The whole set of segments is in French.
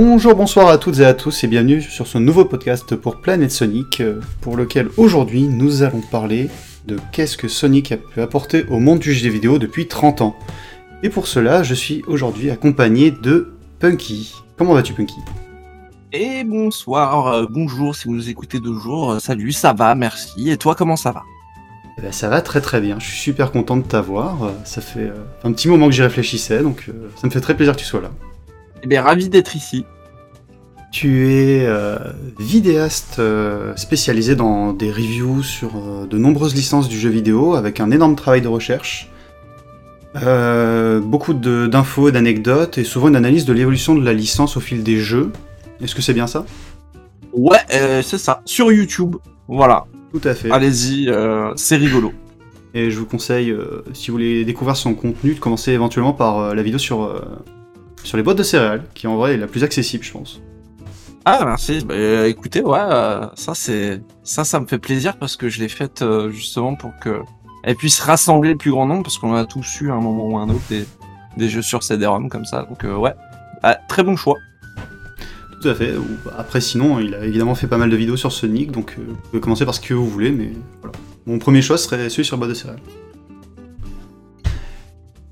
Bonjour, bonsoir à toutes et à tous et bienvenue sur ce nouveau podcast pour Planète Sonic, euh, pour lequel aujourd'hui nous allons parler de qu'est-ce que Sonic a pu apporter au monde du jeu vidéo depuis 30 ans. Et pour cela, je suis aujourd'hui accompagné de Punky. Comment vas-tu Punky? Et bonsoir, euh, bonjour si vous nous écoutez de jour, euh, salut, ça va, merci. Et toi, comment ça va? Eh ben, Ça va très très bien, je suis super content de t'avoir. Euh, Ça fait un petit moment que j'y réfléchissais, donc ça me fait très plaisir que tu sois là. Eh bien, ravi d'être ici. Tu es euh, vidéaste euh, spécialisé dans des reviews sur euh, de nombreuses licences du jeu vidéo avec un énorme travail de recherche, beaucoup d'infos, d'anecdotes et souvent une analyse de l'évolution de la licence au fil des jeux. Est-ce que c'est bien ça? Ouais, c'est ça, sur YouTube. Voilà, Tout à fait. allez-y, c'est rigolo. Et je vous conseille, si vous voulez découvrir son contenu, de commencer éventuellement par la vidéo sur, sur les boîtes de céréales, qui en vrai est la plus accessible, je pense. Ah, merci. Bah, euh, écoutez, ouais, euh, ça, c'est, ça, ça me fait plaisir parce que je l'ai faite euh, justement pour que elle puisse rassembler le plus grand nombre parce qu'on a tous eu à un moment ou à un autre des, des jeux sur CD-ROM comme ça. Donc, euh, ouais, Ah, très bon choix. Tout à fait. Ou- Après, sinon, il a évidemment fait pas mal de vidéos sur Sonic, donc euh, vous pouvez commencer par ce que vous voulez, mais voilà. Mon premier choix serait celui sur boîte de céréales.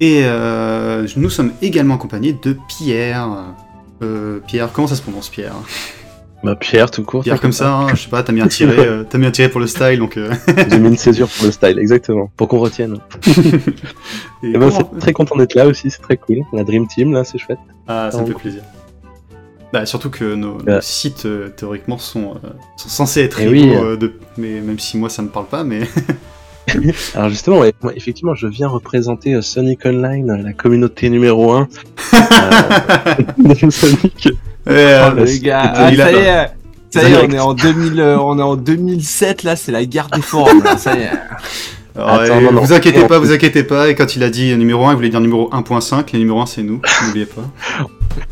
Et euh, nous sommes également accompagnés de Pierre. Euh, Pierre, comment ça se prononce Pierre? Bah Pierre tout court. Pierre comme ça, hein, je sais pas, t'as mis un tiré, euh, t'as mis un tiré pour le style, donc. euh, J'ai mis une césure pour le style, exactement, pour qu'on retienne. et Et ben, comment- c'est très content d'être là aussi, c'est très cool. La Dream Team là, c'est chouette. Ah, ça me fait plaisir. Bah, surtout que nos, nos Ouais. sites théoriquement sont, euh, sont censés être Eh rivaux, oui. euh, de... mais même si moi ça me parle pas, mais Alors justement, ouais, effectivement, je viens représenter euh, Sonic Online, euh, la communauté numéro 1 de Sonic. Ouais, euh, Oh, les gars, ah, ça y est, ça y est, on est en 2000, euh, on est en 2007 là, c'est la guerre des forums. là, ça y est. Alors, Attends, euh, non, non. vous inquiétez Non. pas, vous inquiétez pas. Et quand il a dit numéro 1, il voulait dire numéro 1.5. Les numéro 1, c'est nous, n'oubliez pas.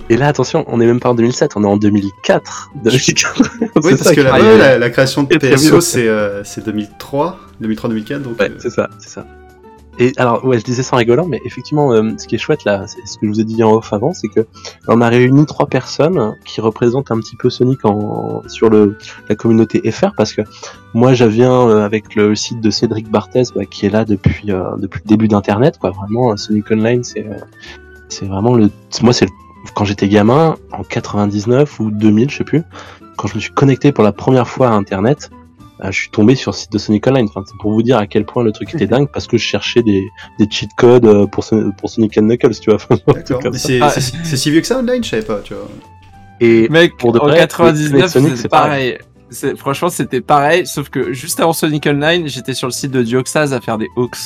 Et là, attention, on est même pas en 2007, on est en 2004. 2004. Oui, parce que la, création de PSO, c'est euh, c'est 2003, 2003-2004. Donc, Ouais, euh, c'est ça, c'est ça. Et alors, ouais, je disais en rigolant, mais effectivement, euh, ce qui est chouette là, c'est ce que je vous ai dit en off avant, c'est que on a réuni trois personnes qui représentent un petit peu Sonic en, sur le, la communauté FR, parce que moi, je viens euh, avec le site de Cédric Barthez, bah, qui est là depuis euh, depuis le début d'Internet, quoi. Vraiment, euh, Sonic Online, c'est euh, c'est vraiment le, moi, c'est quand j'étais gamin, en 99 ou 2000, je sais plus, quand je me suis connecté pour la première fois à Internet. Euh, je suis tombé sur le site de Sonic Online. Enfin, c'est pour vous dire à quel point le truc était dingue parce que je cherchais des, des cheat codes euh, pour, Son- pour Sonic and Knuckles, tu vois. C'est Ah. c'est- si vieux que ça online, je savais pas, tu vois. Et Mec, pour de en vrai, 99, Sonic, c'était c'est pareil. Franchement, c'était pareil, sauf que juste avant Sonic Online, j'étais sur le site de Dioxaz à faire des hawks.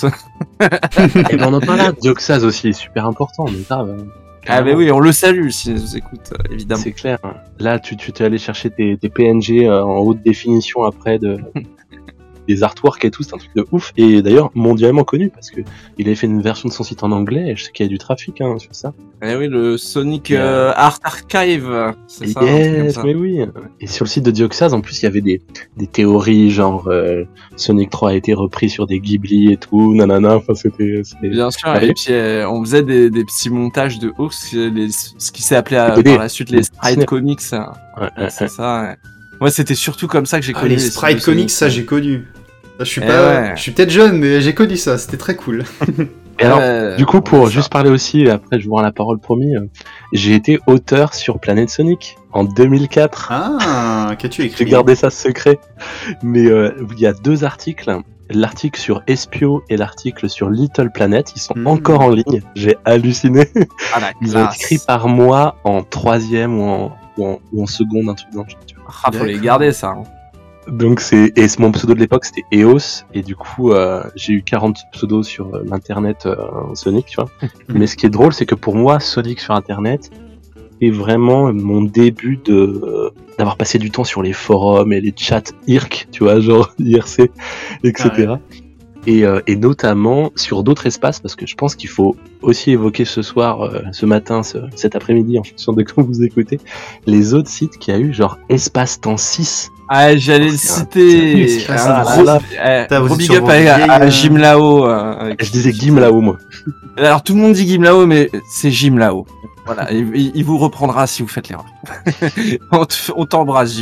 et ben, on en parle là. Dioxaz aussi est super important, mais grave. Ah, bah oui, on le salue s'il nous écoute, euh, évidemment. C'est clair. Là, tu tu t'es allé chercher tes, tes PNG euh, en haute définition après de des artworks et tout, c'est un truc de ouf. Et d'ailleurs, mondialement connu parce que il avait fait une version de son site en anglais. Et je sais qu'il y a du trafic hein, sur ça. Eh oui, le Sonic Et, euh, Art Archive, c'est ça, Yes, ça. mais oui. Et sur le site de Dioxaz, en plus, il y avait des, des théories, genre euh, Sonic 3 a été repris sur des Ghibli et tout, nanana. Enfin, c'était. Bien sûr, et puis euh, on faisait des, des petits montages de euh, les- ce qui s'est appelé euh, par la suite les sprite comics. hein. Ouais, ouais, C'est ouais. ça. ouais. Moi, c'était surtout comme ça que j'ai Ah, connu les sprite comics, ça j'ai connu. Ça, Je suis Eh pas, ouais. je suis peut-être jeune, mais j'ai connu ça. C'était très cool. Et alors, Ouais, du coup, pour juste parler aussi, et après je vous rends la parole promis, euh, j'ai été auteur sur Planète Sonic en 2004. Ah, qu'as-tu J'ai écrit gardé ça secret. Mais euh, il y a deux articles. L'article sur Espio et l'article sur Little Planet, ils sont Mhm. encore en ligne. J'ai halluciné. Ah, la Ils ont écrits par moi en troisième ou en, ou en, ou en seconde, un truc dans le genre. Ah, faut les garder ça. hein. Donc c'est et mon pseudo de l'époque c'était EOS et du coup euh, j'ai eu 40 pseudos sur euh, l'internet euh, Sonic, tu vois. Mais ce qui est drôle c'est que pour moi Sonic sur internet est vraiment mon début de euh, d'avoir passé du temps sur les forums et les chats IRC, tu vois, genre IRC, etc. Et, euh, et notamment sur d'autres espaces, parce que je pense qu'il faut aussi évoquer ce soir, euh, ce matin, ce- cet après-midi, en fonction de quand vous écoutez, les autres sites qu'il y a eu, genre Espace Temps 6. Ah, j'allais le citer. gros, là, eh, big up à, à- à vieilles, Jim Lao. euh, Je disais Gim là-haut, moi. Alors tout le monde dit Gim Lao, mais c'est Jim Lao. Voilà, il, vous reprendra si vous faites l'erreur. on te- on t'embrasse,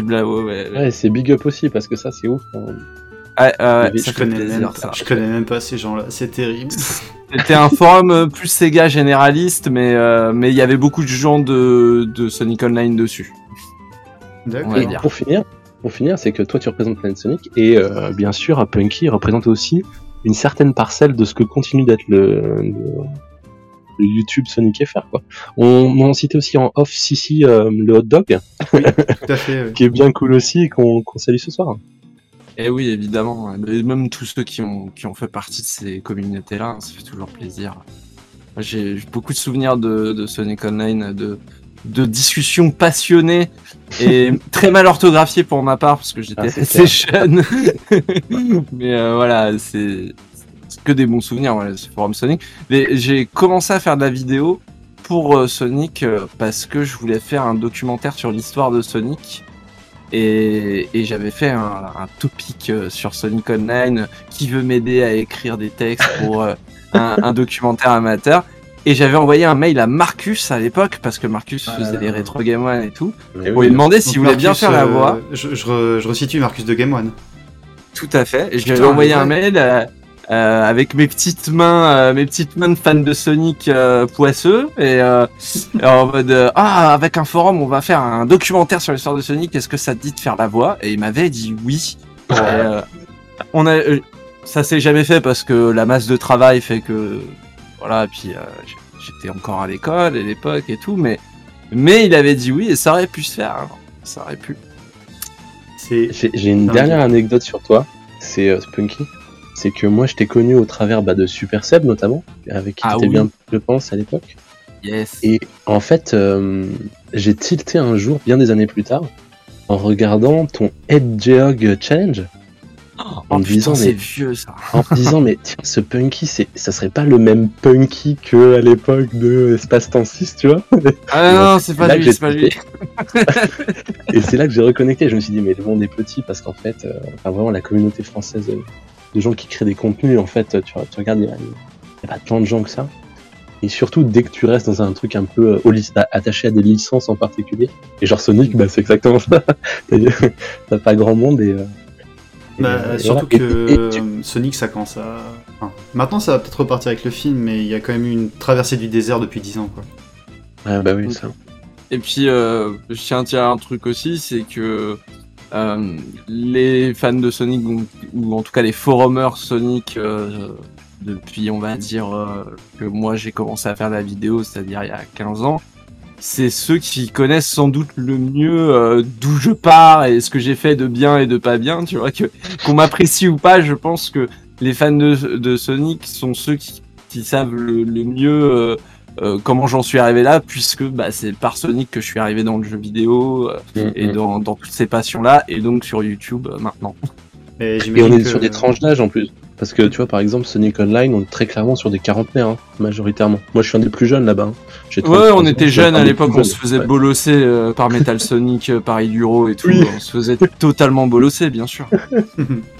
ouais. Ouais, c'est big up aussi parce que ça c'est ouf. hein. Je ça Je fait connais, plaisir, même, ça. je connais même pas ces gens-là, c'est terrible. C'était un forum euh, plus Sega généraliste, mais euh, mais il y avait beaucoup de gens de, de Sonic Online dessus. D'accord. Et pour finir, pour finir, c'est que toi tu représentes Planet Sonic et euh, bien sûr Punky représente aussi une certaine parcelle de ce que continue d'être le, le, le YouTube Sonic FR quoi. On, on citait aussi en off Sissi euh, le hot dog Tout à fait. oui. qui est bien cool aussi et qu'on qu'on salue ce soir. Et oui, évidemment. Et même tous ceux qui ont, qui ont fait partie de ces communautés-là, ça fait toujours plaisir. J'ai beaucoup de souvenirs de, de Sonic Online, de, de discussions passionnées et très mal orthographiées pour ma part, parce que j'étais Ah, assez jeune. Mais euh, voilà, c'est que des bons souvenirs, voilà, ce forum Sonic. J'ai commencé à faire de la vidéo pour euh, Sonic euh, parce que je voulais faire un documentaire sur l'histoire de Sonic. Et, et j'avais fait un, un topic euh, sur Sonic Online qui veut m'aider à écrire des textes pour euh, un, un documentaire amateur. Et j'avais envoyé un mail à Marcus à l'époque parce que Marcus Ah faisait là. des rétro game one et tout. Mais Pour lui demander s'il voulait bien faire la euh, voix. Je, je, re- je resitue Marcus de Game One. Tout à fait. Et je lui avais Putain, envoyé un mail euh, euh, avec mes petites mains, euh, mes petites mains de fans de Sonic euh, poisseux, et euh, en mode euh, ah avec un forum on va faire un documentaire sur l'histoire de Sonic. Est-ce que ça te dit de faire la voix? Et il m'avait dit oui. Et, euh, on a, euh, ça s'est jamais fait parce que la masse de travail fait que voilà. Et puis euh, j'étais encore à l'école à l'époque et tout, mais mais il avait dit oui et ça aurait pu se faire. hein. Ça aurait pu. J'ai une dernière anecdote sur toi, c'est euh, Spunky. C'est que moi je t'ai connu au travers bah, de Super Seb notamment, avec qui Ah t'étais oui. bien, je pense, à l'époque. Yes. Et en fait, euh, j'ai tilté un jour, bien des années plus tard, en regardant ton Head Geog Challenge, Oh, en putain, disant, c'est mais- vieux ça. en me disant mais tiens, ce Punky, c'est, ça serait pas le même Punky que à l'époque de Espace Temps 6, tu vois? Ah non, c'est pas lui, c'est pas lui. Et c'est là que j'ai reconnecté. Je me suis dit, mais le monde est petit parce qu'en fait, euh, enfin, vraiment, la communauté française euh, de gens qui créent des contenus, en fait, tu, tu regardes, il n'y a, il y a pas tant de gens que ça. Et surtout, dès que tu restes dans un truc un peu euh, attaché à des licences en particulier, et genre Sonic, bah, c'est exactement ça. T'as pas grand monde et. euh, Bah, euh, et surtout voilà. que Et- et tu- euh, Sonic, ça commence à. enfin, maintenant, ça va peut-être repartir avec le film, mais il y a quand même eu une traversée du désert depuis 10 ans, quoi. Ouais, bah oui, ça. Et puis, euh, je tiens à dire un truc aussi, c'est que euh, les fans de Sonic, ou, en tout cas les forumers Sonic, euh, depuis, on va dire, euh, que moi j'ai commencé à faire la vidéo, c'est-à-dire il y a 15 ans, c'est ceux qui connaissent sans doute le mieux d'où je pars et ce que j'ai fait de bien et de pas bien, tu vois, qu'on m'apprécie ou pas, je pense que les fans de, Sonic sont ceux qui, savent le mieux euh, comment j'en suis arrivé là, puisque bah, c'est par Sonic que je suis arrivé dans le jeu vidéo euh, et Mm, mm. dans, dans toutes ces passions-là, et donc sur YouTube euh, maintenant. Et, Et on est que- sur des tranches d'âge en plus. Parce que tu vois, par exemple, Sonic Online, on est très clairement sur des quarantenaires, hein, majoritairement. Moi, je suis un des plus jeunes là-bas. hein. Ouais, 33 on était jeunes un à l'époque, on se faisait Ouais. bolosser euh, par Metal Sonic, euh, par Iduro et tout. Oui. On se faisait totalement bolosser, bien sûr.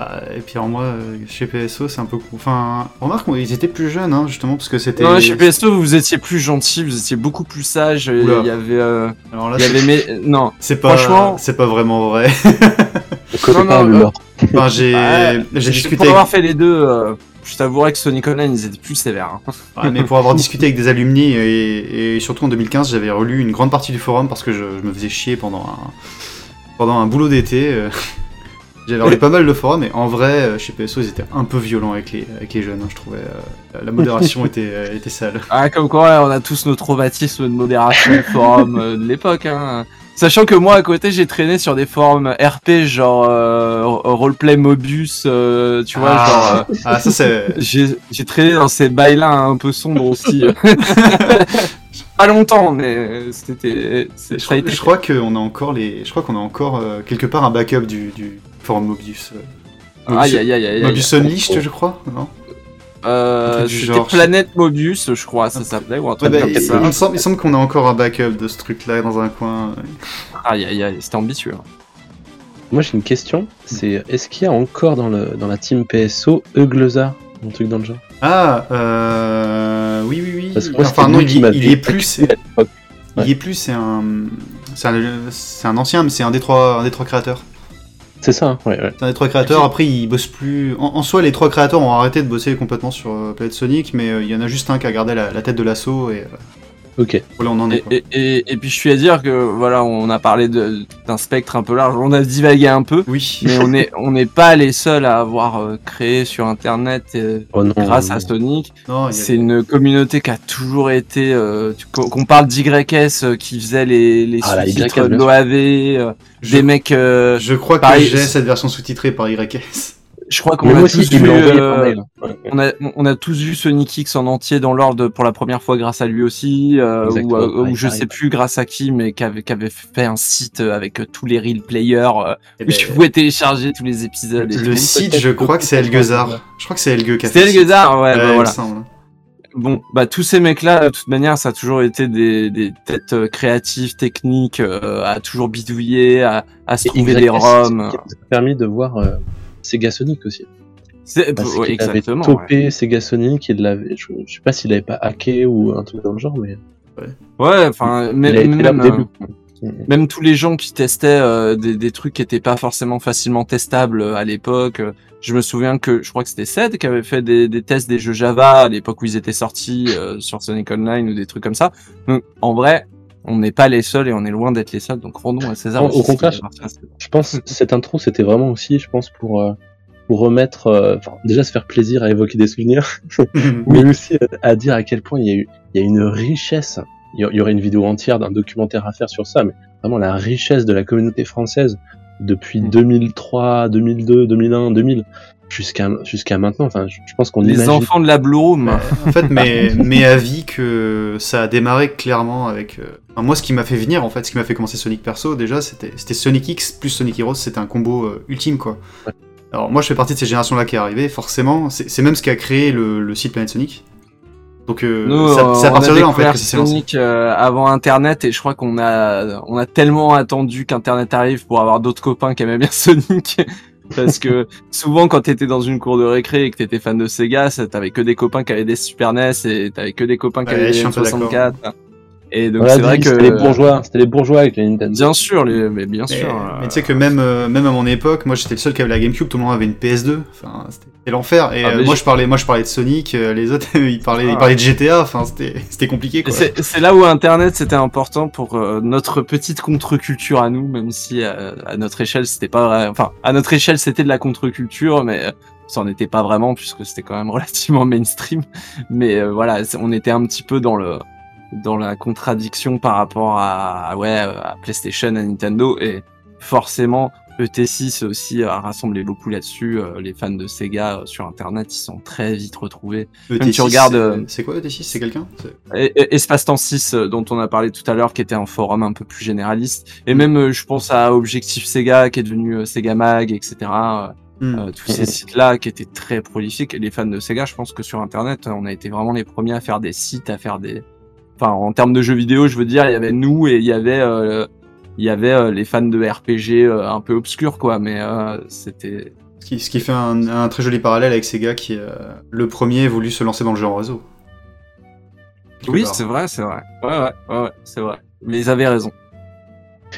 Ah, et puis alors moi, euh, chez PSO, c'est un peu... Enfin, remarque, ils étaient plus jeunes, hein, justement, parce que c'était... Non, chez PSO, vous étiez plus gentil, vous étiez beaucoup plus sage. euh. Il y avait, euh, Alors là, il y c'est- avait mes... non. c'est pas... franchement- C'est pas vraiment vrai. On connaît Non, pas non, euh, lore. Enfin, j'ai Ouais, j'ai je- discuté Pour avec... avoir fait les deux, euh, je t'avouerais que Sonic Online, ils étaient plus sévères. hein. Ouais, mais pour avoir discuté avec des alumni, et, et surtout en 2015, j'avais relu une grande partie du forum parce que je, je me faisais chier pendant un, pendant un boulot d'été. euh. J'avais relu pas mal de forums, et en vrai, euh, chez PSO, ils étaient un peu violents avec les, avec les jeunes, hein, je trouvais. euh, la modération était, euh, était sale. Ah, comme quoi, on a tous nos traumatismes de modération de forum euh, de l'époque. Hein. Sachant que moi, à côté, j'ai traîné sur des forums RP, genre euh, roleplay Mobius, euh, tu vois, genre... euh, Ah, ça c'est... J'ai j'ai traîné dans ces bails-là un peu sombres aussi. Pas longtemps, mais c'était. c'est- Je, crois qu'on a encore les, je crois qu'on a encore euh, quelque part un backup du, du forum Mobius. euh. Aïe aïe aïe aïe. aïe. Mobius Unleashed, je crois, non Euh, C'était genre, Planète Mobius, je crois, ça s'appelait, ou un Ouais, truc bah, comme il, ça. il me semble, qu'on a encore un backup de ce truc-là dans un coin. Aïe aïe aïe, c'était ambitieux. hein. Moi, j'ai une question. C'est est-ce qu'il y a encore dans, le, dans la team PSO Eugleza Un truc dans le genre? Ah, euh, oui, oui, oui. Parce que moi, enfin, non, il, est plus. Il est plus, c'est un, c'est un, c'est un ancien, mais c'est un des trois, un des trois créateurs. C'est ça, ouais, ouais. C'est un des trois créateurs. Après, il bosse plus. En, soi, les trois créateurs ont arrêté de bosser complètement sur euh, Planète Sonic, mais euh, il y en a juste un qui a gardé la, la tête de l'assaut et euh, Ok. voilà, on en est. Et, et, et, et puis je suis à dire que voilà, on a parlé d'un spectre un peu large, on a divagué un peu, Oui. mais on est on n'est pas les seuls à avoir euh, créé sur Internet euh, Oh non. grâce non. à Sonic. A- C'est une communauté qui a toujours été. euh, tu- qu'on parle d'YS euh, qui faisait les, les Ah, sous-titres de l'OAV, euh, des mecs. euh, je crois que j'ai cette version sous-titrée par YS. Je crois qu'on a aussi, tous vu. euh, on a, on a tous vu Sonic X en entier dans l'ordre pour la première fois grâce à lui aussi, euh, ou, euh, je sais plus grâce à qui, mais qui avait, fait un site euh, avec tous les real players euh, Eh où ben, tu pouvais télécharger tous les épisodes. et le site, je crois que c'est Elgezar. Je crois que c'est Elgue qui a fait C'était le site. Elgezar, ouais, bah voilà. semble. Bon, bah tous ces mecs-là, de toute manière, ça a toujours été des, des têtes créatives, techniques, euh, à toujours bidouiller, à, à se Et trouver des ROM. qui nous a permis de voir euh, Sega Sonic aussi. C'est Parce ouais, qu'il avait exactement. ouais. topé Sega Sonic, il l'avait, je, je sais pas s'il avait pas hacké ou un truc dans le genre, mais Ouais, enfin, il a même, euh, même tous les gens qui testaient euh, des, des trucs qui étaient pas forcément facilement testables euh, à l'époque. Je me souviens que je crois que c'était Ced qui avait fait des, des tests des jeux Java à l'époque où ils étaient sortis euh, sur Sonic Online ou des trucs comme ça. Donc en vrai, on n'est pas les seuls et on est loin d'être les seuls. Donc rendons à César. Non, au contraire. Je pense que cette intro, c'était vraiment aussi, je pense, pour, euh, pour remettre, euh, enfin, déjà se faire plaisir à évoquer des souvenirs, mais aussi euh, à dire à quel point il y a eu, il y a une richesse. Il y aurait une vidéo entière d'un documentaire à faire sur ça, mais vraiment la richesse de la communauté française depuis Mm. 2003, 2002, 2001, 2000 jusqu'à jusqu'à maintenant. Enfin, je, je pense qu'on Les imagine. enfants de la Blue Room. en fait, mes, mes avis que ça a démarré clairement avec. euh, enfin, moi, ce qui m'a fait venir, en fait, ce qui m'a fait commencer Sonic perso, déjà, c'était c'était Sonic X plus Sonic Heroes, c'était un combo euh, ultime, quoi. Ouais. Alors, moi, je fais partie de ces générations-là qui est arrivé, forcément. C'est c'est même ce qui a créé le, le site Planet Sonic. Donc, euh, Nous, ça- c'est à on partir a de là, en fait, que lancé. Sonic euh, avant Internet et je crois qu'on a on a tellement attendu qu'Internet arrive pour avoir d'autres copains qui aimaient bien Sonic. Parce que souvent quand t'étais dans une cour de récré et que t'étais fan de Sega, t'avais que des copains qui avaient des Super NES et t'avais que des copains qui Ouais, avaient des suis un peu N64. Et donc Voilà, c'est vrai que c'était les bourgeois, c'était les bourgeois avec la Nintendo. bien sûr, les, mais bien Mais, sûr. euh, mais tu sais que même, euh, même à mon époque, moi j'étais le seul qui avait la GameCube, tout le monde avait une PS2. Enfin, c'était l'enfer. Et Ah, euh, moi, je- parlais, moi je parlais de Sonic, euh, les autres ils parlaient, ils Ah. parlaient de GTA. Enfin, c'était c'était compliqué quoi. C'est c'est là où Internet c'était important pour euh, notre petite contre-culture à nous, même si euh, à notre échelle c'était pas vrai. Enfin, à notre échelle c'était de la contre-culture, mais euh, ça en était pas vraiment puisque c'était quand même relativement mainstream. Mais euh, voilà, on était un petit peu dans le dans la contradiction par rapport à ouais à PlayStation, à Nintendo et forcément ET6 aussi a rassemblé beaucoup là-dessus. Euh, les fans de Sega euh, sur Internet, ils sont très vite retrouvés. ET6, tu regardes, c'est- euh, quoi ET6 C'est quelqu'un? C'est- Et- et- Espace Temps 6 euh, dont on a parlé tout à l'heure qui était un forum un peu plus généraliste et Mm. même je pense à Objectif Sega qui est devenu Sega Mag etc euh, tous ces sites là qui étaient très prolifiques et les fans de Sega je pense que sur internet on a été vraiment les premiers à faire des sites à faire des enfin en termes de jeux vidéo je veux dire il y avait nous et il y avait euh, il y avait euh, les fans de RPG euh, un peu obscurs quoi mais euh, c'était Ce qui, ce qui fait un, un très joli parallèle avec Sega qui est euh, le premier voulu se lancer dans le jeu en réseau. Oui c'est vrai c'est vrai ouais ouais ouais, ouais c'est vrai mais ils avaient raison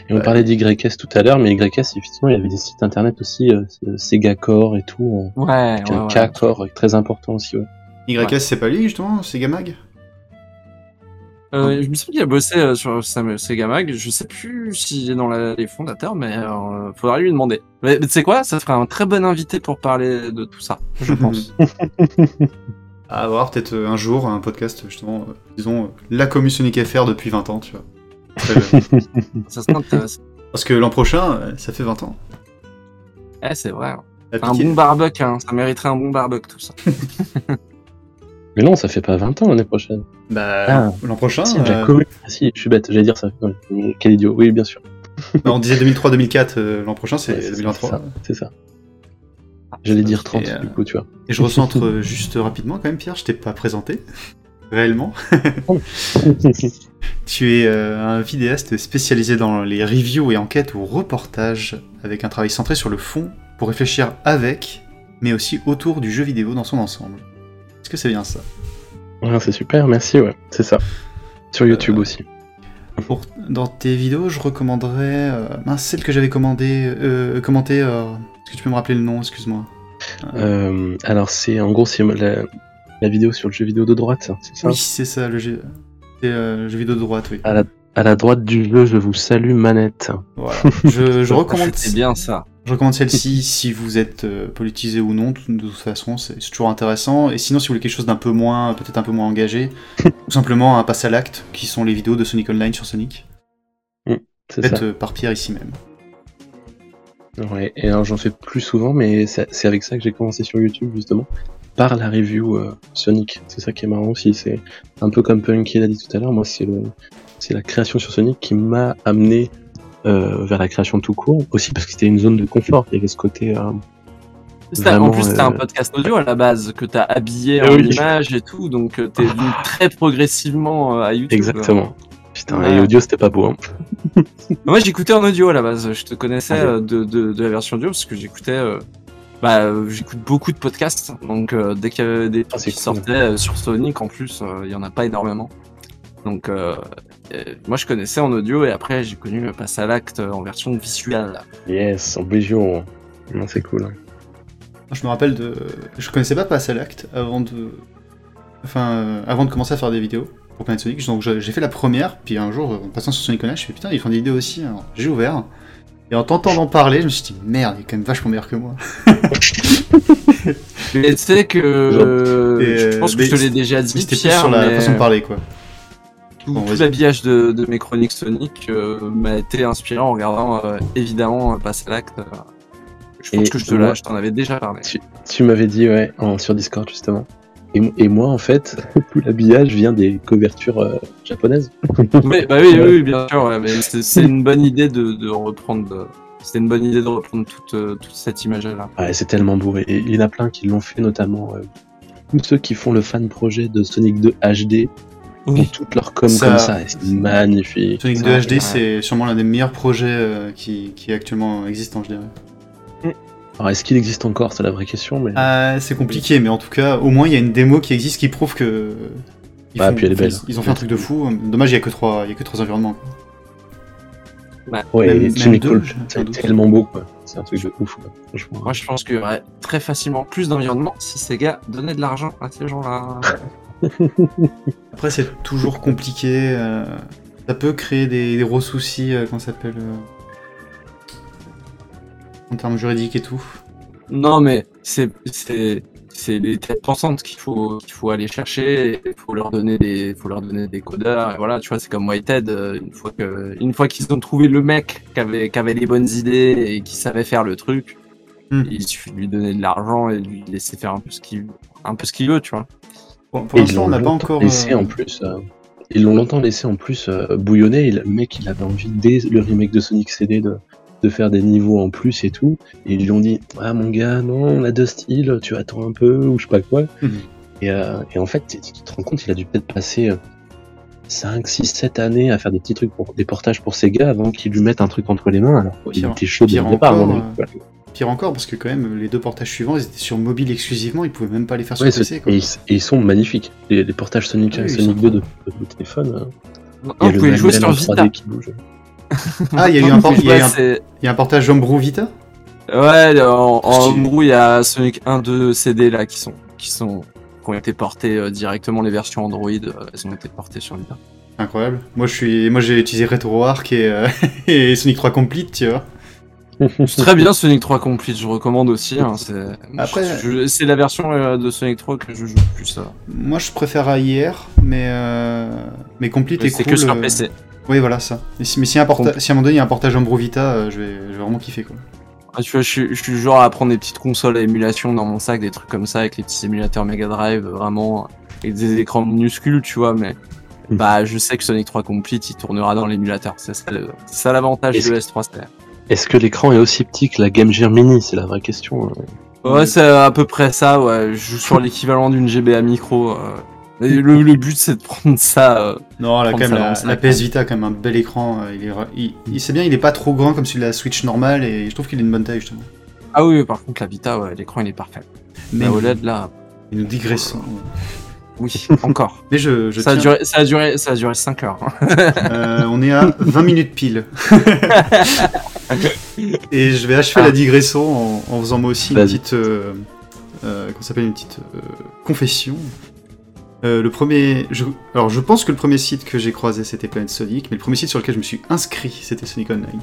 Et on parlait d'YS tout à l'heure, mais YS, effectivement, il y avait des sites internet aussi, euh, Sega Core et tout, euh, ouais, avec ouais, un ouais. K Core euh, très important aussi. Ouais. YS, c'est pas lui justement Sega Mag? Euh, je me souviens qu'il a bossé euh, sur Sega Mag. Je sais plus s'il est dans la- les fondateurs, mais euh, faudra lui demander. Mais, tu sais quoi? Ça ferait un très bon invité pour parler de tout ça, je pense. À voir peut-être euh, un jour un podcast justement, euh, disons, la commu Sonic FR depuis 20 ans, tu vois. Ça serait intéressant. Parce que l'an prochain, ça fait 20 ans. Eh, c'est vrai. La Un bon barbecue, hein. ça mériterait un bon barbecue tout ça. Mais non, ça fait pas 20 ans l'année prochaine. Bah, Ah. l'an prochain, Si, euh, Ah, si, je suis bête, j'allais dire ça. Quel idiot, oui, bien sûr. on disait 2003-2004, euh, l'an prochain c'est Ouais, c'est 2023. ça, C'est ça. J'allais dire 30, Et, euh, du coup, tu vois. Et je recentre euh, juste rapidement quand même, Pierre, je t'ai pas présenté. Réellement. Tu es euh, un vidéaste spécialisé dans les reviews et enquêtes ou reportages, avec un travail centré sur le fond pour réfléchir avec, mais aussi autour du jeu vidéo dans son ensemble. Est-ce que c'est bien ça Ah, c'est super, merci, ouais, c'est ça. Sur YouTube aussi. Pour, dans tes vidéos, je recommanderais euh, mince, celle que j'avais commandé, euh, commentée. euh, Est-ce que tu peux me rappeler le nom Excuse-moi. Euh, alors, c'est en gros, c'est la, la vidéo sur le jeu vidéo de droite, c'est ça? Oui, c'est ça, le jeu, c'est, euh, jeu vidéo de droite, oui. à, la, à la droite du jeu, je vous salue, manette. Voilà. Je, je recommande, C'est bien ça. Je recommande celle-ci si vous êtes euh, politisé ou non. De toute façon, c'est toujours intéressant. Et sinon, si vous voulez quelque chose d'un peu moins, peut-être un peu moins engagé, tout simplement un pass à l'acte, qui sont les vidéos de Sonic Online sur Sonic, C'est ça. faites euh, par Pierre ici même. Ouais, et alors j'en fais plus souvent, mais c'est c'est avec ça que j'ai commencé sur YouTube, justement, par la review euh, Sonic. C'est ça qui est marrant aussi, c'est un peu comme Punky l'a dit tout à l'heure, moi c'est le c'est la création sur Sonic qui m'a amené euh, vers la création tout court, aussi parce que c'était une zone de confort, il y avait ce côté... euh, en plus, c'était euh, un podcast audio à la base que t'as habillé Eh en oui. images et tout, donc euh, t'es venu très progressivement euh, à YouTube. exactement. Putain, et audio c'était pas beau, hein. Moi, j'écoutais en audio à la base. Je te connaissais Ah euh, de, de, de la version audio parce que j'écoutais. euh, bah, euh, j'écoute beaucoup de podcasts. Donc, euh, dès qu'il y avait des Ah, trucs qui cool. sortaient euh, sur Sonic, en plus, euh, il y en a pas énormément. Donc, euh, euh, moi, je connaissais en audio et après, j'ai connu le pass à l'acte en version visuelle. Yes, en visual. Non, c'est cool. hein. Je me rappelle de. Je connaissais pas Pass à l'acte avant de. Enfin, euh, avant de commencer à faire des vidéos pour Planet Sonic. Donc j'ai fait la première, puis un jour, en passant sur Sonic Online, je fais putain, ils font des vidéos aussi. Alors, J'ai ouvert. Et en t'entendant parler, je me suis dit merde, il est quand même vachement meilleur que moi. Mais tu sais que. euh, je pense euh, que je te l'ai déjà dit, c'était plus Pierre, sur la mais façon de parler, quoi. Tout, Bon, tout vas-y. l'habillage de, de mes chroniques Sonic euh, m'a été inspiré en regardant euh, évidemment euh, pass à l'acte. je pense Et que je te moi- l'ai, je t'en avais déjà parlé. Tu m'avais dit, ouais, en, sur Discord justement. Et, mo- et moi, en fait, tout l'habillage vient des couvertures euh, japonaises. Bah oui, oui, oui, bien sûr. ouais, c'est une bonne idée de, de reprendre. C'était une bonne idée de reprendre toute, toute cette image-là. Ouais, c'est tellement beau. Et il y en a plein qui l'ont fait, notamment euh, tous ceux qui font le fan projet de Sonic 2 HD. Oui. toutes leurs com Ça- comme ça. C'est magnifique. Sonic Ouais, 2 HD, ouais. c'est sûrement l'un des meilleurs projets euh, qui, qui est actuellement existant, je dirais. Alors, est-ce qu'il existe encore C'est la vraie question. Mais... Ah, c'est compliqué, mais en tout cas, au moins il y a une démo qui existe qui prouve que. Ils, Bah, font- puis elle est belle. ils ont fait un truc de fou. Dommage, il y a que trois, il y a que trois environnements. quoi. ouais, c'est tellement beau, quoi. C'est un truc de ouf, quoi. Franchement. Moi, je pense qu'il y aurait très facilement plus d'environnement si ces gars donnaient de l'argent à ces gens-là. Après, c'est toujours compliqué. euh, ça peut créer des, des gros soucis, euh, comment ça s'appelle euh, En termes juridiques et tout. Non, mais c'est les têtes pensantes qu'il faut qu'il faut aller chercher. Il faut leur donner des faut leur donner des codeurs. Et voilà, tu vois, c'est comme Whitehead. euh, Une fois que une fois qu'ils ont trouvé le mec qui avait qui avait les bonnes idées et qui savait faire le truc, Hmm. il suffit de lui donner de l'argent et de lui laisser faire un peu ce qu'il un peu ce qu'il veut, tu vois. Pour l'instant, l'ont on n'a pas longtemps encore. laissé euh, en plus. euh, ils l'ont longtemps laissé en plus euh, bouillonner. Et le mec, il avait envie dès le remake de Sonic CD de, de faire des niveaux en plus et tout. Et ils lui ont dit Ah mon gars, non, on a deux styles, tu attends un peu ou je sais pas quoi. Mhm. Et, euh, et en fait, tu te rends compte, il a dû peut-être passer 5, 6, 7 années à faire des petits trucs pour des portages pour Sega avant qu'ils lui mettent un truc entre les mains. Alors il était chaud dès le départ. mon encore, euh, quoi. Pire encore, parce que quand même, les deux portages suivants, ils étaient sur mobile exclusivement, ils pouvaient même pas les faire sur Ouais, PC. Quoi. et, ils, et ils sont magnifiques. Les, les portages Sonic, Oui, ils Sonic sont 2 de, de, de téléphone. Non, il y a vous le pouvez jouer sur Vita. 3D qui bouge. Ah, il y a eu un, il y a eu un- c'est- il y a un portage Homebrew Vita Ouais, en, en homebrew, il y a Sonic 1, 2 CD là qui sont qui sont qui ont été portés euh, directement les versions Android, euh, elles ont été portées sur Vita. Incroyable. Moi, je suis, moi, j'ai utilisé RetroArch et, euh, et Sonic 3 Complete, tu vois. C'est très bien Sonic 3 Complete, je recommande aussi. Hein, c'est Après- je- c'est la version euh, de Sonic 3 que je joue le plus. Ça. Moi, je préfère AIR, mais mais, mais Complete Mais est C'est cool. que sur euh, PC. Oui, voilà ça. Mais si, mais si, un porta- si à un moment donné il y a un portage Homebrew Vita, euh, je, vais, je vais vraiment kiffer quoi. Ah, tu vois, je, suis- je suis du genre à prendre des petites consoles à émulation dans mon sac, des trucs comme ça, avec les petits émulateurs Mega Drive, euh, vraiment, avec des écrans minuscules, tu vois, mais Mhm. bah, je sais que Sonic 3 Complete, il tournera dans l'émulateur. C'est ça le- c'est ça l'avantage Est-ce de que- S3 c'est- Est-ce que l'écran est aussi petit que la Game Gear Mini C'est la vraie question. euh. Ouais, c'est à peu près ça, ouais. Je joue sur l'équivalent d'une GBA micro. euh. Et le, le but, c'est de prendre ça. euh, Non, là, quand même, la. PS Vita a quand même un bel écran. euh, il est, il, il- c'est bien, il est pas trop grand comme celui de la Switch normale et je trouve qu'il a une bonne taille justement. Ah oui, par contre, la Vita, ouais, l'écran, il est parfait. Mais La OLED, là, nous digressons. Oui, encore. Mais je, je ça, a duré, ça, a duré, ça a duré 5 heures. hein. Euh, on est à 20 minutes pile. Et je vais achever Ah. la digression en, en faisant moi aussi une petite, euh, euh, s'appelle une petite euh, confession. Euh, le premier, je, alors je pense que le premier site que j'ai croisé c'était Planet Sonic, mais le premier site sur lequel je me suis inscrit c'était Sonic Online.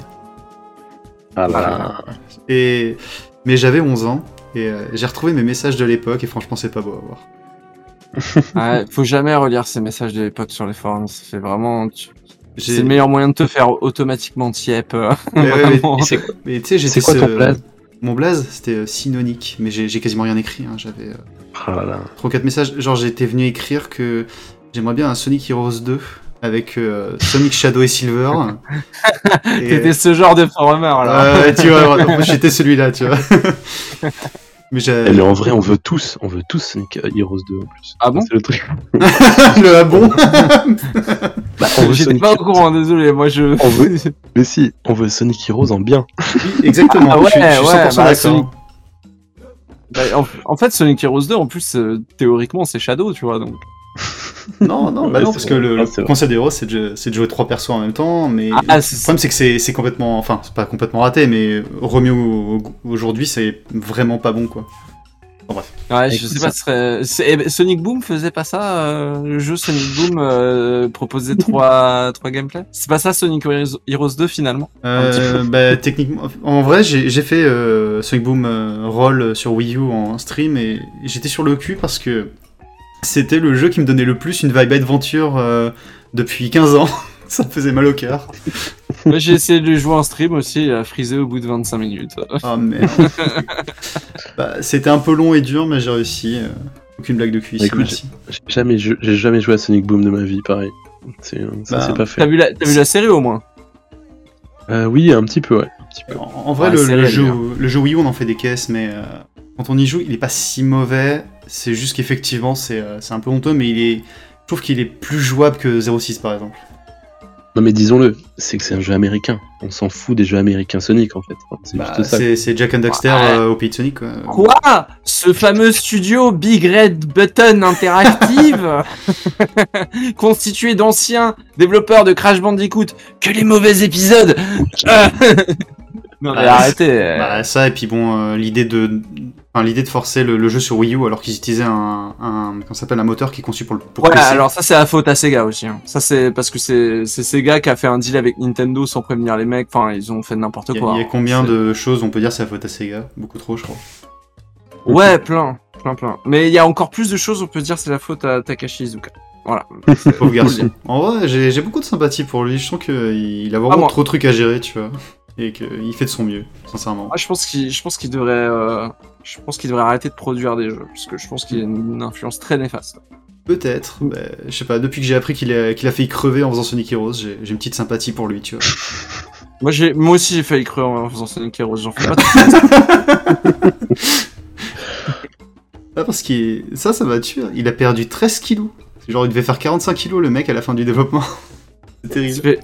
Ah Voilà. Et mais j'avais 11 ans et euh, j'ai retrouvé mes messages de l'époque et franchement c'est pas beau à voir. Ouais, faut jamais relire ces messages de l'époque sur les forums. Ça fait vraiment. tu- C'est le meilleur moyen de te faire automatiquement tiep. euh, Mais ouais, tu sais, j'étais c'est quoi ton ce- blaze Mon blaze c'était euh, Synonic, mais j'ai quasiment rien écrit. hein, J'avais euh, Ah là là. 3 4 messages. Genre, j'étais venu écrire que j'aimerais bien un Sonic Heroes 2 avec euh, Sonic Shadow et Silver. et, T'étais ce genre de forumer là. euh, tu vois, j'étais celui-là, tu vois. Mais j'ai. Eh, mais en vrai, on veut tous, on veut tous Sonic Heroes 2 en plus. Ah bon C'est le truc. le ah bon Bah, on veut J'étais Sonic pas au courant, désolé. Moi je. On veut- Mais si, on veut Sonic Heroes en bien. Oui, Exactement, Ah je suis, je suis ouais, 100% ouais, bah, d'accord. Sonic- Bah, en, en fait, Sonic Heroes 2, en plus, euh, théoriquement, c'est Shadow, tu vois. Donc. Non, non, bah non, parce que le, Ah, concept des héros, c'est de, jouer- c'est de jouer trois persos en même temps, mais Ah, le c'est- problème, c'est que c'est complètement, enfin, c'est pas complètement raté, mais remis au- au- aujourd'hui, c'est vraiment pas bon, quoi. Bon, bref. Ouais, je sais pas, ce serait... eh ben, Sonic Boom faisait pas ça euh, Le jeu Sonic Boom euh, proposait trois, trois gameplays? C'est pas ça Sonic Heroes Heroes 2 finalement? Euh, bah, techniquement, en vrai, j'ai j'ai fait euh, Sonic Boom euh, Roll sur Wii U en stream et j'étais sur le cul parce que c'était le jeu qui me donnait le plus une vibe adventure euh, depuis 15 ans. Ça me faisait mal au cœur. Moi j'ai essayé de le jouer en stream aussi, il a frisé au bout de 25 minutes. Oh merde. bah, c'était un peu long et dur, mais j'ai réussi. euh, aucune blague de cuisse, Écoute, merci. J'ai jamais, jou- j'ai jamais joué à Sonic Boom de ma vie, pareil. C'est, ça Bah, c'est pas T'as fait. vu, la... t'as vu la série au moins? Euh, oui, un petit peu, ouais. Un petit peu. En, en vrai, Ouais, le, jeu, le jeu Wii U, on en fait des caisses, mais euh, quand on y joue, il est pas si mauvais. C'est juste qu'effectivement, c'est euh, c'est un peu honteux, mais il est. Je trouve qu'il est plus jouable que 06 par exemple. Non mais disons-le, c'est que c'est un jeu américain. On s'en fout des jeux américains Sonic en fait. C'est Bah, juste ça. c'est c'est Jack and Daxter Ouais. euh, au Pays de Sonic. Quoi. Quoi? Ce fameux studio Big Red Button Interactive constitué d'anciens développeurs de Crash Bandicoot que les mauvais épisodes Euh, Non mais Ah, arrêtez euh, Bah, ça, et puis bon, euh, l'idée de. Enfin, l'idée de forcer le, le jeu sur Wii U alors qu'ils utilisaient un, un, s'appelle, un moteur qui est conçu pour le pour Ouais, PC. alors ça c'est la faute à Sega aussi. hein. Ça c'est parce que c'est c'est Sega qui a fait un deal avec Nintendo sans prévenir les mecs. Enfin, ils ont fait n'importe quoi. il y a hein. combien de choses on peut dire c'est la faute à Sega? Beaucoup trop, je crois. Ouais, plein, plein, plein. Mais il y a encore plus de choses. On peut dire c'est la faute à Takashi Iizuka. Voilà. Pauvre garçon. En vrai, j'ai beaucoup de sympathie pour lui. Je sens qu'il a vraiment Ah, trop de trucs à gérer, tu vois. Et qu'il fait de son mieux, sincèrement. Moi, je pense qu'il, je pense qu'il devrait, euh, je pense qu'il devrait arrêter de produire des jeux, parce que je pense qu'il a une influence très néfaste. Peut-être. bah, je sais pas, depuis que j'ai appris qu'il a, qu'il a failli crever en faisant Sonic Heroes, j'ai j'ai une petite sympathie pour lui, tu vois. Moi, j'ai, moi aussi, j'ai failli crever en faisant Sonic Heroes. J'en fais pas. Ah, parce que ça, ça m'a tué. Il a perdu 13 kilos. Genre, il devait faire 45 kilos, le mec, à la fin du développement. C'est terrible.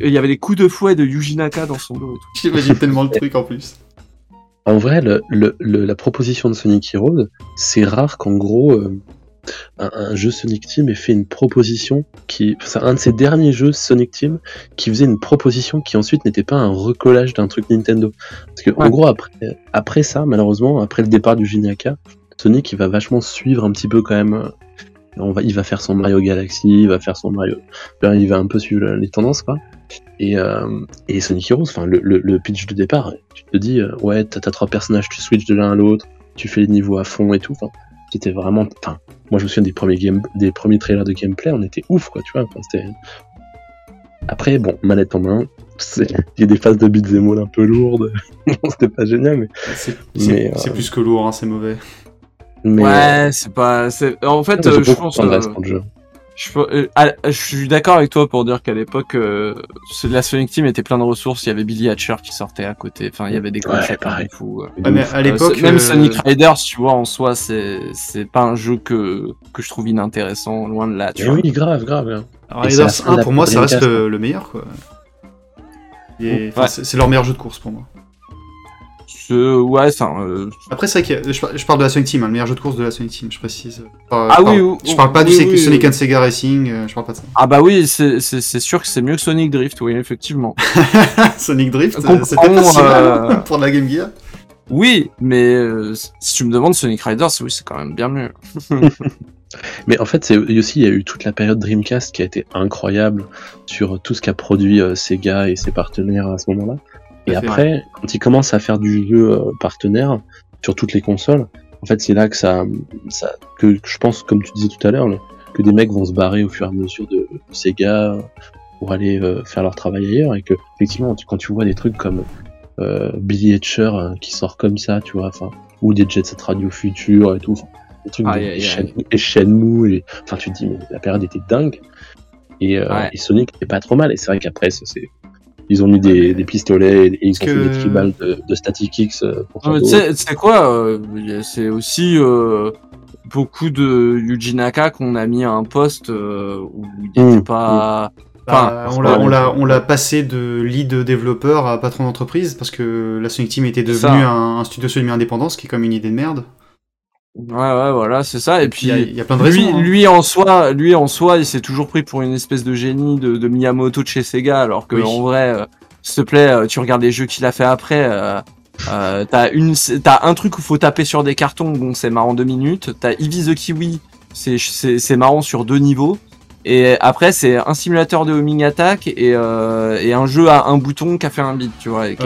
Il y avait des coups de fouet de Yuji Naka dans son dos et tout. J'imagine tellement le truc en plus. En vrai, le, le- le- la proposition de Sonic Heroes, c'est rare qu'en gros, euh, un, un jeu Sonic Team ait fait une proposition qui. C'est un de ses derniers jeux Sonic Team qui faisait une proposition qui ensuite n'était pas un recollage d'un truc Nintendo. Parce que, en gros, après, après ça, malheureusement, après le départ du Jinaka, Sonic il va vachement suivre un petit peu quand même. On va, il va faire son Mario Galaxy, il va faire son Mario. Il va un peu suivre les tendances, quoi. Et, euh, et Sonic Heroes, enfin le, le, le pitch de départ, tu te dis euh, ouais t'as trois personnages, tu switches de l'un à l'autre, tu fais les niveaux à fond et tout. C'était vraiment, enfin moi je me souviens des premiers game, des premiers trailers de gameplay, on était ouf quoi, tu vois. Après bon manette en main, il y a des phases de beat'em un peu lourdes, Bon, c'était pas génial mais C'est euh, plus que lourd, hein, c'est mauvais. Mais Ouais, c'est pas. c'est- En fait, euh, euh, je pense. euh, pour le jeu. Je, euh, ah, je suis d'accord avec toi pour dire qu'à l'époque, euh, la Sonic Team était plein de ressources. Il y avait Billy Hatcher qui sortait à côté. Enfin, il y avait des Ouais, pareil. de fou. euh. Ouais, mais à l'époque. Euh, même euh, Sonic Riders, tu vois, en soi, c'est c'est pas un jeu que que je trouve inintéressant, loin de là. Tu Mais vois. oui grave grave. fin de 1, la pour moi, ça reste Dreamcast, le, le meilleur, quoi. Ouais. c'est leur meilleur jeu de course pour moi. Ce... Ouais, enfin. euh, Après, c'est vrai que je, par- je parle de la Sonic Team, hein, le meilleur jeu de course de la Sonic Team, je précise. Enfin, Ah je oui, parle- oui, Je parle pas du oui, Sonic- oui, Sonic oui. and Sega Racing, euh, je parle pas de ça. Ah bah oui, c'est sûr que c'est mieux que Sonic Drift, oui, effectivement. Sonic Drift, euh, c'était pas si mal euh, pour de la Game Gear. Oui, mais euh, si tu me demandes Sonic Riders, oui, c'est quand même bien mieux. Mais en fait, c'est et aussi il y a eu toute la période Dreamcast qui a été incroyable sur tout ce qu'a produit euh, Sega et ses partenaires à ce moment-là. Et après, quand ils commencent à faire du jeu euh, partenaire sur toutes les consoles, en fait, c'est là que ça, ça, que je pense, comme tu disais tout à l'heure, que des mecs vont se barrer au fur et à mesure de Sega pour aller euh, faire leur travail ailleurs et que effectivement, tu- quand tu vois des trucs comme euh, Billy Etcher euh, qui sort comme ça, tu vois, enfin, ou des Jet Set Radio Future et tout, des trucs de- aïe. Shen- et Shenmue, et, enfin, tu te dis, mais la période était dingue. Et, euh, Ouais. et Sonic était pas trop mal. Et c'est vrai qu'après, ça, c'est, ils ont mis des, Ouais, mais- des pistolets et ils ont fait des tribales de, de Static X euh, pour tu sais quoi, euh, c'est aussi euh, beaucoup de Yuji Naka qu'on a mis à un poste euh, où il Mmh, était pas. Enfin, Bah, on l'a- on l'a on l'a passé de lead développeur à patron d'entreprise parce que la Sonic Team était C'est devenu ça. un, un studio semi-indépendant, ce qui est comme une idée de merde. Ouais, ouais, voilà, c'est ça. Et Il puis, y a, il y a plein de lui, raisons. hein. lui en soi, lui en soi, il s'est toujours pris pour une espèce de génie de, de Miyamoto de chez Sega, alors que Oui. en vrai, euh, s'il te plaît, euh, tu regardes les jeux qu'il a fait après. Euh, euh, t'as une, t'as un truc où faut taper sur des cartons, bon c'est marrant deux minutes. T'as Eevee the Kiwi, c'est c'est c'est marrant sur deux niveaux. Et après c'est un simulateur de homing attack et euh, et un jeu à un bouton qui a fait un beat, tu vois. Et,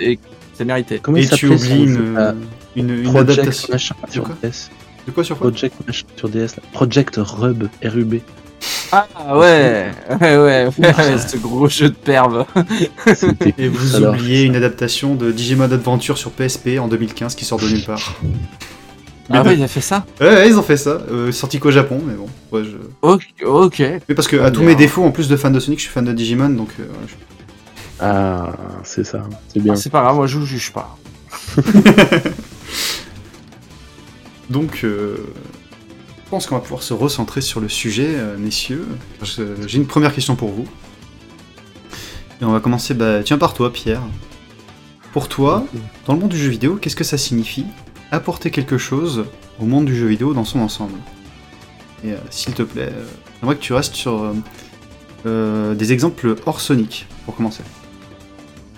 et- et c'est mérité. Comment Et il tu oublies une, là une, une Project adaptation. machin sur quoi DS. De quoi sur quoi Project machin sur DS. là. Project Rub, RUB. Ah ouais, ouais, ouais, ouais, ce gros jeu de perve. Et vous alors, oubliez une adaptation de Digimon Adventure sur PSP en 2015 qui sort de nulle part. Ah ouais, il a fait ça. Ouais, ouais, ils ont fait ça. Euh, sorti qu'au Japon, mais bon. Ouais, je... Ok, ok. Mais parce que, Ah, à tous mes défauts, en plus de fan de Sonic, je suis fan de Digimon, donc. euh, je- Ah, c'est ça, c'est bien. Ah, c'est pas grave, moi je vous juge pas. Donc, euh, je pense qu'on va pouvoir se recentrer sur le sujet, euh, messieurs. J'ai une première question pour vous. Et on va commencer, bah, tiens, par toi, Pierre. Pour toi, dans le monde du jeu vidéo, qu'est-ce que ça signifie apporter quelque chose au monde du jeu vidéo dans son ensemble? Et euh, s'il te plaît, euh, j'aimerais que tu restes sur euh, euh, des exemples hors Sonic, pour commencer.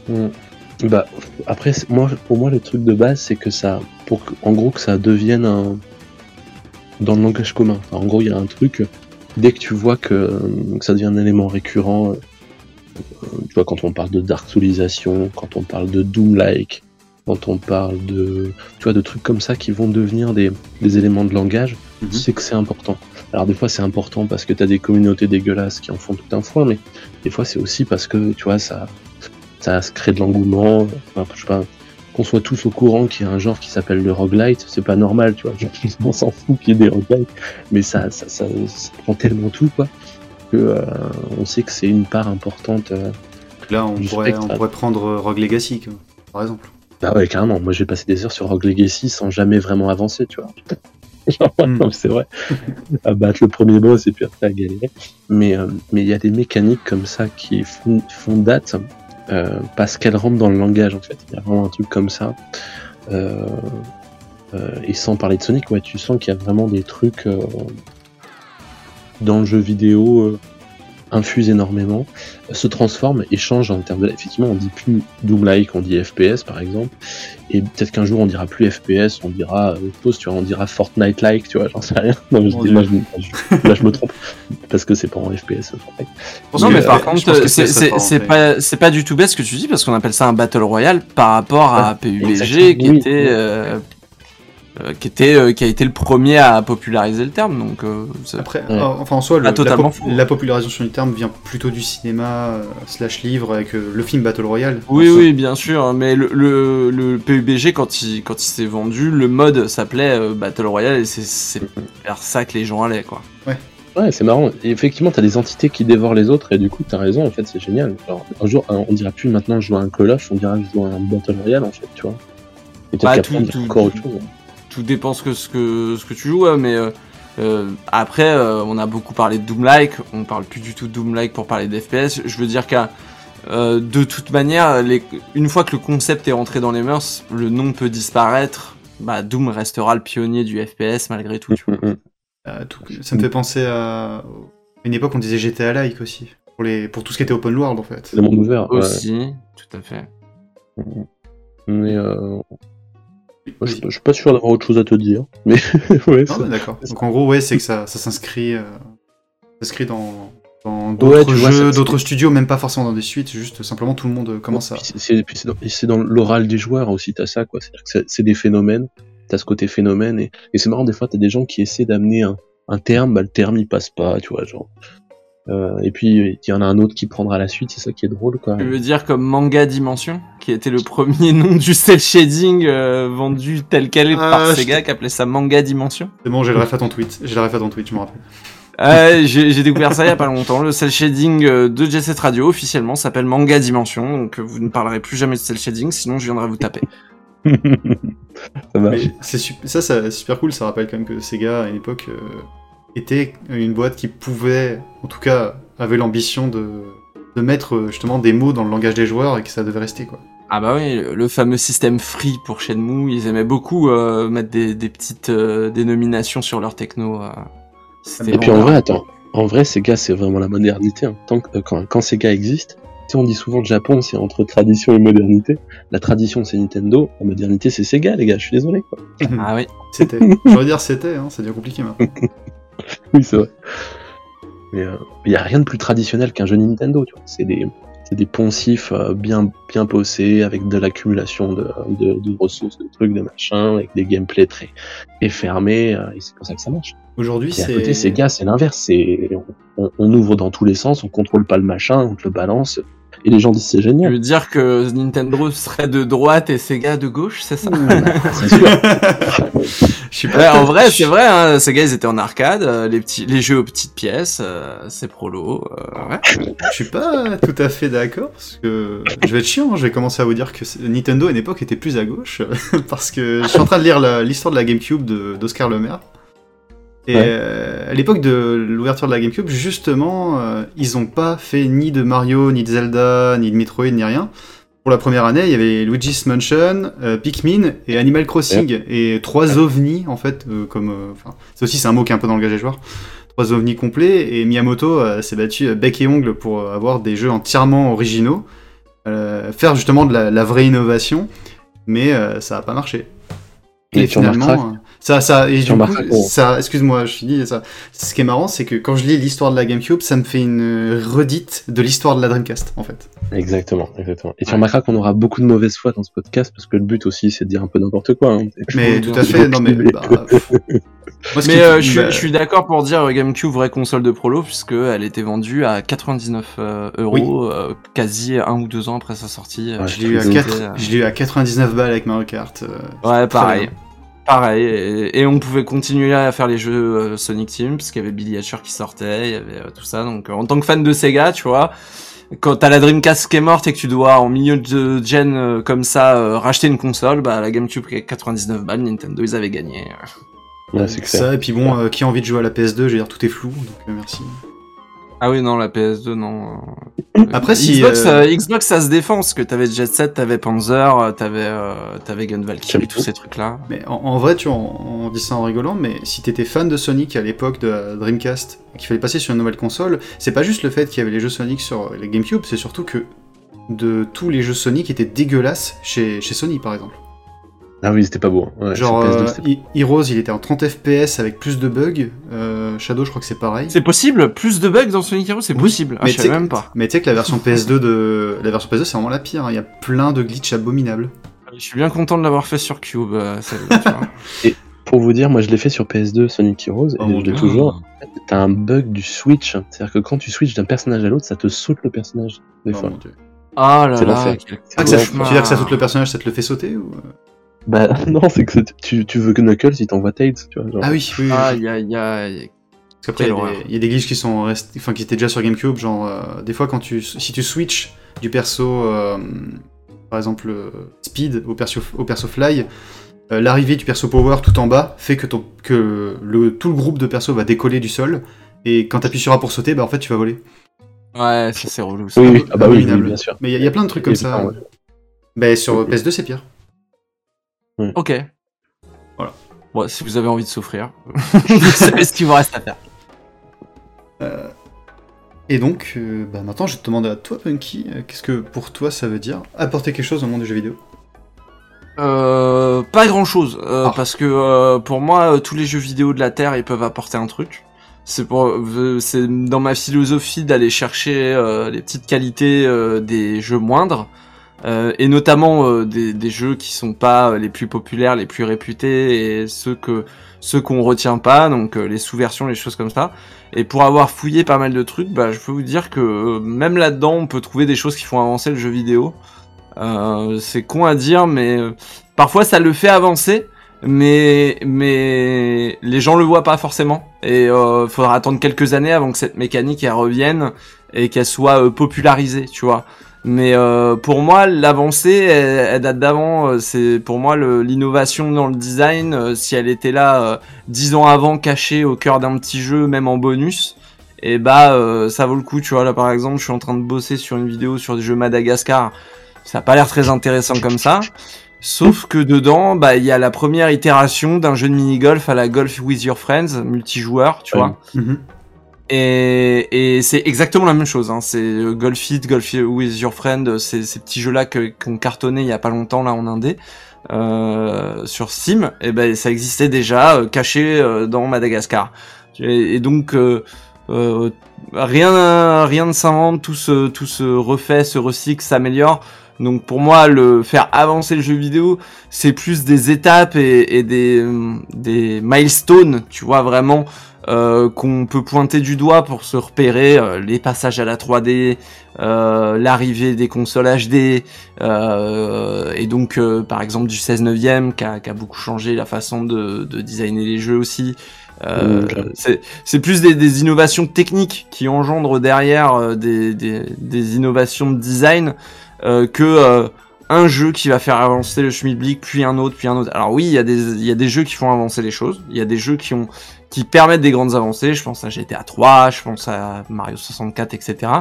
Mm. Bah, après, moi, pour moi, le truc de base, c'est que ça, pour que- en gros, que ça devienne un, dans le langage commun. Enfin, en gros, il y a un truc, dès que tu vois que, que ça devient un élément récurrent, euh, euh, tu vois, quand on parle de Dark Soulisation, quand on parle de Doom-like, quand on parle de, tu vois, de trucs comme ça qui vont devenir des, des éléments de langage, Mhm. c'est que c'est important. Alors des fois c'est important parce que t'as des communautés dégueulasses qui en font tout un foin, mais des fois c'est aussi parce que tu vois ça, ça se crée de l'engouement. Enfin, je sais pas, qu'on soit tous au courant qu'il y a un genre qui s'appelle le roguelite, c'est pas normal, tu vois. On s'en fout qu'il y ait des roguelites, mais ça, ça, ça, ça prend tellement tout quoi que euh, on sait que c'est une part importante. euh. Là, on Du pourrait, on spectre. pourrait prendre euh, Rogue Legacy, quoi, par exemple. Ah ouais carrément. Moi j'ai passé des heures sur Rogue Legacy sans jamais vraiment avancer, tu vois. Genre, Mm. c'est vrai. à battre le premier boss et puis après à galérer. Mais euh, mais il y a des mécaniques comme ça qui font, font date euh, parce qu'elles rentrent dans le langage en fait. Il y a vraiment un truc comme ça. Euh, euh, et sans parler de Sonic, ouais, tu sens qu'il y a vraiment des trucs dans le jeu vidéo euh, infusent énormément, euh, se transforment et changent en termes de. Effectivement, on dit plus Doom-like, on dit FPS par exemple. Et peut-être qu'un jour on dira plus FPS, on dira autre chose, tu vois, on dira Fortnite-like, tu vois, j'en sais rien. Non, mais je dis, là, je me trompe parce que c'est pas en FPS. Fortnite. Non, mais par je contre, c'est pas, c'est pas du tout bête ce que tu dis parce qu'on appelle ça un Battle Royale par rapport à PUBG exactement, qui oui. était. euh, euh, qui, était, euh, qui a été le premier à populariser le terme, donc euh, Après, Ouais. euh, enfin en soi, le- Pas la, popularisation du terme vient plutôt du cinéma euh, slash livre avec euh, le film Battle Royale. Oui, soi. oui, bien sûr, mais le, le, le PUBG, quand il, quand il s'est vendu, le mode s'appelait euh, Battle Royale et c'est- vers ça que les gens allaient, quoi. Ouais, c'est marrant. Et effectivement, t'as des entités qui dévorent les autres, et du coup, t'as raison, en fait, c'est génial. Genre, un jour, on dira plus maintenant jouer à un Call of, on dira jouer à un Battle Royale, en fait, tu vois. Et peut-être Bah, qu'après, encore tout- autre chose. hein. Tout dépend ce que, ce que, ce que tu joues, hein, mais euh, euh, après, euh, on a beaucoup parlé de Doom-like, on parle plus du tout de Doom-like pour parler d'FPS. Je veux dire qu'à euh, de toute manière, les- une fois que le concept est rentré dans les mœurs, le nom peut disparaître. Bah, Doom restera le pionnier du FPS malgré tout. Tu vois. Mm, mm. Euh, tout- ça me fait penser à une époque on disait GTA like aussi pour les pour tout ce qui était open world en fait. Le monde ouvert. ouais. Aussi, tout à fait. Mais euh, je, je suis pas sûr d'avoir autre chose à te dire. Mais ouais, ça- d'accord. Donc en gros ouais c'est que ça, ça s'inscrit euh, s'inscrit dans Ouais, d'autres jeux, d'autres studios, même pas forcément dans des suites, juste simplement tout le monde commence à. C'est- dans, l'oral des joueurs aussi, t'as ça, quoi. C'est- c'est des phénomènes, t'as ce côté phénomène, et, et c'est marrant, des fois, t'as des gens qui essaient d'amener un, un terme, bah, le terme, il passe pas, tu vois, genre. Euh, et puis, il y en a un autre qui prendra la suite, c'est ça qui est drôle, quoi. Tu veux dire comme Manga Dimension, qui était le premier nom du cel shading euh, vendu tel quel Ah, par Sega, qui appelait ça Manga Dimension? C'est bon, j'ai le ref à ton tweet. J'ai le ref à ton tweet, je me rappelle. Euh, j'ai découvert ça il y a pas longtemps. Le cel shading euh, de Jet Set Radio officiellement s'appelle Manga Dimension, donc vous ne parlerez plus jamais de cel shading, sinon je viendrai vous taper. ça ça, ça, c'est super cool. Ça rappelle quand même que Sega à une époque euh, était une boîte qui pouvait, en tout cas, avait l'ambition de, de mettre euh, justement des mots dans le langage des joueurs et que ça devait rester quoi. Ah bah oui, le- fameux système free pour Shenmue, ils aimaient beaucoup euh, mettre des, des petites euh, dénominations sur leur techno. euh. Et puis en vrai, attends, en vrai, Sega, c'est vraiment la modernité. hein. Tant que, euh, quand, quand Sega existe, tu sais, on dit souvent le Japon, c'est entre tradition et modernité. La tradition, c'est Nintendo. La modernité, c'est Sega, les gars. Je suis désolé, quoi. Ah oui. C'était. J'aurais dire c'était, hein, ça devient compliqué maintenant. Oui, c'est vrai. Mais il n'y a rien de plus traditionnel qu'un jeu Nintendo, tu vois. C'est des, c'est des poncifs euh, bien, bien bossés, avec de l'accumulation de, de, de ressources, de trucs, de machin, avec des gameplays très, très fermés, euh, et c'est pour ça que ça marche. Aujourd'hui, Et à côté, c'est. C'est l'inverse. C'est, on, on ouvre dans tous les sens, on contrôle pas le machin, on te le balance, et les gens disent c'est Tu génial. veux dire que Nintendo serait de droite et Sega de gauche, c'est ça C'est sûr. Je suis Ouais, pas. en vrai, c'est vrai, hein, Sega ils étaient en arcade, euh, les petits, les jeux aux petites pièces, euh, c'est prolo. euh, ouais. Je suis pas tout à fait d'accord parce que je vais être chiant. hein, Je vais commencer à vous dire que c'est- Nintendo à une époque était plus à gauche parce que je suis en train de lire l'histoire de la GameCube d'Oscar Lemaire. Et Ouais. euh, à l'époque de l'ouverture de la GameCube, justement, euh, ils ont pas fait ni de Mario, ni de Zelda, ni de Metroid, ni rien. Pour la première année, il y avait Luigi's Mansion, euh, Pikmin et Animal Crossing et trois ovnis en fait, comme, c'est aussi c'est un mot qui est un peu dans le langage des joueurs. Trois ovnis complets et Miyamoto s'est battu bec et ongle pour avoir des jeux entièrement originaux, faire justement de la, la vraie innovation, mais ça a pas marché. Et euh, ça, ça, et du coup, ça, excuse-moi, je finis ça. Ce qui est marrant, c'est que quand je lis l'histoire de la GameCube, ça me fait une redite de l'histoire de la Dreamcast, en fait. Exactement, exactement. Et tu remarqueras qu'on aura beaucoup de mauvaise foi dans ce podcast, parce que le but aussi, c'est de dire un peu n'importe quoi. hein. Mais tout à fait, non mais. bah. Moi, Mais euh, je, suis, bah, je suis d'accord pour dire euh, GameCube vraie console de prolo puisque elle était vendue à 99 euh, euros euh, quasi un ou deux ans après sa sortie. Ouais, Je l'ai eu, à C'était, 4 euh, je l'ai eu à 99 balles avec Mario Kart. euh, Ouais, pareil. Pareil, et, et on pouvait continuer à faire les jeux euh, Sonic Team, parce qu'il y avait Billy Hatcher qui sortait, il y avait euh, tout ça. Donc, euh, en tant que fan de Sega, tu vois, quand t'as la Dreamcast qui est morte et que tu dois, en milieu de gen euh, comme ça, euh, racheter une console, bah la GameCube qui est 99 balles, Nintendo, ils avaient gagné. Ouais, c'est. Ça, et puis bon, euh, qui a envie de jouer à la PS2, je veux dire, tout est flou, donc euh, merci. Ah oui, non, la PS2, non. euh, Après, si, Xbox, euh, euh, Xbox, ça se défend, parce que t'avais Jet Set, t'avais Panzer, t'avais euh, t'avais Gun Valkyrie, tous ces trucs-là. Mais en, en vrai, tu vois, on, on dit ça en rigolant, mais si t'étais fan de Sonic à l'époque de la Dreamcast, qu'il fallait passer sur une nouvelle console, c'est pas juste le fait qu'il y avait les jeux Sonic sur les GameCube, c'est surtout que de tous les jeux Sonic étaient dégueulasses chez, chez Sony, par exemple. Ah oui, c'était pas beau. hein. Ouais, Genre, sur PS2, euh, Heroes, il était en 30 FPS avec plus de bugs. euh, Shadow, je crois que c'est pareil. C'est possible Plus de bugs dans Sonic Heroes, c'est Oui, possible. Ah, mais je tu savais sais même que- pas. Mais tu sais que la version PS2 de la version PS2 c'est vraiment la pire. hein. Il y a plein de glitches abominables. Je suis bien content de l'avoir fait sur Cube, euh, vois. Pour vous dire, moi je l'ai fait sur PS2 Sonic Heroes, Oh et mon je l'ai toujours. T'as un bug du switch. C'est-à-dire que quand tu switches d'un personnage à l'autre, ça te saute le personnage. Des Oh fois. mon Dieu. Ah là là, quel Ah, que ça- cauchemar. tu veux dire que ça saute le personnage, ça te le fait sauter ou... Bah non, c'est que tu, tu veux que Knuckles il t'envoie Tails, tu vois. genre. Ah oui, oui. Parce qu'après, il y, quelle a horreur. des- il y a des glitches qui sont restés, enfin qui étaient déjà sur GameCube, genre euh, des fois quand tu, si tu switches du perso, euh, par exemple euh, Speed au perso, au perso Fly, l'arrivée du perso Power tout en bas fait que, ton, que le, tout le groupe de perso va décoller du sol et quand tu appuies sur A pour sauter, bah en fait tu vas voler. Ouais, ça c'est relou. Oui, oui, ah bah oui, bien sûr. Mais il y, a- y a plein de trucs comme ça. Ouais. Ben, sur PS2, c'est pire. Ok. Voilà. Bon, si vous avez envie de souffrir, vous savez ce qu'il vous reste à faire. Euh, et donc, euh, bah, maintenant, je vais te demander à toi, Punky, euh, qu'est-ce que pour toi ça veut dire apporter quelque chose au monde du jeu vidéo? Euh, pas grand chose, Ah. parce que euh, pour moi, tous les jeux vidéo de la Terre, ils peuvent apporter un truc. C'est pour, c'est dans ma philosophie d'aller chercher euh, les petites qualités euh, des jeux moindres, euh, et notamment euh, des, des jeux qui sont pas euh, les plus populaires, les plus réputés, et ceux que ceux qu'on retient pas, donc euh, les sous-versions, les choses comme ça. Et pour avoir fouillé pas mal de trucs, bah, je peux vous dire que euh, même là-dedans, on peut trouver des choses qui font avancer le jeu vidéo. Euh, c'est con à dire, mais parfois ça le fait avancer, mais mais les gens le voient pas forcément. Et euh, faudra attendre quelques années avant que cette mécanique elle revienne et qu'elle soit popularisée, tu vois. Mais euh, pour moi, l'avancée, elle, date d'avant. euh, C'est pour moi l'innovation dans le design. euh, si elle était là euh, dix ans avant, cachée au cœur d'un petit jeu, même en bonus, et bah euh, ça vaut le coup. Tu vois là, par exemple, je suis en train de bosser sur une vidéo sur des jeux Madagascar. Ça a pas l'air très intéressant comme ça. Sauf que dedans, bah, il y a la première itération d'un jeu de mini-golf à la Golf with Your Friends, multijoueur, tu vois. Mhm. Et, c'est exactement la même chose. Hein. C'est euh, Golf It, Golf with Your Friend, c'est ces petits jeux-là qu'on cartonné il y a pas longtemps là en indé euh, sur Steam. Et ben ça existait déjà euh, caché euh, dans Madagascar. Et, et donc euh, rien rien ne s'invente, tout se tout se refait, se recycle, s'améliore. Donc pour moi, le faire avancer le jeu vidéo, c'est plus des étapes et, et des, des milestones, tu vois, vraiment, euh, qu'on peut pointer du doigt pour se repérer, euh, les passages à la 3D, euh, l'arrivée des consoles HD, et donc par exemple du 16 neuvième qui a, beaucoup changé la façon de, de designer les jeux aussi. C'est plus des, des innovations techniques qui engendrent derrière des, des, des innovations de design que un jeu qui va faire avancer le schmilblick puis un autre puis un autre. Alors oui, il y a des il y a des jeux qui font avancer les choses, il y a des jeux qui ont qui permettent des grandes avancées, je pense à GTA 3, je pense à Mario 64 etc.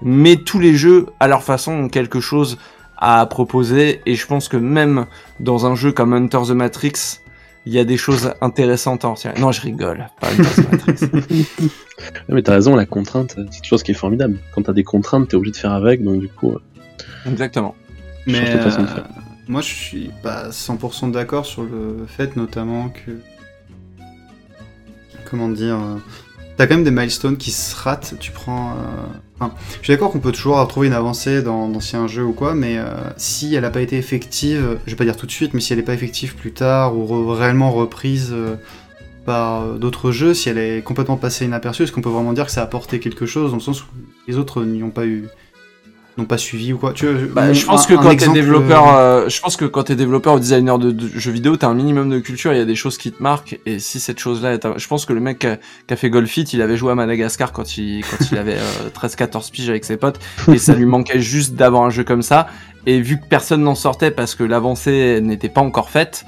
Mais tous les jeux à leur façon ont quelque chose à proposer et je pense que même dans un jeu comme Hunter the Matrix, il y a des choses intéressantes à en tirer. Non, je rigole, pas Hunter the Matrix. Ouais, mais t'as raison, la contrainte, c'est quelque chose qui est formidable. Quand t'as des contraintes, t'es obligé de faire avec, donc du coup. euh, Exactement. Mais euh, moi, je suis pas 100% d'accord sur le fait, notamment que. Comment dire euh, T'as quand même des milestones qui se ratent. Tu prends. euh, je suis d'accord qu'on peut toujours retrouver une avancée dans d'anciens jeux ou quoi, mais euh, si elle n'a pas été effective, je vais pas dire tout de suite, mais si elle n'est pas effective plus tard ou réellement reprise par d'autres jeux, si elle est complètement passée inaperçue, est-ce qu'on peut vraiment dire que ça a apporté quelque chose dans le sens où les autres n'y ont pas eu. N'ont pas suivi ou quoi tu Bah, je pense un- que quand t'es développeur, euh, euh, je pense que quand t'es développeur ou designer de, de jeux vidéo, t'as un minimum de culture. Il y a des choses qui te marquent. Et si cette chose-là, est un- je pense que le mec qui a, fait Golfit, il avait joué à Madagascar quand il quand il avait euh, 13-14 piges avec ses potes, et ça lui manquait juste d'avoir un jeu comme ça. Et vu que personne n'en sortait parce que l'avancée n'était pas encore faite.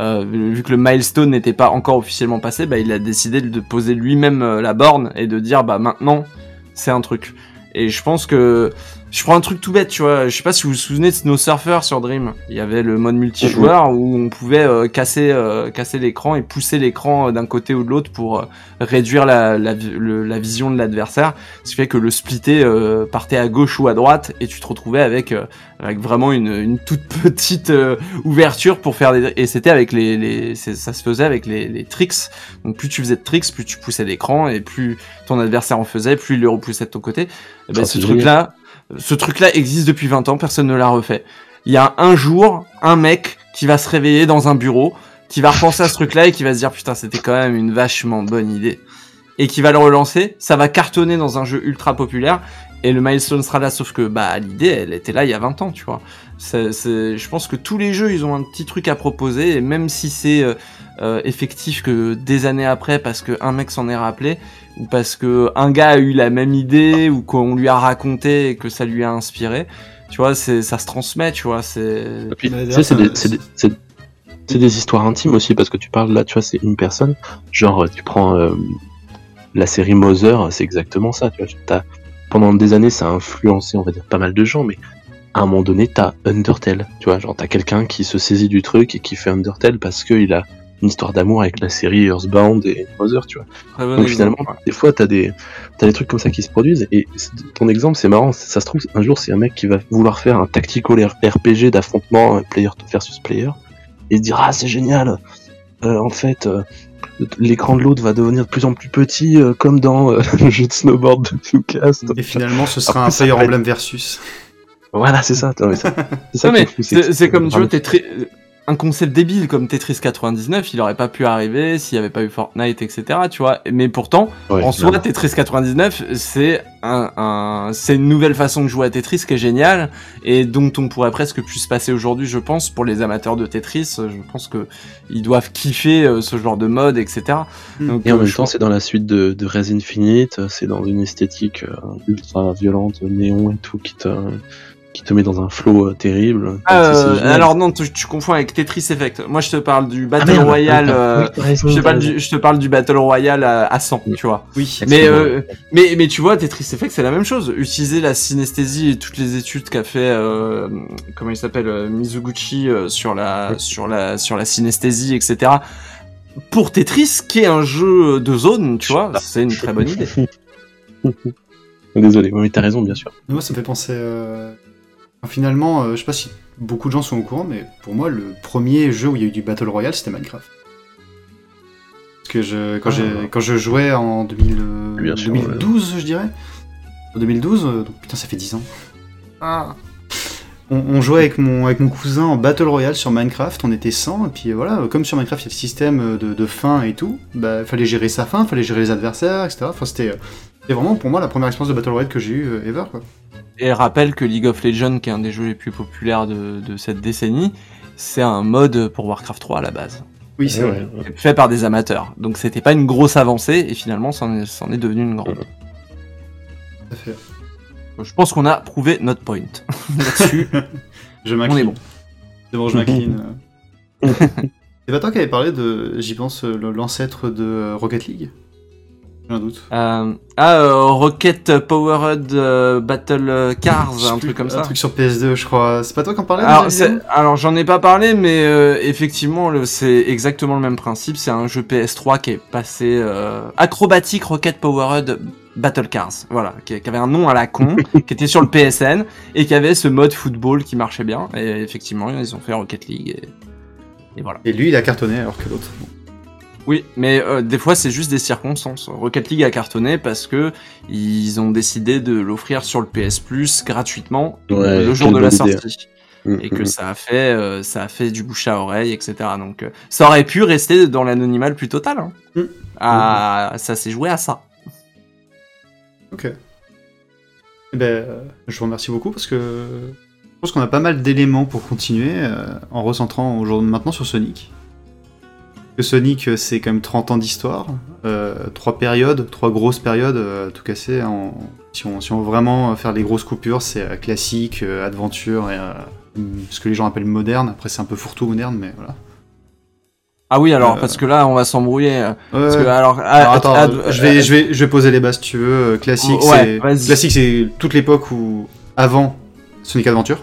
euh, vu que le milestone n'était pas encore officiellement passé, bah, il a décidé de poser lui-même la borne et de dire bah maintenant c'est un truc. Et je pense que je prends un truc tout bête, tu vois. Je sais pas si vous vous souvenez de Snow Surfer sur Dream. Il y avait le mode multijoueur où on pouvait euh, casser, euh, casser l'écran et pousser l'écran euh, d'un côté ou de l'autre pour réduire la, la, le- la vision de l'adversaire. Ce qui fait que le splitter euh, partait à gauche ou à droite et tu te retrouvais avec, avec vraiment une, une toute petite ouverture pour faire des... Et c'était avec les... les ça se faisait avec les, les tricks. Donc plus tu faisais de tricks, plus tu poussais l'écran et plus ton adversaire en faisait, plus il le repoussait de ton côté. Et ben, Ah, ce truc-là, ce truc-là existe depuis 20 ans, personne ne l'a refait. Il y a un jour, un mec qui va se réveiller dans un bureau, qui va repenser à ce truc-là et qui va se dire putain, c'était quand même une vachement bonne idée. Et qui va le relancer, ça va cartonner dans un jeu ultra populaire, et le milestone sera là, sauf que bah l'idée, elle était là il y a 20 ans, tu vois. Je pense que tous les jeux, ils ont un petit truc à proposer, et même si c'est euh, euh, effectif que des années après, parce que un mec s'en est rappelé, ou parce que un gars a eu la même idée, ou qu'on lui a raconté et que ça lui a inspiré, tu vois, c'est, ça se transmet, tu vois, c'est... Tu sais, c'est des, histoires intimes aussi, parce que tu parles là, tu vois, c'est une personne. Genre, tu prends euh, la série Mother, c'est exactement ça, tu vois. T'as pendant des années, ça a influencé, on va dire, pas mal de gens, mais à un moment donné, t'as Undertale, tu vois, genre t'as quelqu'un qui se saisit du truc et qui fait Undertale parce qu'il a une histoire d'amour avec la série Earthbound et Mother, tu vois. Donc exemple, finalement, des fois, t'as des, t'as des trucs comme ça qui se produisent. Et ton exemple, c'est marrant. Ça se trouve, un jour, c'est un mec qui va vouloir faire un tactical RPG d'affrontement euh, player versus player et se dire ah c'est génial. Euh, en fait, euh, l'écran de l'autre va devenir de plus en plus petit, euh, comme dans le jeu de snowboard de Lucas. Et finalement, ce sera Après, un Fire Emblem versus. Voilà, c'est ça. C'est comme tu vois, t'es très un concept débile comme Tetris 99, il aurait pas pu arriver s'il y avait pas eu Fortnite, etc. Tu vois. Mais pourtant, Ouais, en soi. Tetris 99, c'est un, un- c'est une nouvelle façon de jouer à Tetris qui est géniale et dont on pourrait presque plus se passer aujourd'hui, je pense, pour les amateurs de Tetris. Je pense que ils doivent kiffer euh, ce genre de mode, etc. Mm. Donc, Et en euh, même temps, c'est dans la suite de, de Res Infinite, c'est dans une esthétique euh, ultra violente, néon et tout, qui te, qui te met dans un flow euh, terrible. Ah, euh, alors non, tu, tu confonds avec Tetris Effect. Moi, je te parle du Ah, Battle merde, Royale. euh, je, te parle du, je te parle du Battle Royale à, à 100, Oui. tu vois. Oui. Mais, euh, mais, mais tu vois, Tetris Effect, c'est la même chose. Utiliser la synesthésie et toutes les études qu'a fait, euh, comment il s'appelle, euh, Mizuguchi euh, sur la, sur la, sur la synesthésie, etc. Pour Tetris, qui est un jeu de zone, tu vois, c'est une très bonne idée. Désolé, mais t'as raison, bien sûr. Moi, ça me fait penser. Finalement, euh, je sais pas si beaucoup de gens sont au courant, mais pour moi, le premier jeu où il y a eu du Battle Royale, c'était Minecraft. Parce que je, quand, Ah. quand je jouais en 2000, euh, sûr, 2012, je dirais. En 2012, euh, donc putain, ça fait 10 ans. On, on jouait avec mon, avec mon cousin en Battle Royale sur Minecraft, on était 100, et puis voilà, comme sur Minecraft il y a le système de, de fin et tout, bah fallait gérer sa fin, fallait gérer les adversaires, etc. Enfin, c'était euh, c'était vraiment pour moi la première expérience de Battle Royale que j'ai eu euh, ever, quoi. Et rappelle que League of Legends, qui est un des jeux les plus populaires de, de cette décennie, c'est un mode pour Warcraft 3 à la base. Oui, c'est vrai. fait par des amateurs. Donc c'était pas une grosse avancée et finalement c'en est, c'en est devenu une grande. Tout à fait. Je pense qu'on a prouvé notre point là-dessus. Je On m'incline. est bon. C'est bon, je m'incline. C'est pas toi qui avais parlé de, j'y pense, euh, l'ancêtre de euh, Rocket League J'ai un doute. Euh, ah, euh, Rocket Powered euh, Battle Cars, un truc comme Un ça. truc sur PS2, je crois. C'est pas toi qui en parlais Alors, j'en ai pas parlé, mais euh, effectivement, c'est exactement le même principe. C'est un jeu PS3 qui est passé euh, acrobatique Rocket Powered Battle Cars, voilà, qui, qui avait un nom à la con, qui était sur le PSN et qui avait ce mode football qui marchait bien. Et effectivement, ils ont fait Rocket League et, et voilà. Et lui, il a cartonné alors que l'autre. bon. Oui, mais euh, des fois c'est juste des circonstances. Rocket League a cartonné parce que ils ont décidé de l'offrir sur le PS Plus gratuitement Ouais, le jour de la idée. sortie et que ça a fait euh, ça a fait du bouche à oreille, etc. Donc euh, ça aurait pu rester dans l'anonymat le plus total. Hein. Mm. Ah, ça s'est joué à ça. Ok. Eh ben, je vous remercie beaucoup parce que je pense qu'on a pas mal d'éléments pour continuer euh, en recentrant aujourd'hui maintenant sur Sonic. Que Sonic, euh, c'est quand même 30 ans d'histoire, euh, trois périodes, trois grosses périodes, euh, tout casser. Si, on, si on veut vraiment faire les grosses coupures, c'est euh, classique, aventure et ce que les gens appellent moderne. Après, c'est un peu fourre-tout moderne, mais voilà. Ah oui, alors parce que là on va s'embrouiller. Parce que alors, Alors, attends, je, vais, je, vais, je vais poser les bases si tu veux. Classique, Ouais, c'est classique, c'est toute l'époque où avant Sonic Adventure.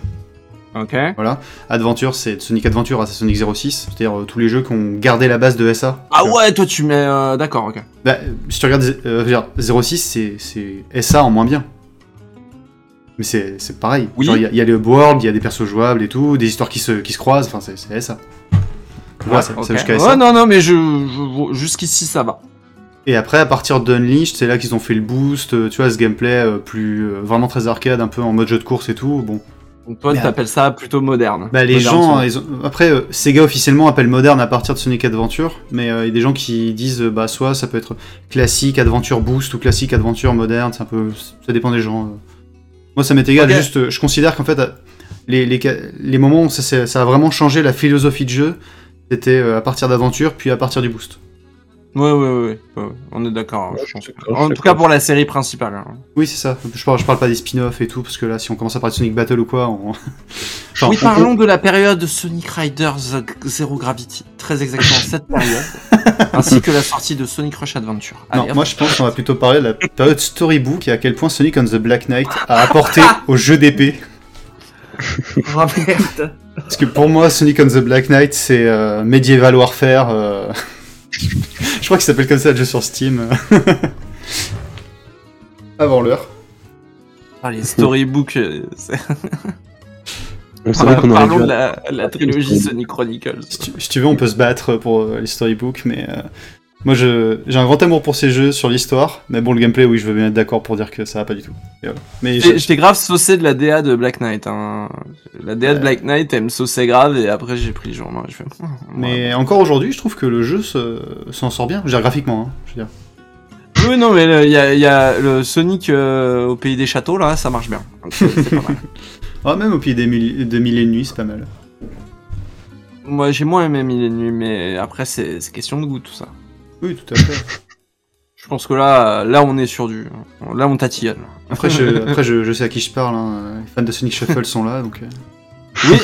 Ok. Voilà. Adventure, c'est Sonic Adventure à Sonic 06, c'est-à-dire euh, tous les jeux qui ont gardé la base de SA. Ah ouais, toi tu mets euh, d'accord, ok. Bah, si tu regardes euh, je veux dire, 06, c'est- c'est SA en moins bien. Mais c'est c'est pareil. Oui. Genre, Il y, a- il y a les world, il y a des persos jouables et tout, des histoires qui se, qui se croisent, enfin c'est c'est SA. Voilà, c'est Ok. c'est jusqu'à Ouais, SA. non, non, mais je, je- jusqu'ici ça va. Et après, à partir d'Unleashed, c'est là qu'ils ont fait le boost, euh, tu vois, ce gameplay euh, plus euh, vraiment très arcade, un peu en mode jeu de course et tout. Bon, Donc toi, Mais t'appelles ça plutôt moderne. Bah, les Moderne, gens, ça. ils ont- après, euh, Sega officiellement appelle moderne à partir de Sonic Adventure, mais euh, il y a des gens qui disent, euh, bah, soit ça peut être classique, Adventure Boost, ou classique, Adventure moderne, c'est un peu, ça dépend des gens. euh. Moi, ça m'est égal, juste, je considère qu'en fait, les, les, les moments où ça, ça a vraiment changé la philosophie de jeu, c'était à partir d'Aventure, puis à partir du Boost. Ouais, ouais, ouais, on est d'accord. Ouais, d'accord, En tout cas pour la série principale. hein. Oui, c'est ça. Je parle, je parle pas des spin-offs et tout, parce que là, si on commence à parler de Sonic Battle ou quoi, on... Genre, oui, on- parlons de la période Sonic Riders Zero Gravity. Très exactement cette période. ainsi que la sortie de Sonic Rush Adventure. Non, Allez, hop. moi je pense qu'on va plutôt parler de la période Storybook et à quel point Sonic on the Black Knight a apporté au jeu d'épée. Oh, merde. Parce que pour moi, Sonic on the Black Knight, c'est euh, Medieval Warfare. euh, je crois qu'il s'appelle comme ça le jeu sur Steam. Avant l'heure. Ah, les storybooks. euh, vrai Parlons dû. de la, la trilogie Sonic Chronicles. Si tu, si tu veux, on peut se battre pour euh, les storybooks, mais euh, moi je- j'ai un grand amour pour ces jeux sur l'histoire. Mais bon, le gameplay, oui, je veux bien être d'accord pour dire que ça va pas du tout. Voilà. Mais J'ai- je- J'étais grave saucé de la DA de Black Knight. Hein. La DA de Black Knight, elle me sauçait grave et après j'ai pris le jour. Non, je fais... hmm, mais encore aujourd'hui, je trouve que le jeu se- s'en sort bien. Graphiquement, hein, je veux dire. Oui, non, mais il y, a- y a le Sonic euh, au pays des châteaux, là, ça marche bien. Donc, c'est- c'est pas mal. Ah, même au pied des mille, de mille et une nuits, c'est pas mal. Moi, j'ai moins aimé Mille et une nuits, mais après, c'est question de goût, tout ça. Oui, tout à fait. Je pense que là, là, on est sur du... Là, on tatillonne. Après, je, après je, je sais à qui je parle. hein. Les fans de Sonic Shuffle sont là, donc. euh. Oui,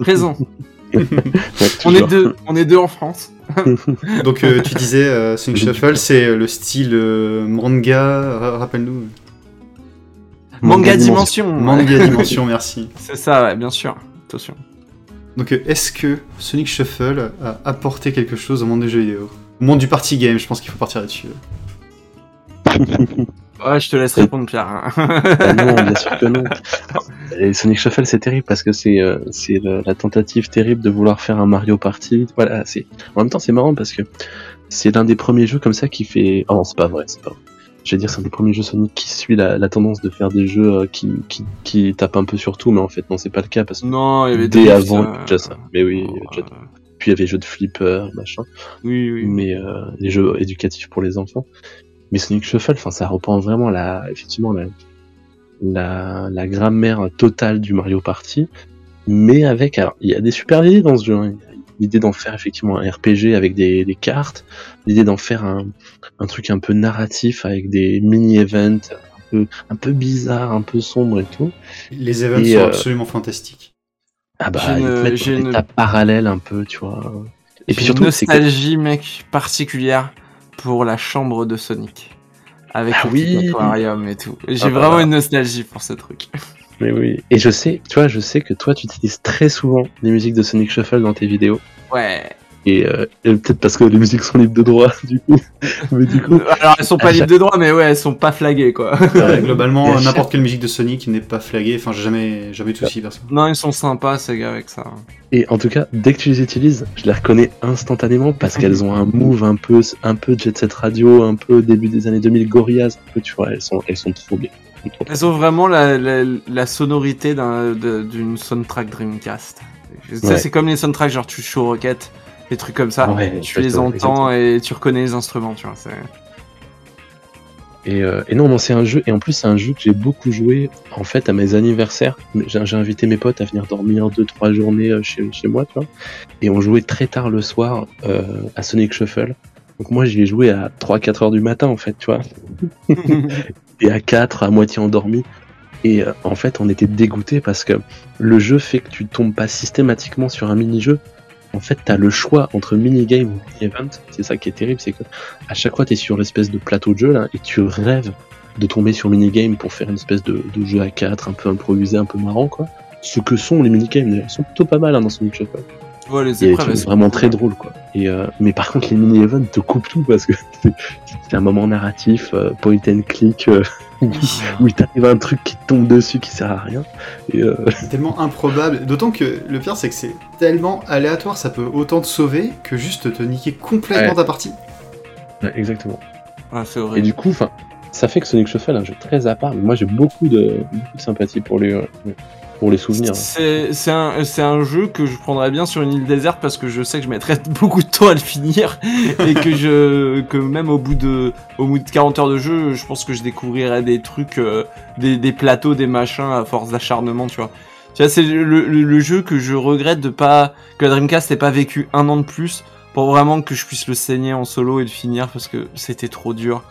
présent. Ouais, On est deux, on est deux en France. Donc, euh, tu disais, euh, Sonic Shuffle, c'est le style euh, manga. ra- Rappelle-nous. Manga Dimension. ouais. Manga Dimension, merci. C'est ça, ouais, bien sûr. Attention. Donc, est-ce que Sonic Shuffle a apporté quelque chose au monde des jeux vidéo? Monde du party game, je pense qu'il faut partir là-dessus. Ouais, je te laisse répondre, Pierre. Ah non, bien sûr que non. Et Sonic Shuffle, c'est terrible parce que c'est euh, c'est la tentative terrible de vouloir faire un Mario Party. Voilà, c'est en même temps c'est marrant parce que c'est l'un des premiers jeux comme ça qui fait. Oh non, c'est pas vrai, c'est pas vrai. Je vais dire, c'est un des premiers jeux Sonic qui suit la, la tendance de faire des jeux euh, qui, qui, qui tapent un peu sur tout, mais en fait, non, c'est pas le cas parce que non, il y avait dès avant, il y euh, avait déjà ça. Mais oui, il y avait déjà- euh, puis il y avait les jeux de flipper, machin. Oui, oui. mais euh, les jeux éducatifs pour les enfants. Mais Sonic Shuffle, enfin, ça reprend vraiment la, effectivement, la, la, la grammaire totale du Mario Party, mais avec, alors, il y a des super idées dans ce jeu. hein. L'idée d'en faire effectivement un RPG avec des, des cartes, l'idée d'en faire un, un truc un peu narratif avec des mini-events un peu, un peu bizarres, un peu sombres et tout. Les events Et, sont euh, absolument fantastiques. Ah bah, J'ai ils une- une- parallèles un peu, tu vois. Et puis surtout, une c'est que nostalgie, mec, particulière pour la chambre de Sonic. Avec Ah le petit oui. aquarium et tout. J'ai Ah bah. vraiment une nostalgie pour ce truc. Mais oui. Et je sais, tu vois, je sais que toi, tu utilises très souvent les musiques de Sonic Shuffle dans tes vidéos. Ouais. Et, euh, et peut-être parce que les musiques sont libres de droit, du coup. Mais du coup, Alors, elles sont pas libres de droit, mais ouais, elles sont pas flaguées, quoi. Ouais, globalement, chaque- n'importe quelle musique de Sonic n'est pas flaguée. Enfin, j'ai jamais, jamais eu de soucis perso. non, ils sont sympas, ces gars, avec ça. et en tout cas, dès que tu les utilises, je les reconnais instantanément parce qu'elles ont un move un peu, un peu Jet Set Radio, un peu début des années 2000 Gorillaz, un peu, tu vois, elles sont, elles sont trop bien. Elles ont vraiment la, la, la sonorité d'une soundtrack Dreamcast. Tu sais, Ouais. c'est comme les soundtracks, genre tu show Rocket, des trucs comme ça. Ouais, tu les exactement, entends et tu reconnais les instruments, tu vois. Et, euh, et non, non, c'est un jeu, et en plus, c'est un jeu que j'ai beaucoup joué, en fait, à mes anniversaires. J'ai j'ai invité mes potes à venir dormir deux, trois journées euh, chez, chez moi, tu vois. Et on jouait très tard le soir euh, à Sonic Shuffle. Donc moi, j'y ai joué à 3-4 heures du matin, en fait, tu vois. Et à 4, à moitié endormi. Et euh, en fait, on était dégoûtés parce que le jeu fait que tu tombes pas systématiquement sur un mini-jeu. En fait, t'as le choix entre minigame ou mini-event. C'est ça qui est terrible, c'est que à chaque fois, t'es sur l'espèce de plateau de jeu là, et tu rêves de tomber sur minigame pour faire une espèce de, jeu à 4 un peu improvisé, un peu marrant, quoi. Ce que sont les minigames, d'ailleurs, ils sont plutôt pas mal hein, dans Sonic Shuffle. Ouais, les épreuves, trucs elles sont vraiment cool. très drôles, quoi. Et, euh, mais par contre, les mini-events te coupent tout parce que c'est un moment narratif, euh, point and click, euh, où il t'arrive un truc qui te tombe dessus qui sert à rien. Et, euh, C'est tellement improbable. D'autant que le pire, c'est que c'est tellement aléatoire. Ça peut autant te sauver que juste te niquer complètement Ouais. ta partie. ouais, exactement. Ouais, c'est Et du coup, enfin, ça fait que Sonic Shuffle est un jeu très à part. Mais moi, j'ai beaucoup de, beaucoup de sympathie pour les, euh, pour les souvenirs. C'est un, jeu que je prendrais bien sur une île déserte parce que je sais que je mettrais beaucoup de temps à le finir et que je que même au bout de au bout de 40 heures de jeu, je pense que je découvrirais des trucs, euh, des, des plateaux, des machins à force d'acharnement, tu vois. Tu vois, c'est le, le, le jeu que je regrette de pas que la Dreamcast n'ait pas vécu un an de plus pour vraiment que je puisse le saigner en solo et le finir parce que c'était trop dur.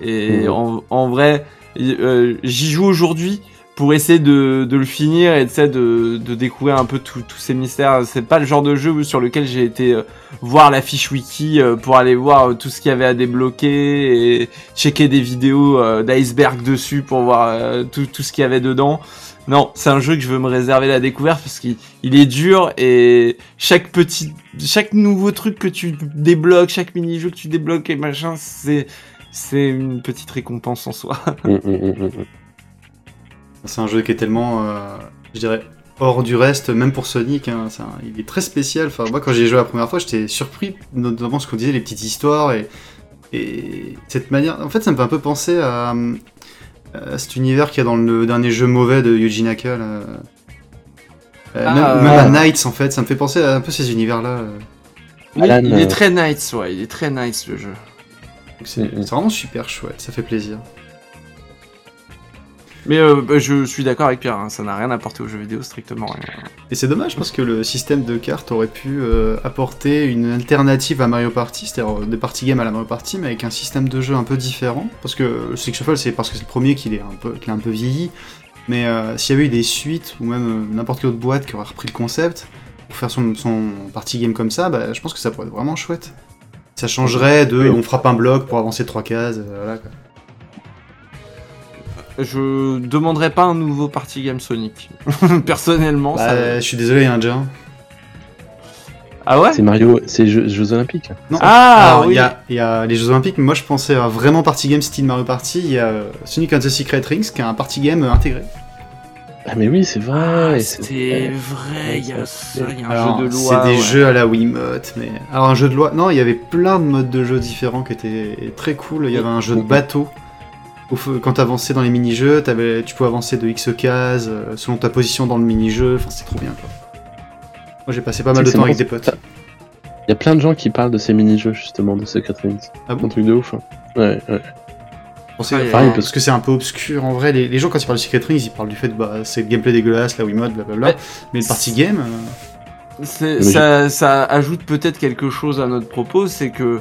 Et Mhm. en, en vrai, euh, j'y joue aujourd'hui pour essayer de, le finir et de, de découvrir un peu tous ces mystères. C'est pas le genre de jeu sur lequel j'ai été euh, voir la fiche wiki euh, pour aller voir euh, tout ce qu'il y avait à débloquer et checker des vidéos d'iceberg dessus pour voir tout, ce qu'il y avait dedans. Non, c'est un jeu que je veux me réserver la découverte parce qu'il il est dur et chaque petit, chaque nouveau truc que tu débloques, chaque mini-jeu que tu débloques et machin, c'est, c'est une petite récompense en soi. C'est un jeu qui est tellement, euh, je dirais, hors du reste, même pour Sonic. hein, un- il est très spécial. Enfin, moi, quand j'ai joué la première fois, j'étais surpris, notamment ce qu'on disait, les petites histoires et, et cette manière. En fait, ça me fait un peu penser à, à cet univers qu'il y a dans le dernier jeu mauvais de Yuji Naka. là. Euh, Ah, même, euh, même à Knights, en fait, ça me fait penser à un peu ces univers-là. euh. Oui, Alan, il est euh, très nice, ouais, il est très nice le jeu. C'est vraiment super chouette, ça fait plaisir. Mais euh, bah, je suis d'accord avec Pierre, hein, ça n'a rien apporté aux jeux vidéo, strictement rien. Et c'est dommage parce que le système de cartes aurait pu euh, apporter une alternative à Mario Party, c'est-à-dire euh, des party games à la Mario Party, mais avec un système de jeu un peu différent. Parce que Six Shuffle, c'est parce que c'est le premier qu'il est un peu, qu'il est un peu vieilli. Mais euh, s'il y avait eu des suites ou même n'importe quelle autre boîte qui aurait repris le concept pour faire son, son party game comme ça, bah, je pense que ça pourrait être vraiment chouette. Ça changerait de on frappe un bloc pour avancer trois cases, voilà quoi. Je demanderais pas un nouveau party game Sonic. Personnellement, Bah, ça... je suis désolé, il y en a déjà un. Ah ouais C'est Mario, c'est Jeux, Jeux Olympiques. Non. Ah, il oui. y, y a les Jeux Olympiques, mais moi je pensais à vraiment party game style Mario Party. Il y a euh, Sonic and the Secret Rings qui est un party game euh, intégré. Ah mais oui, c'est vrai. Ah, c'est C'était vrai. vrai, il y a ça, il y a un Alors, jeu de loi. c'est des ouais. jeux à la Wiimote, mais. Alors, un jeu de loi. Non, il y avait plein de modes de jeu différents qui étaient très cool. Il y avait un jeu de bateau. Quand t'avançais dans les mini-jeux, tu pouvais avancer de X cases euh, selon ta position dans le mini-jeu. Enfin, c'est trop bien quoi. Moi j'ai passé pas mal de temps avec des potes. Il y a plein de gens qui parlent de ces mini-jeux justement de Secret Rings. Ah bon? Un truc de ouf. hein. Ouais, ouais. Bon, c'est- Ah, parce que c'est un peu obscur en vrai. Les, les gens, quand ils parlent de Secret Rings, ils parlent du fait que bah, c'est le gameplay dégueulasse, la Wiimote, blablabla. Ouais. Mais le party game, euh, ça ajoute peut-être quelque chose à notre propos, c'est que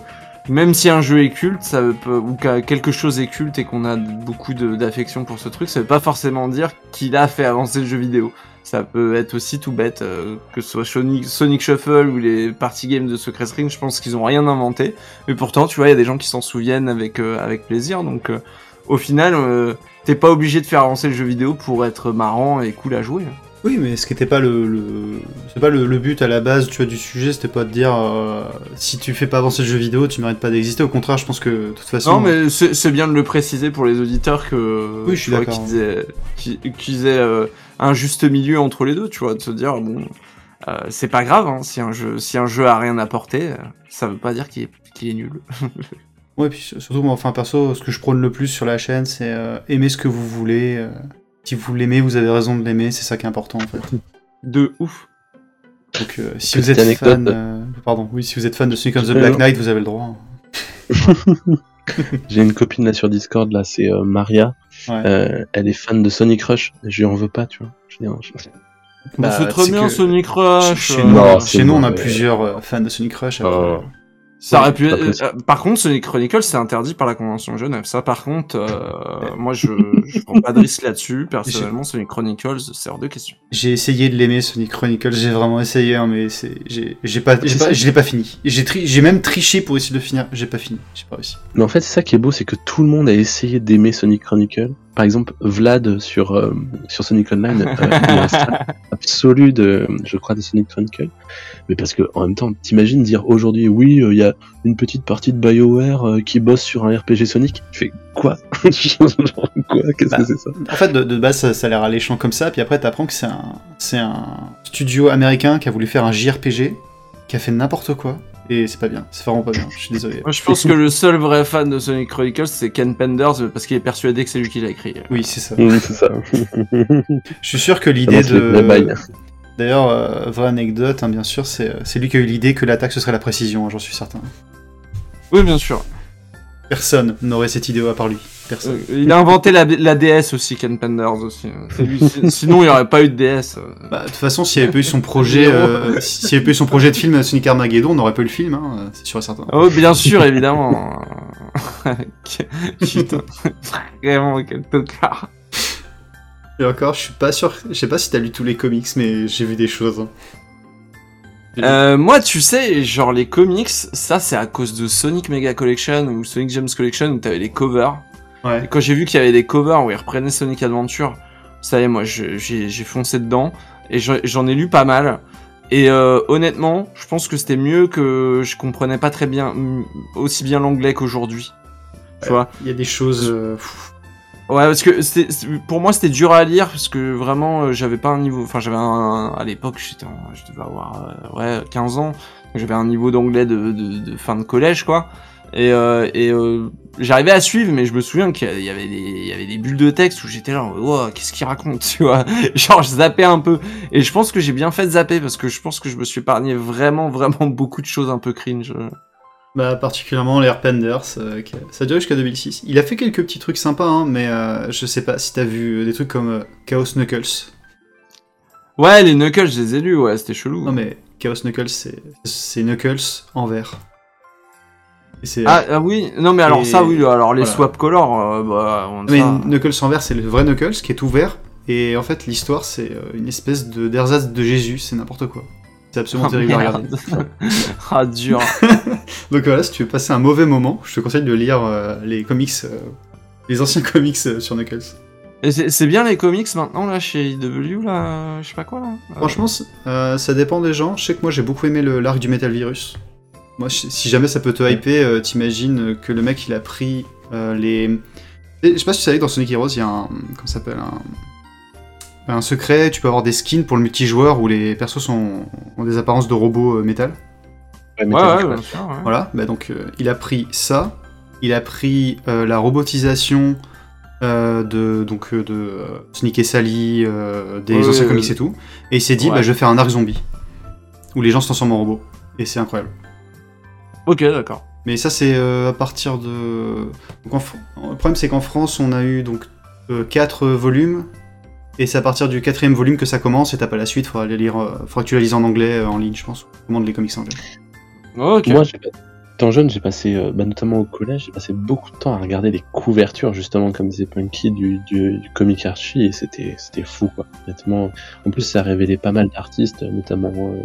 même si un jeu est culte, ça peut, ou que quelque chose est culte et qu'on a beaucoup d'affection pour ce truc, ça veut pas forcément dire qu'il a fait avancer le jeu vidéo. Ça peut être aussi tout bête, euh, que ce soit Sonic, Sonic Shuffle ou les party games de Secret Ring, je pense qu'ils ont rien inventé. Mais pourtant, tu vois, il y a des gens qui s'en souviennent avec, euh, avec plaisir. Donc, euh, au final, euh, t'es pas obligé de faire avancer le jeu vidéo pour être marrant et cool à jouer. Oui, mais ce qui n'était pas le, le- c'est pas le, le but à la base, tu vois, du sujet, c'était pas de dire euh, si tu fais pas avancer le jeu vidéo, tu mérites pas d'exister. Au contraire, je pense que de toute façon. Non, mais c'est bien de le préciser pour les auditeurs que. Oui, je suis d'accord. Qu'ils aient, euh, un juste milieu entre les deux, tu vois, de se dire, bon, euh, c'est pas grave, hein, si, un jeu, si un jeu a rien apporté, ça veut pas dire qu'il est, qu'il est nul. Ouais, puis surtout, moi, enfin, perso, ce que je prône le plus sur la chaîne, c'est aimer ce que vous voulez. Si vous l'aimez, vous avez raison de l'aimer, c'est ça qui est important en fait. De ouf. Donc, euh, si Petite vous êtes anecdote. fan, euh, pardon, oui, si vous êtes fan de Sonic and the Black. Knight, vous avez le droit. J'ai une copine là sur Discord, là, c'est euh, Maria. Ouais. Euh, elle est fan de Sonic Rush. Je lui en veux pas, tu vois. Je Bah, c'est très bien que- Sonic Rush. Chez, nous, Non, chez c'est nous, on a plusieurs euh, fans de Sonic Rush. alors, Oh. Ça aurait pu possible. euh, par contre, Sonic Chronicles, c'est interdit par la Convention de Genève. Ça, par contre, euh, moi, je, je prends pas de risque là-dessus. Personnellement, Sonic Chronicles, c'est hors de question. J'ai essayé de l'aimer Sonic Chronicles, j'ai vraiment essayé, hein, mais c'est, j'ai, j'ai pas, j'ai pas- je l'ai pas fini. J'ai, tri- j'ai même triché pour essayer de le finir, j'ai pas fini, j'ai pas réussi. Mais en fait, c'est ça qui est beau, c'est que tout le monde a essayé d'aimer Sonic Chronicle. Par exemple, Vlad sur, euh, sur Sonic Online, euh, un fan absolu de, je crois, de Sonic Chronicle. Mais parce que, en même temps, t'imagines dire aujourd'hui, oui, euh, il y a une petite partie de BioWare euh, qui bosse sur un RPG Sonic. Tu fais quoi? Genre, Quoi? Qu'est-ce Bah, que c'est ça? En fait, de, de base, ça, ça a l'air alléchant comme ça, puis après, t'apprends que c'est un, c'est un studio américain qui a voulu faire un JRPG, qui a fait n'importe quoi, et c'est pas bien, c'est vraiment pas bien, je suis désolé. Moi, je pense que le seul vrai fan de Sonic Chronicles, c'est Ken Penders, parce qu'il est persuadé que c'est lui qui l'a écrit. Oui, c'est ça. Oui, c'est ça. Je suis sûr que l'idée de... D'ailleurs, euh, vraie anecdote, hein, bien sûr, c'est, c'est lui qui a eu l'idée que l'attaque, ce serait la précision, hein, j'en suis certain. Oui, bien sûr. Personne n'aurait cette idée à part lui. Personne. Euh, il a inventé la, la DS aussi, Ken Penders aussi. Lui- si- Sinon, il n'y aurait pas eu de DS. euh. Bah, de toute façon, s'il n'y avait pas eu son projet, euh, s'il n'y avait pas eu son projet de film Sonic Armageddon, on n'aurait pas eu le film, hein, euh, c'est sûr et certain. Oh, bien sûr, évidemment. Putain, vraiment, quel tocard. Et encore, je suis pas sûr. Je sais pas si t'as lu tous les comics, mais j'ai vu des choses. hein. Euh, moi, tu sais, genre les comics, ça c'est à cause de Sonic Mega Collection ou Sonic Gems Collection où t'avais les covers. Et Ouais. quand j'ai vu qu'il y avait des covers où ils reprenaient Sonic Adventure, ça y est, moi j'ai foncé dedans et j'en ai lu pas mal. Et euh, honnêtement, je pense que c'était mieux que je comprenais pas très bien, aussi bien l'anglais qu'aujourd'hui. Tu vois? Il y a des choses. euh, pff, Ouais, parce que c'est- pour moi c'était dur à lire parce que vraiment euh, j'avais pas un niveau. Enfin, j'avais un. À l'époque, j'étais je devais avoir euh, ouais, 15 ans. J'avais un niveau d'anglais de, de, de fin de collège, quoi. Et, euh, et euh, j'arrivais à suivre, mais je me souviens qu'il y avait des, il y avait des bulles de texte où j'étais là, wow, qu'est-ce qu'il raconte, tu vois Genre, je zappais un peu. Et je pense que j'ai bien fait de zapper parce que je pense que je me suis épargné vraiment, vraiment beaucoup de choses un peu cringe. Bah, particulièrement les Penders, euh, qui- ça a duré jusqu'à 2006. Il a fait quelques petits trucs sympas, hein, mais euh, je sais pas si t'as vu des trucs comme euh, Chaos Knuckles. Ouais, les Knuckles, je les ai lus, ouais, c'était chelou. Non, mais Chaos Knuckles, c'est Knuckles en vert. Ah, ah oui, non mais alors Et- ça oui, alors les voilà. swap color, euh, bah, on mais ça- Knuckles en vert, c'est le vrai Knuckles qui est tout vert. Et en fait, l'histoire, c'est euh, une espèce de d'ersatz de Jésus, c'est n'importe quoi. C'est absolument Ah, terrible à regarder. ah dur. Donc voilà, si tu veux passer un mauvais moment, je te conseille de lire euh, les comics, euh, les anciens comics euh, sur Knuckles. C'est bien les comics maintenant là chez IW là, je sais pas quoi là. Franchement, ça dépend des gens. Je sais que moi j'ai beaucoup aimé le- l'arc du Metal Virus. Moi, si jamais ça peut te hyper, t'imagines que le mec il a pris les. Et Je sais pas si tu savais que dans Sonic Heroes il y a un. Comment ça s'appelle un... un secret, tu peux avoir des skins pour le multijoueur où les persos sont... ont des apparences de robots euh, métal. Ouais, mais Ouais, ouais, sûr. ouais. Voilà, bah donc euh, il a pris ça, il a pris euh, la robotisation euh, de donc de Sonic et Sally, euh, des Ouais, anciens ouais, comics ouais. et tout, et il s'est dit Ouais. bah je vais faire un arc zombie où les gens se transforment en robots et c'est incroyable. Ok, d'accord. Mais ça c'est euh, à partir de donc, en Fr- le problème c'est qu'en France on a eu donc 4 volumes et c'est à partir du quatrième volume que ça commence et t'as pas la suite, faudra les lire, euh, faudra que tu la lises en anglais euh, en ligne je pense, commande les comics en anglais. Ok. Moi, j'ai pas- étant jeune, j'ai passé, euh, bah, notamment au collège, j'ai passé beaucoup de temps à regarder les couvertures, justement, comme disait Punky, du, du, du comic Archie, et c'était, c'était fou, quoi. Honnêtement, en plus, ça révélait pas mal d'artistes, notamment, euh,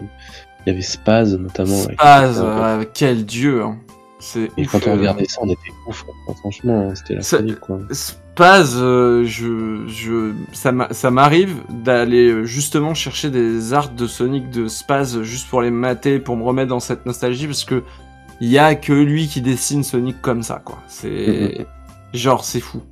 il y avait Spaz, notamment. Spaz, quel dieu. hein. Et ouf, quand on euh, regardait ça, on était ouf, quoi. Enfin, franchement, c'était la folie, quoi. Spaz, euh, je, je, ça m'a- ça m'arrive d'aller euh, justement chercher des arts de Sonic de Spaz juste pour les mater, pour me remettre dans cette nostalgie, parce que il y a que lui qui dessine Sonic comme ça, quoi. C'est genre c'est fou.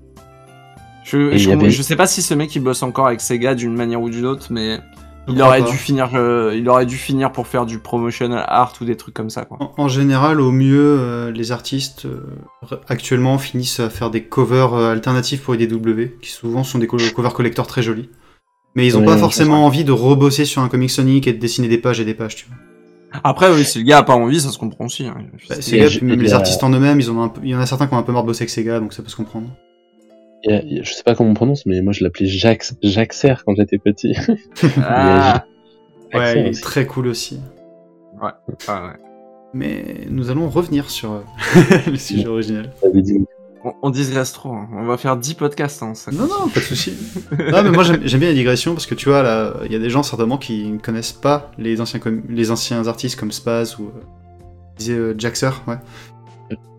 Je, je, avait- sais pas si ce mec il bosse encore avec Sega d'une manière ou d'une autre, mais il crois aurait pas. dû finir, euh, il aurait dû finir pour faire du promotional art ou des trucs comme ça, quoi. En, en général, au mieux, euh, les artistes euh, actuellement finissent à faire des covers euh, alternatifs pour IDW, qui souvent sont des co- covers collecteurs très jolis. Mais ils ont Ouais, pas forcément envie de rebosser sur un comic Sonic et de dessiner des pages et des pages, tu vois. Après, oui, si le gars a pas envie, ça se comprend aussi. hein. Bah, même les artistes en eux-mêmes, ils en ont un peu- il y en a certains qui ont un peu marre de bosser avec Sega, donc ça peut se comprendre. Il y a- il y a- je sais pas comment on prononce, mais moi, je l'appelais Jacques, Jacques Serre quand j'étais petit. Ah, Ouais, Serre il est aussi. très cool aussi. ah ouais. Mais nous allons revenir sur euh, le sujet original. On, on digresse trop. hein. On va faire 10 podcasts. Hein, ça. Non, non, pas de souci. non, mais moi j'aime bien les digressions parce que tu vois, là, il y a des gens certainement qui ne connaissent pas les anciens, com- les anciens artistes comme Spaz ou. Euh, disait euh, Jaxer, ouais.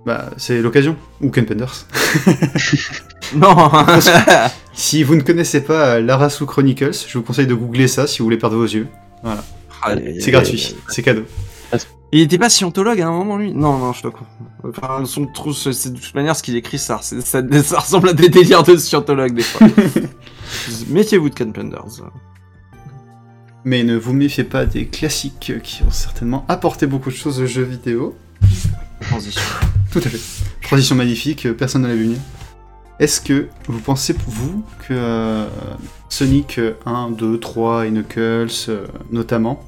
Bah, c'est l'occasion. Ou Ken Penders. Non. Si vous ne connaissez pas euh, Larasu Chronicles, je vous conseille de googler ça si vous voulez perdre vos yeux. Allez. C'est gratuit, c'est cadeau. Il était pas scientologue à un moment, lui? Non, non, je te comprends. Enfin, son trou, c'est c'est de toute manière ce qu'il écrit, ça, ça ressemble à des délires de scientologue des fois. Méfiez-vous de Ken Penders. Mais ne vous méfiez pas des classiques qui ont certainement apporté beaucoup de choses aux jeux vidéo. Transition. Tout à fait. Transition magnifique, euh, personne ne l'a vu venir. Est-ce que vous pensez, vous, que euh, Sonic euh, 1, 2, 3 et Knuckles, euh, notamment,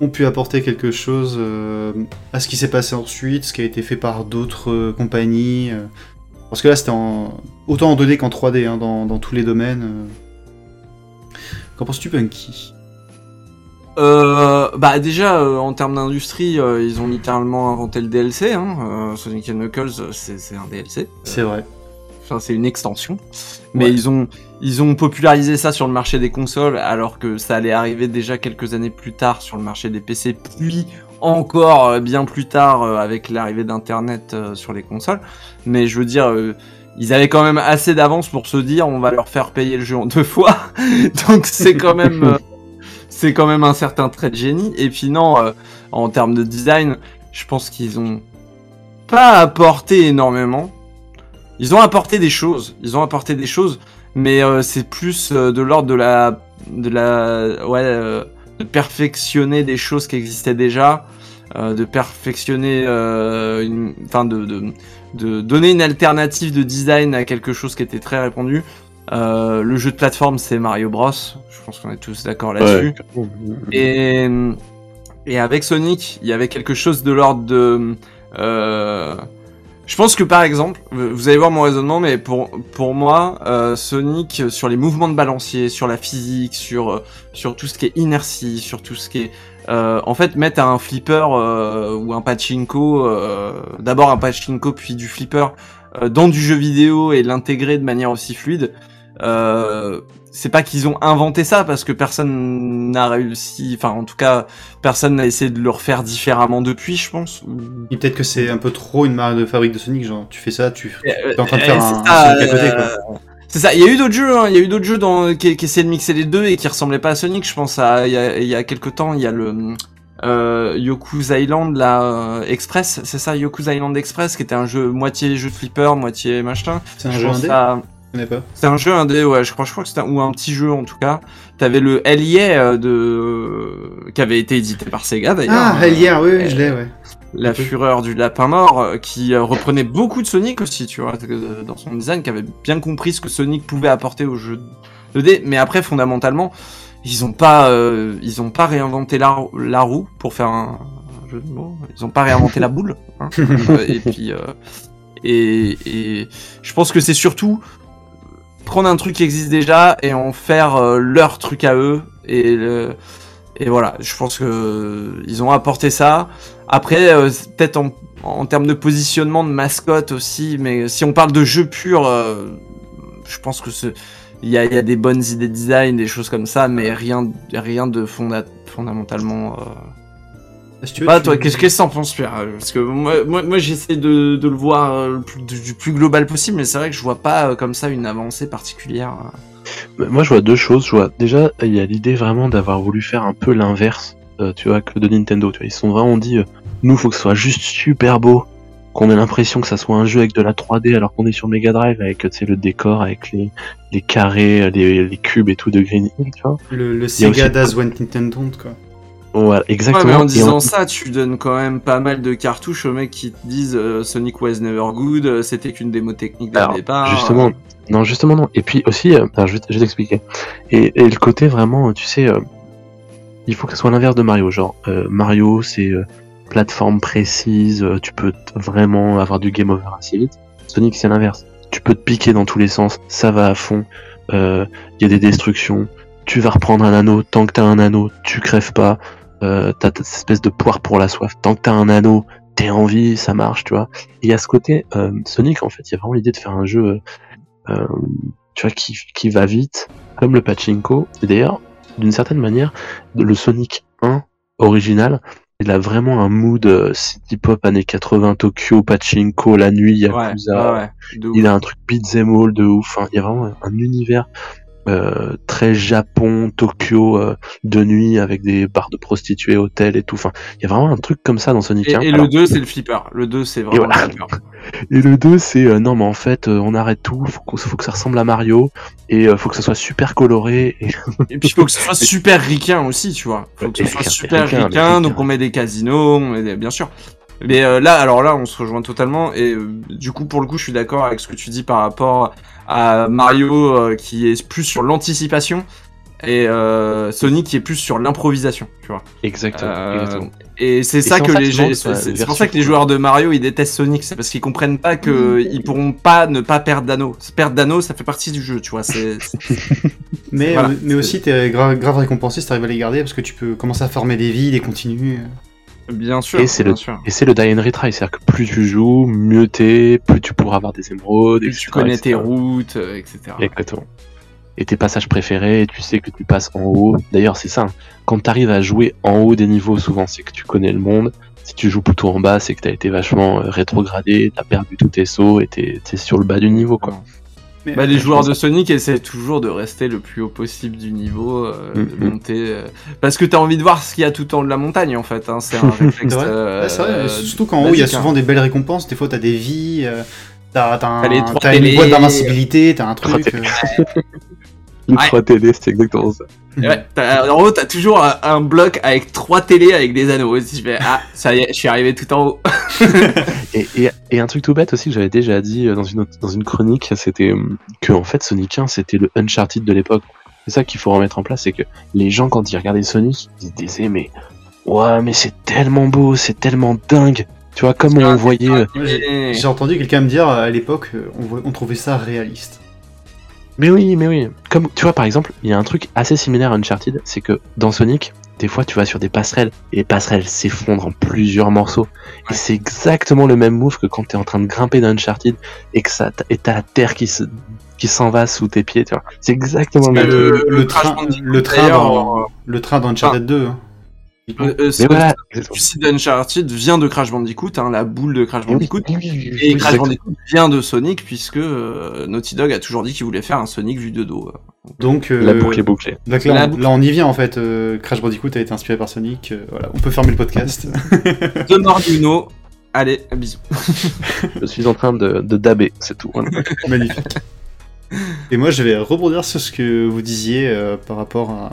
ont pu apporter quelque chose euh, à ce qui s'est passé ensuite, ce qui a été fait par d'autres compagnies Parce que là, c'était en... autant en 2D qu'en 3D, hein, dans, dans tous les domaines. Qu'en penses-tu, Punky? Euh, bah déjà euh, en termes d'industrie, euh, ils ont littéralement inventé le DLC. Hein. Sonic and Knuckles, c'est un DLC. C'est vrai. Enfin c'est une extension, mais Ouais. ils ont ils ont popularisé ça sur le marché des consoles alors que ça allait arriver déjà quelques années plus tard sur le marché des PC, puis encore euh, bien plus tard euh, avec l'arrivée d'internet euh, sur les consoles. Mais je veux dire, ils avaient quand même assez d'avance pour se dire on va leur faire payer le jeu en deux fois, donc c'est quand même c'est quand même un certain trait de génie. Et puis non, euh, en termes de design, je pense qu'ils ont pas apporté énormément. Ils ont apporté des choses, ils ont apporté des choses, mais euh, c'est plus euh, de l'ordre de la, de la, ouais, euh, de perfectionner des choses qui existaient déjà, de perfectionner, enfin de, de, de donner une alternative de design à quelque chose qui était très répandu. Le jeu de plateforme c'est Mario Bros. Je pense qu'on est tous d'accord là-dessus. Ouais. Et, et avec Sonic, il y avait quelque chose de l'ordre de. Euh, je pense que par exemple, vous allez voir mon raisonnement, mais pour, pour moi, euh, Sonic, sur les mouvements de balancier, sur la physique, sur, euh, sur tout ce qui est inertie, sur tout ce qui est. euh, en fait, mettre un flipper euh, ou un pachinko, euh, d'abord un pachinko puis du flipper, euh, dans du jeu vidéo et l'intégrer de manière aussi fluide, euh, c'est pas qu'ils ont inventé ça parce que personne n'a réussi, enfin en tout cas personne n'a essayé de le refaire différemment depuis, je pense. Et peut-être que c'est un peu trop une marque de fabrique de Sonic, genre tu fais ça, tu Euh, es en train de euh, faire c'est un, ça, un Sonic à côté quoi. euh, C'est ça, il y a eu d'autres jeux, hein, il y a eu d'autres jeux dans, qui, qui essayaient de mixer les deux et qui ressemblaient pas à Sonic, je pense à, il y a, il y a quelques temps, il y a le euh, Yoku's Island, euh, Express, c'est ça, Yoku's Island Express, qui était un jeu moitié jeu de flipper, moitié machin. C'est un Je jeu indé? à- connais pas. C'est un jeu indé, ouais, je crois, je crois que c'était un, ou un petit jeu en tout cas. T'avais le Yeah, euh, de qui avait été édité par Sega d'ailleurs. Ah, Euh, yeah, oui, oui, je l'ai, ouais. La fureur du lapin mort, euh, qui euh, reprenait beaucoup de Sonic aussi, tu vois, euh, dans son design, qui avait bien compris ce que Sonic pouvait apporter au jeu 2D. Mais après, fondamentalement, ils ont pas, euh, ils ont pas réinventé la, la roue pour faire un, un jeu de mots. Ils ont pas réinventé la boule. hein. Euh, et puis, euh, et, et je pense que c'est surtout prendre un truc qui existe déjà et en faire euh, leur truc à eux. Et, et voilà, je pense que euh, ils ont apporté ça. Après, euh, peut-être en, en termes de positionnement de mascotte aussi, mais si on parle de jeu pur, je pense que il y y a des bonnes idées de design, des choses comme ça, mais rien, rien de fonda- fondamentalement. Euh, Si tu veux, bah, tu- toi, qu'est-ce que t'en penses, Pierre? Parce que moi, moi, moi j'essaie de, de le voir euh, le plus- du, du plus global possible, mais c'est vrai que je vois pas euh, comme ça une avancée particulière. Mais Moi, je vois deux choses. Je vois déjà, il y a l'idée vraiment d'avoir voulu faire un peu l'inverse, euh, tu vois, que de Nintendo. Tu vois, ils se sont vraiment dit, euh, nous, faut que ce soit juste super beau, qu'on ait l'impression que ça soit un jeu avec de la 3D, alors qu'on est sur Mega Drive avec, tu sais, le décor, avec les, les carrés, les, les cubes et tout de Green Hill, tu vois. Le, Sega aussi- When Nintendo quoi. Voilà, Ouais, exactement. mais en disant ça, tu donnes quand même pas mal de cartouches aux mecs qui te disent euh, Sonic was never good, euh, c'était qu'une démo technique dès le départ. Justement, non, justement non. Et puis aussi, euh, alors, je vais, t'expliquer. Et, et le côté vraiment, tu sais, euh, il faut que ce soit l'inverse de Mario. Genre, Mario, c'est plateforme précise, tu peux vraiment avoir du game over assez vite. Sonic, c'est l'inverse. Tu peux te piquer dans tous les sens, ça va à fond. Il y a des destructions. Tu vas reprendre un anneau. Tant que t'as un anneau, tu crèves pas. Euh, t'as cette espèce de poire pour la soif. Tant que t'as un anneau, t'es en vie, ça marche, tu vois. Et à ce côté, euh, Sonic, en fait, il y a vraiment l'idée de faire un jeu, euh, euh, tu vois, qui, qui va vite, comme le pachinko. Et d'ailleurs, d'une certaine manière, le Sonic 1 original, il a vraiment un mood euh, city pop années 80, Tokyo, pachinko, la nuit, Yakuza. ouais, ouais. Il a un truc beat'em all de ouf. Enfin, il y a vraiment un univers euh, très Japon, Tokyo, euh, de nuit avec des bars de prostituées, hôtels et tout. Enfin, il y a vraiment un truc comme ça dans Sonic Et, 1. et Alors- le 2, c'est le flipper. Le 2, c'est vraiment voilà. le flipper. Et le 2, c'est euh, non, mais en fait, euh, on arrête tout, faut, faut que ça ressemble à Mario, et euh, faut que ça soit super coloré. Et... Et puis il faut que ce soit super ricain aussi, tu vois. Faut que Ouais, soit super ricain. donc on met des casinos, on met des- bien sûr. Mais euh, là, alors là, on se rejoint totalement. Et euh, du coup, pour le coup, je suis d'accord avec ce que tu dis par rapport à Mario euh, qui est plus sur l'anticipation et euh, Sonic qui est plus sur l'improvisation, tu vois. Exactement. Euh, exactement. Et c'est ça que les c'est pour ça que les joueurs de Mario ils détestent Sonic, c'est parce qu'ils comprennent pas que ils pourront pas ne pas perdre d'anneaux. Perdre d'anneaux, ça fait partie du jeu, tu vois. C'est Mais, Voilà. mais aussi, t'es gra- grave récompensé si t'arrives à les garder parce que tu peux commencer à former des villes, des continues. Bien sûr. Et c'est le- sûr. Et c'est le die and retry, c'est-à-dire que plus tu joues, mieux t'es, plus tu pourras avoir des émeraudes, Plus etc., tu connais tes routes, euh, etc. Exactement. Et tes passages préférés, tu sais que tu passes en haut. D'ailleurs, c'est ça. hein. Quand tu arrives à jouer en haut des niveaux, souvent, c'est que tu connais le monde. Si tu joues plutôt en bas, c'est que tu as été vachement euh, rétrogradé, tu as perdu tous tes sauts et t'es es sur le bas du niveau, quoi. Mais- Bah, les joueurs de Sonic essaient toujours de rester le plus haut possible du niveau, euh, de Mhm. monter. euh, parce que t'as envie de voir ce qu'il y a tout en haut de la montagne en fait. Hein. C'est un réflexe. Euh, Ouais, Surtout qu'en haut, il y a hein. souvent des belles récompenses. Des fois, t'as des vies, euh, t'as un- une boîte d'invincibilité, t'as un truc. Une Ouais. 3 télé, c'est exactement ça. Ouais, t'as- en haut, t'as toujours un, un bloc avec trois télés avec des anneaux. Si je fais, ah, ça y est, je suis arrivé tout en haut. Et, et, et un truc tout bête aussi que j'avais déjà dit euh, dans une, autre- dans une chronique, c'était euh, que en fait Sonic 1 c'était le Uncharted de l'époque. C'est ça qu'il faut remettre en place, c'est que les gens quand ils regardaient Sonic, ils se disaient mais ouais mais c'est tellement beau, c'est tellement dingue. Tu vois comme on voyait. euh, j'ai entendu quelqu'un me dire à l'époque, euh, on trouvait ça réaliste. Mais oui, mais oui. Comme tu vois par exemple, il y a un truc assez similaire à Uncharted, c'est que dans Sonic, des fois tu vas sur des passerelles et les passerelles s'effondrent en plusieurs morceaux. Et c'est exactement le même move que quand t'es en train de grimper dans Uncharted et que ça et t'as la terre qui se qui s'en va sous tes pieds, tu vois. C'est exactement le même. le- le, train, le train dans, euh, le train dans Uncharted 2. hein. Euh, euh, ce voilà. suicide vient de Crash Bandicoot, hein, la boule de Crash Bandicoot. Oui, oui, oui, oui, Et Crash. Bandicoot vient de Sonic puisque euh, Naughty Dog a toujours dit qu'il voulait faire un Sonic vu de dos. Donc, euh, La boucle est bouclée. donc là, La on, boucle. là, on y vient en fait. euh, Crash Bandicoot a été inspiré par Sonic. euh, voilà, on peut fermer le podcast. You know. Allez, bisous. Je suis en train de, de daber, c'est tout. Voilà. Magnifique. Et moi, je vais rebondir sur ce que vous disiez euh, par rapport à,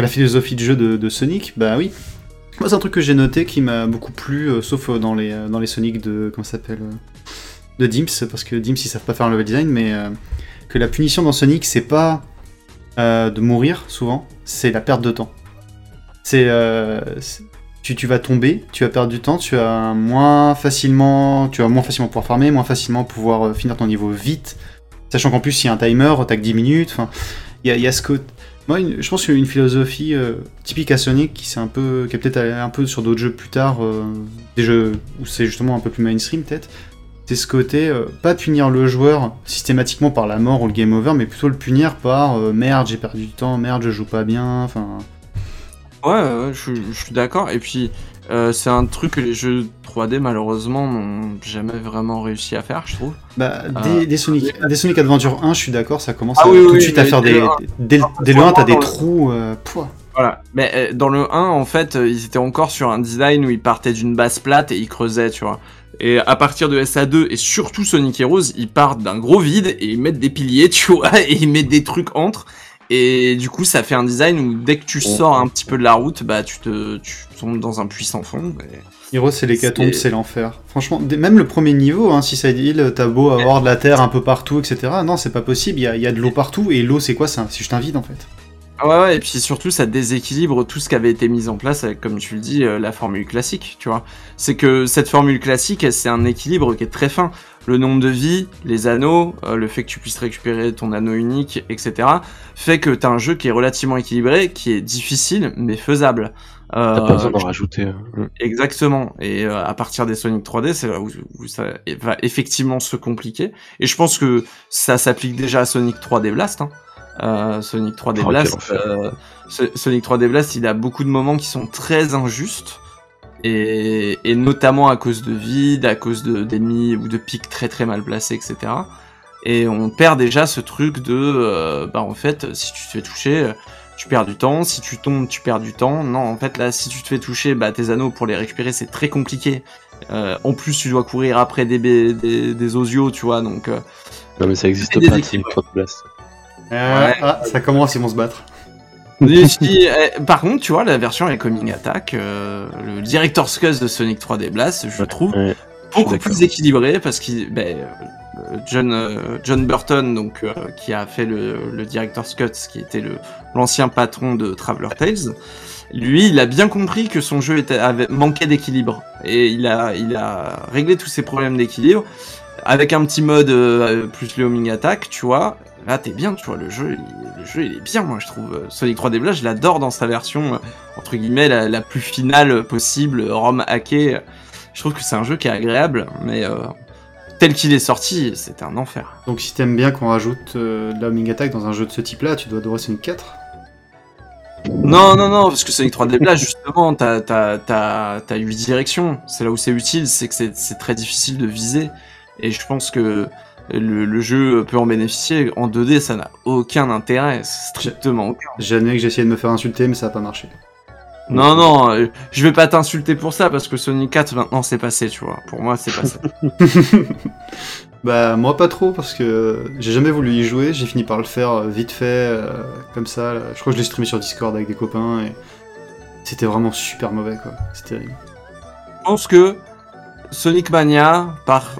la philosophie de jeu de, Sonic. Bah oui. Moi, c'est un truc que j'ai noté qui m'a beaucoup plu, euh, sauf euh, dans les, euh, dans les Sonic de. Comment s'appelle De Dimps, parce que Dimps, ils savent pas faire un level design, mais que la punition dans Sonic, c'est pas de mourir, souvent, c'est la perte de temps. C'est. tu, vas tomber, tu vas perdre du temps, tu vas moins facilement, tu vas moins facilement pouvoir farmer, moins facilement pouvoir finir ton niveau vite, Sachant qu'en plus, il y a un timer, que 10 minutes. Il y y a ce côté. Moi, je pense qu'il y a une philosophie euh, typique à Sonic qui, un peu, qui est peut-être allé un peu sur d'autres jeux plus tard, euh, des jeux où c'est justement un peu plus mainstream, peut-être. C'est ce côté, euh, pas punir le joueur systématiquement par la mort ou le game over, mais plutôt le punir par merde, j'ai perdu du temps, merde, je joue pas bien. Enfin, Ouais, ouais, je suis d'accord. Et puis, euh, c'est un truc que les jeux 3D, malheureusement, n'ont jamais vraiment réussi à faire, je trouve. bah, Ah. des, des Sonic, des Sonic Adventure 1, je suis d'accord, ça commence Ah à- oui, tout de oui, suite à faire des. Dès, le- dès le Vraiment 1, t'as des trous. euh. Voilà. Mais euh, dans le 1, en fait, euh, ils étaient encore sur un design où ils partaient d'une base plate et ils creusaient, tu vois. Et à partir de SA2 et surtout Sonic Heroes, ils partent d'un gros vide et ils mettent des piliers, tu vois, et ils mettent des trucs entre. Et du coup, ça fait un design où dès que tu sors un petit peu de la route, bah tu te tu tombes dans un puits sans fond. et- Heroes, c'est l'hécatombe, C'est- c'est l'enfer. Franchement, même le premier niveau, hein, si ça dit, t'as beau avoir de la terre un peu partout, etc. Non, c'est pas possible, il y a, il y a de l'eau partout, et l'eau, c'est quoi C'est un- c'est juste un vide, en fait. Ah ouais, ouais, et puis surtout, ça déséquilibre tout ce qui avait été mis en place avec, comme tu le dis, euh, la formule classique, tu vois. C'est que cette formule classique, c'est un équilibre qui est très fin. Le nombre de vies, les anneaux, euh, le fait que tu puisses récupérer ton anneau unique, etc., fait que t'as un jeu qui est relativement équilibré, qui est difficile, mais faisable. Euh, T'as pas besoin d'en rajouter. euh, Exactement. Et euh, à partir des Sonic 3D, c'est là où, où ça va effectivement se compliquer. Et je pense que ça s'applique déjà à Sonic 3D Blast. hein. Euh, Sonic 3D Oh, quel Blast, euh, So- Sonic 3D Blast, il a beaucoup de moments qui sont très injustes. Et, et notamment à cause de vide, à cause de- d'ennemis ou de pics très très mal placés, etc. Et on perd déjà ce truc de, euh, bah en fait, si tu te fais toucher, euh, tu perds du temps. Si tu tombes, tu perds du temps. Non, en fait, là, si tu te fais toucher, bah tes anneaux pour les récupérer, c'est très compliqué. Euh, en plus, tu dois courir après des, des, des osios, tu vois, donc. euh, Non mais ça existe pas, équipes. Sonic 3D Blast. Ah, Ouais. ah, ça commence, ils vont se battre. Si, eh, par contre, tu vois, la version avec Coming Attack, euh, le Director's Cut de Sonic 3D Blast, je trouve ouais. beaucoup plus équilibré parce qu'il, ben, euh, John, euh, John Burton, donc, euh, qui a fait le, le Director's Cut, qui était l'ancien patron de Traveler Tales, lui, il a bien compris que son jeu était, avait, manquait d'équilibre. Et il a, il a réglé tous ses problèmes d'équilibre. Avec un petit mode euh, plus le homing attack, tu vois. Là, t'es bien, tu vois, le jeu, il, le jeu, il est bien, moi, je trouve. Sonic 3D Blast, je l'adore dans sa version, euh, entre guillemets, la, la, plus finale possible, ROM hacké. Je trouve que c'est un jeu qui est agréable, mais euh, tel qu'il est sorti, c'était un enfer. Donc si t'aimes bien qu'on rajoute euh, de la homing attack dans un jeu de ce type-là, tu dois adorer Sonic 4 non, non, non, parce que Sonic 3D Blast, justement, t'as, t'as, t'as, t'as 8 directions. C'est là où c'est utile, c'est que c'est, c'est très difficile de viser. Et je pense que le, le, jeu peut en bénéficier. En 2D, ça n'a aucun intérêt, strictement aucun. J'ai admis que j'ai essayé de me faire insulter, mais ça a pas marché. Non, non, euh, je vais pas t'insulter pour ça, parce que Sonic 4, maintenant, c'est passé, tu vois. Pour moi, c'est passé. bah, moi, pas trop, parce que j'ai jamais voulu y jouer. J'ai fini par le faire vite fait, euh, comme ça. Là. Je crois que je l'ai streamé sur Discord avec des copains, et c'était vraiment super mauvais, quoi. C'était terrible. Je pense que Sonic Mania, par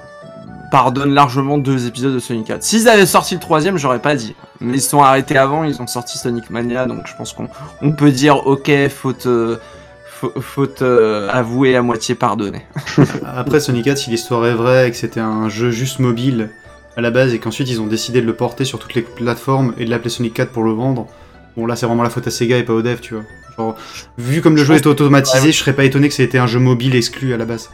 pardonne largement deux épisodes de Sonic 4. S'ils avaient sorti le troisième, j'aurais pas dit. Mais ils se sont arrêtés avant, ils ont sorti Sonic Mania, donc je pense qu'on on peut dire ok, faute, euh, faute euh, avouée à moitié pardonnée. Après Sonic 4, si l'histoire est vraie et que c'était un jeu juste mobile à la base et qu'ensuite ils ont décidé de le porter sur toutes les plateformes et de l'appeler Sonic 4 pour le vendre, bon là c'est vraiment la faute à Sega et pas au dev, tu vois. Genre, vu comme le je jeu est automatisé, je serais pas étonné que ça ait été un jeu mobile exclu à la base.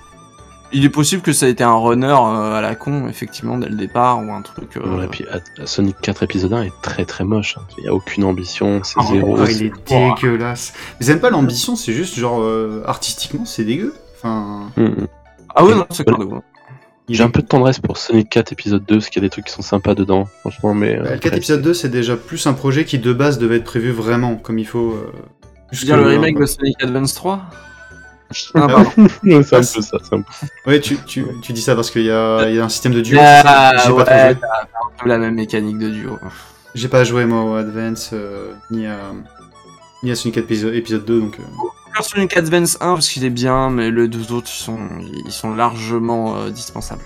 Il est possible que ça ait été un runner euh, à la con, effectivement, dès le départ, ou un truc. Euh... Ouais, et puis Sonic 4 épisode 1 est très très moche. Hein. Il n'y a aucune ambition, c'est oh, zéro. Oh, il est dégueulasse. Mais c'est même pas l'ambition, c'est juste genre euh, artistiquement, c'est dégueu. Enfin. Mm -hmm. Ah ouais, non, c'est clair. J'ai un peu de tendresse pour Sonic 4 épisode 2, parce qu'il y a des trucs qui sont sympas dedans, franchement. Mais, bah, le 4 épisode 2, c'est déjà plus un projet qui de base devait être prévu vraiment, comme il faut. Euh, je veux dire le remake de Sonic Advance 3 ah, c'est un peu ça. Un peu... Ouais, tu, tu, tu, dis ça parce qu'il y a, y a un système de duo. Ah, j'ai ouais, pas joué. un peu la même mécanique de duo. J'ai pas joué moi au Advance euh, ni, à, ni à Sonic 4 épisode, épisode 2 donc. Euh... Sonic Advance 1 parce qu'il est bien, mais les deux autres ils sont, ils sont largement euh, dispensables.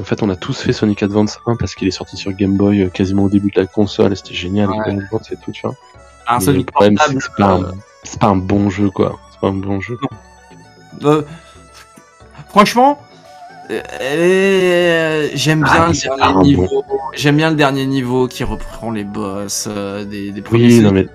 En fait, on a tous fait Sonic Advance 1 parce qu'il est sorti sur Game Boy euh, quasiment au début de la console et c'était génial. Ouais. C'est tout, tu vois. Un Mais Sonic le problème, c'est portable, que c'est pas, euh, un- c'est pas un bon jeu, quoi. C'est pas un bon jeu. Euh, franchement, euh, j'aime Ah, bien le dernier niveau. J'aime bien le dernier niveau qui reprend les boss euh, des, des premiers. Oui, Sonic. non, mais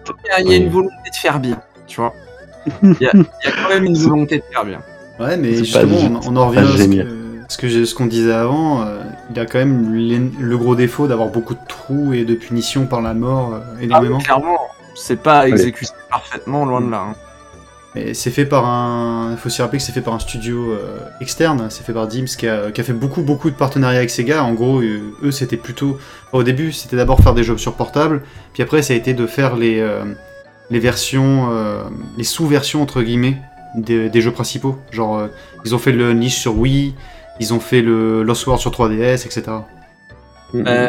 Il y a une volonté de faire bien, tu vois. Il y, a, il y a quand même une volonté de faire bien. Ouais, mais justement, pas- on, on en revient à ce que- ce que j'ai- ce qu'on disait avant. euh, il a quand même le gros défaut d'avoir beaucoup de trous et de punitions par la mort euh, Ah, énormément. clairement, c'est pas exécuté parfaitement, loin de là. hein. Et c'est fait par un. Il faut s'y rappeler que c'est fait par un studio euh, externe. C'est fait par Dims qui a, fait beaucoup beaucoup de partenariats avec Sega. En gros, euh, eux c'était plutôt. au début, c'était d'abord faire des jeux sur portable. Puis après, ça a été de faire les euh, versions, les sous-versions entre guillemets des, des jeux principaux. Genre, ils ont fait le Unleash sur Wii. Ils ont fait le Lost World sur 3DS, etc. Euh,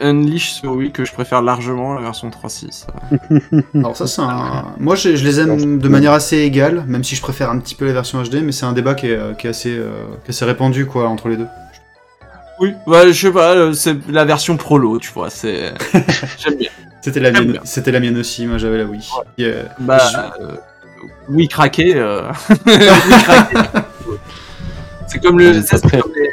Un- Unleash sur Wii que je préfère largement la version 3.6. Alors ça c'est un... Moi je, je les aime de manière assez égale, même si je préfère un petit peu la version HD, mais c'est un débat qui est, euh, qui est assez, euh, qui est assez répandu quoi entre les deux. Oui, bah, je sais pas, euh, c'est la version prolo, tu vois, c'est. J'aime bien. C'était la, mienne- bien. c'était la mienne aussi, moi j'avais la Wii. Yeah. Bah, Je- euh, oui, craqué. euh, oui, craqué. c'est comme le, après- comme les,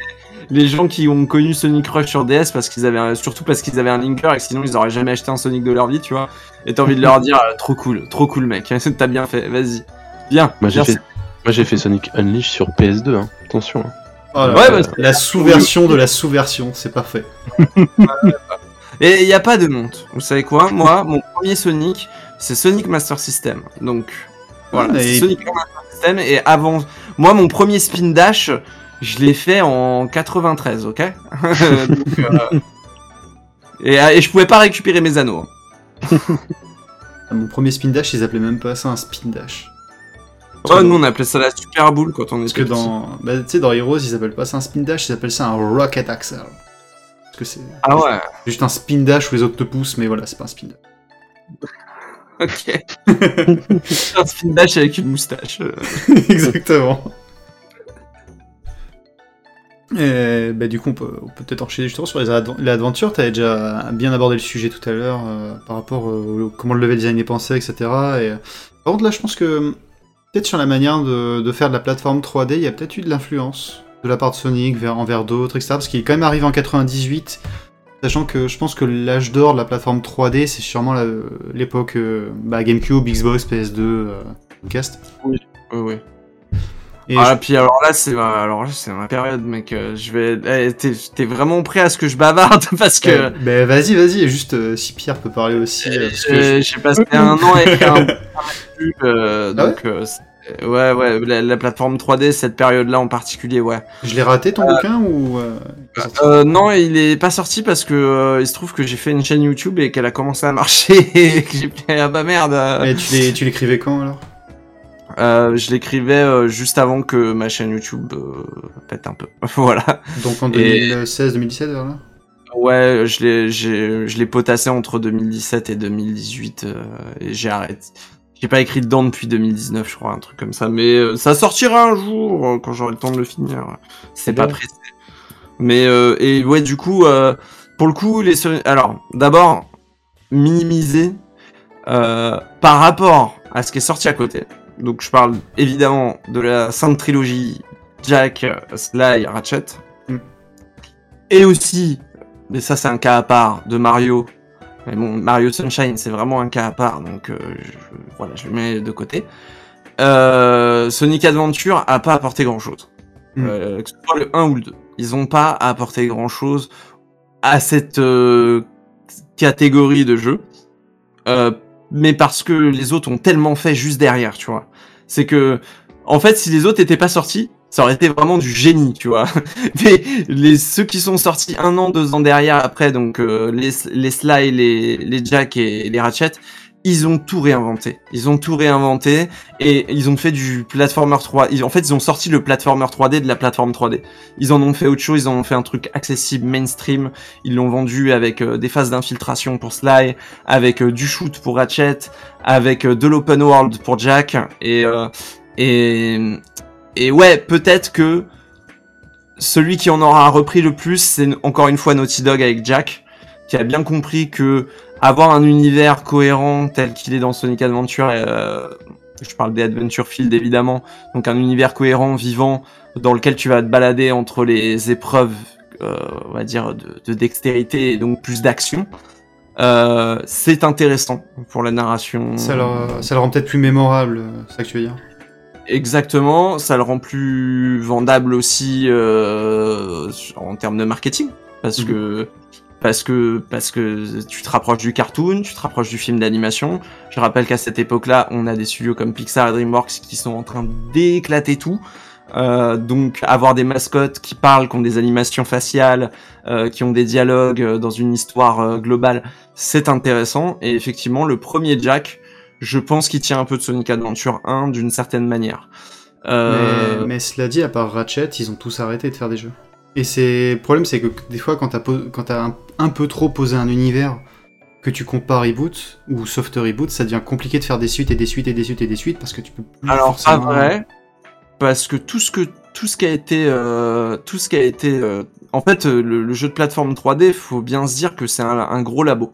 les gens qui ont connu Sonic Rush sur DS parce qu'ils avaient, un- surtout parce qu'ils avaient un linker et que sinon ils auraient jamais acheté un Sonic de leur vie, tu vois. Et t'as envie de leur dire, euh, trop cool, trop cool, mec. T'as bien fait, vas-y. Bien. Moi, j'ai fait, moi, j'ai fait Sonic Unleash sur PS2, hein. Attention. hein. Oh là Ouais, bah, la sous-version de la sous-version, c'est parfait. Et il n'y a pas de honte. Vous savez quoi? Moi, mon premier Sonic, c'est Sonic Master System. Donc, voilà, mais- Sonic Master System. Et avant, moi, mon premier Spin Dash, je l'ai fait en 93, ok Donc, euh, et, et je pouvais pas récupérer mes anneaux. hein. Mon premier spin dash, ils appelaient même pas ça un spin dash. Ouais, nous, on appelait ça la Super Boule quand on Parce était que dans, bah, tu sais, dans Heroes, ils appellent pas ça un spin dash, ils appellent ça un rocket axle. Parce que c'est Ah ouais, juste un spin dash où les autres te poussent, mais voilà, c'est pas un spin dash. ok. un Spin Dash avec une moustache. euh. Exactement. Et bah, du coup, on peut peut-être enchaîner justement sur les, aventures. Tu avais déjà bien abordé le sujet tout à l'heure euh, par rapport euh, comment le level design est pensé, etc. Et, par contre, là, je pense que peut-être sur la manière de, faire de la plateforme 3D, il y a peut-être eu de l'influence. de la part de Sonic vers, envers d'autres, etc. Parce qu'il est quand même arrivé en 98, sachant que je pense que l'âge d'or de la plateforme 3D, c'est sûrement l'époque euh, bah, GameCube, Xbox, PS2, euh, Cast. Oui, oui. Et Ah, puis alors là, c'est ma, alors là, c'est ma période, mec. euh, Je vais, eh, t'es, t'es vraiment prêt à ce que je bavarde parce que Euh, ben, vas-y, vas-y, et juste euh, si Pierre peut parler aussi. euh, je- j'ai passé un an avec un euh, Ah ouais donc euh, c'est- ouais ouais la, la plateforme 3D cette période là en particulier ouais je l'ai raté ton bouquin ou. euh, sorti euh, non il est pas sorti parce que euh, il se trouve que j'ai fait une chaîne YouTube et qu'elle a commencé à marcher et que j'ai ah bah merde Et l'é- tu l'écrivais quand alors? Euh, je l'écrivais euh, juste avant que ma chaîne YouTube euh, pète un peu. Voilà. Donc en Et- 2016-2017 vers là ouais je l'ai potassé entre 2017 et 2018 euh, et j'ai arrêté. J'ai pas écrit dedans depuis 2019 je crois un truc comme ça mais ça sortira un jour quand j'aurai le temps de le finir. C'est pas pressé. Mais et ouais du coup pour le coup les alors d'abord minimiser euh, par rapport à ce qui est sorti à côté donc je parle évidemment de la sainte trilogie Jack Sly Ratchet. Mm. et aussi mais ça c'est un cas à part de Mario. Mais bon Mario Sunshine c'est vraiment un cas à part donc euh, je, voilà je le mets de côté. Euh, Sonic Adventure a pas apporté grand chose Mm. euh, que ce soit le 1 ou le 2 ils ont pas apporté grand chose à cette catégorie de jeu mais parce que les autres ont tellement fait juste derrière tu vois c'est que en fait si les autres étaient pas sortis ça aurait été vraiment du génie, tu vois. Mais les ceux qui sont sortis un an, deux ans derrière après, donc euh, les les Sly, les les Jack et les Ratchet, ils ont tout réinventé. Ils ont tout réinventé et ils ont fait du platformer 3. Ils, en fait, ils ont sorti le platformer 3D de la plateforme 3D. Ils en ont fait autre chose. Ils en ont fait un truc accessible, mainstream. Ils l'ont vendu avec euh, des phases d'infiltration pour Sly, avec euh, du shoot pour Ratchet, avec euh, de l'open world pour Jack et et et ouais, peut-être que celui qui en aura repris le plus, c'est encore une fois Naughty Dog avec Jack, qui a bien compris que avoir un univers cohérent tel qu'il est dans Sonic Adventure, euh, je parle des Adventure Field évidemment, donc un univers cohérent, vivant, dans lequel tu vas te balader entre les épreuves, euh, on va dire, de, de dextérité et donc plus d'action. Euh, c'est intéressant pour la narration. ça, le, ça le rend peut-être plus mémorable, c'est ça que tu veux dire? Exactement, ça le rend plus vendable aussi en termes de marketing, parce Mhm. que parce que parce que tu te rapproches du cartoon, tu te rapproches du film d'animation. Je rappelle qu'à cette époque-là, on a des studios comme Pixar et DreamWorks qui sont en train d'éclater tout. Euh, donc avoir des mascottes qui parlent, qui ont des animations faciales, euh, qui ont des dialogues euh, dans une histoire euh, globale, c'est intéressant. Et effectivement, le premier Jack, je pense qu'il tient un peu de Sonic Adventure 1 d'une certaine manière. Euh, mais, mais cela dit, à part Ratchet, ils ont tous arrêté de faire des jeux. Et c'est le problème, c'est que des fois, quand t'as quand t'as un, un peu trop posé un univers, que tu compares reboot ou soft reboot, ça devient compliqué de faire des suites et des suites et des suites et des suites parce que tu peux plus Alors pas forcément- vrai, parce que tout ce que tout ce qui a été euh, tout ce qui a été euh, en fait le, le jeu de plateforme 3D, faut bien se dire que c'est un, un gros labo.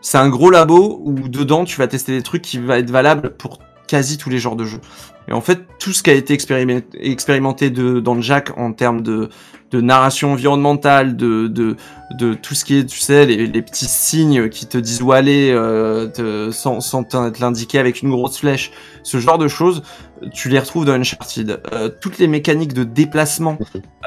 C'est un gros labo où dedans tu vas tester des trucs qui va être valables pour quasi tous les genres de jeux. Et en fait, tout ce qui a été expérimenté, expérimenté de, dans le Jack en termes de, de narration environnementale, de, de, de tout ce qui est, tu sais, les, les petits signes qui te disent où aller euh, te- sans, sans te l'indiquer avec une grosse flèche, ce genre de choses, tu les retrouves dans Uncharted. Euh, toutes les mécaniques de déplacement,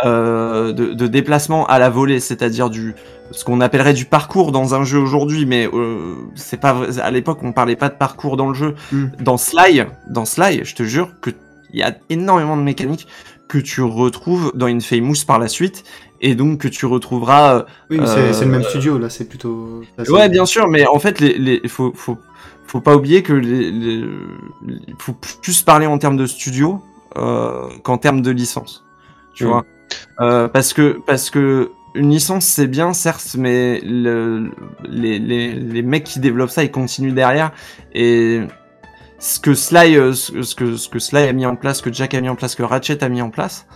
euh, de, de déplacement à la volée, c'est-à-dire du ce qu'on appellerait du parcours dans un jeu aujourd'hui, mais euh, c'est pas vrai. À l'époque, on parlait pas de parcours dans le jeu. Hmm. Dans Sly, dans Sly, je te jure que il y a énormément de mécaniques que tu retrouves dans Infamous par la suite, et donc que tu retrouveras. euh, Oui, mais c'est Euh, c'est le même studio, là, c'est plutôt. là, Ouais, bien sûr, mais en fait, les, les, faut, faut, faut pas oublier que les, les, il faut plus parler en termes de studio euh, qu'en termes de licence. Tu Mhm. vois, euh, parce que parce que une licence c'est bien certes, mais le, les, les, les mecs qui développent ça ils continuent derrière et ce que Sly euh, ce que ce que Sly a mis en place, que Jack a mis en place, que Ratchet a mis en place,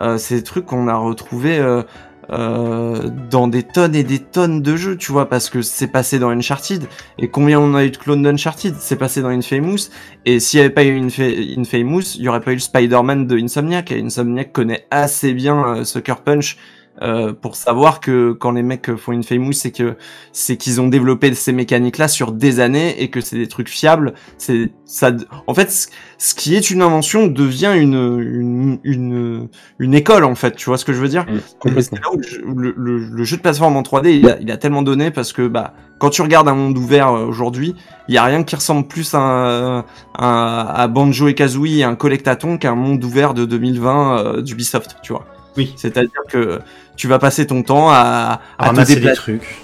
euh, c'est des trucs qu'on a retrouvé. Euh, euh, dans des tonnes et des tonnes de jeux, tu vois, parce que c'est passé dans Uncharted. Et combien on a eu de clones d'Uncharted? C'est passé dans Infamous. Et s'il n'y avait pas eu Infamous, il n'y aurait pas eu le Spider-Man de Insomniac. Et Insomniac connaît assez bien euh, Sucker Punch euh, pour savoir que quand les mecs font une famous, c'est que c'est qu'ils ont développé ces mécaniques-là sur des années et que c'est des trucs fiables. C'est ça. En fait, ce qui est une invention devient une une, une, une école en fait. Tu vois ce que je veux dire? Mmh, C'est là où le, le, le, jeu de plateforme en 3D, il a, il a tellement donné parce que bah quand tu regardes un monde ouvert euh, aujourd'hui, il y a rien qui ressemble plus à, à, à Banjo et Kazooie et un collectaton qu'un monde ouvert de 2020 euh, d'Ubisoft, tu vois. Oui. C'est-à-dire que tu vas passer ton temps à, à, te des trucs.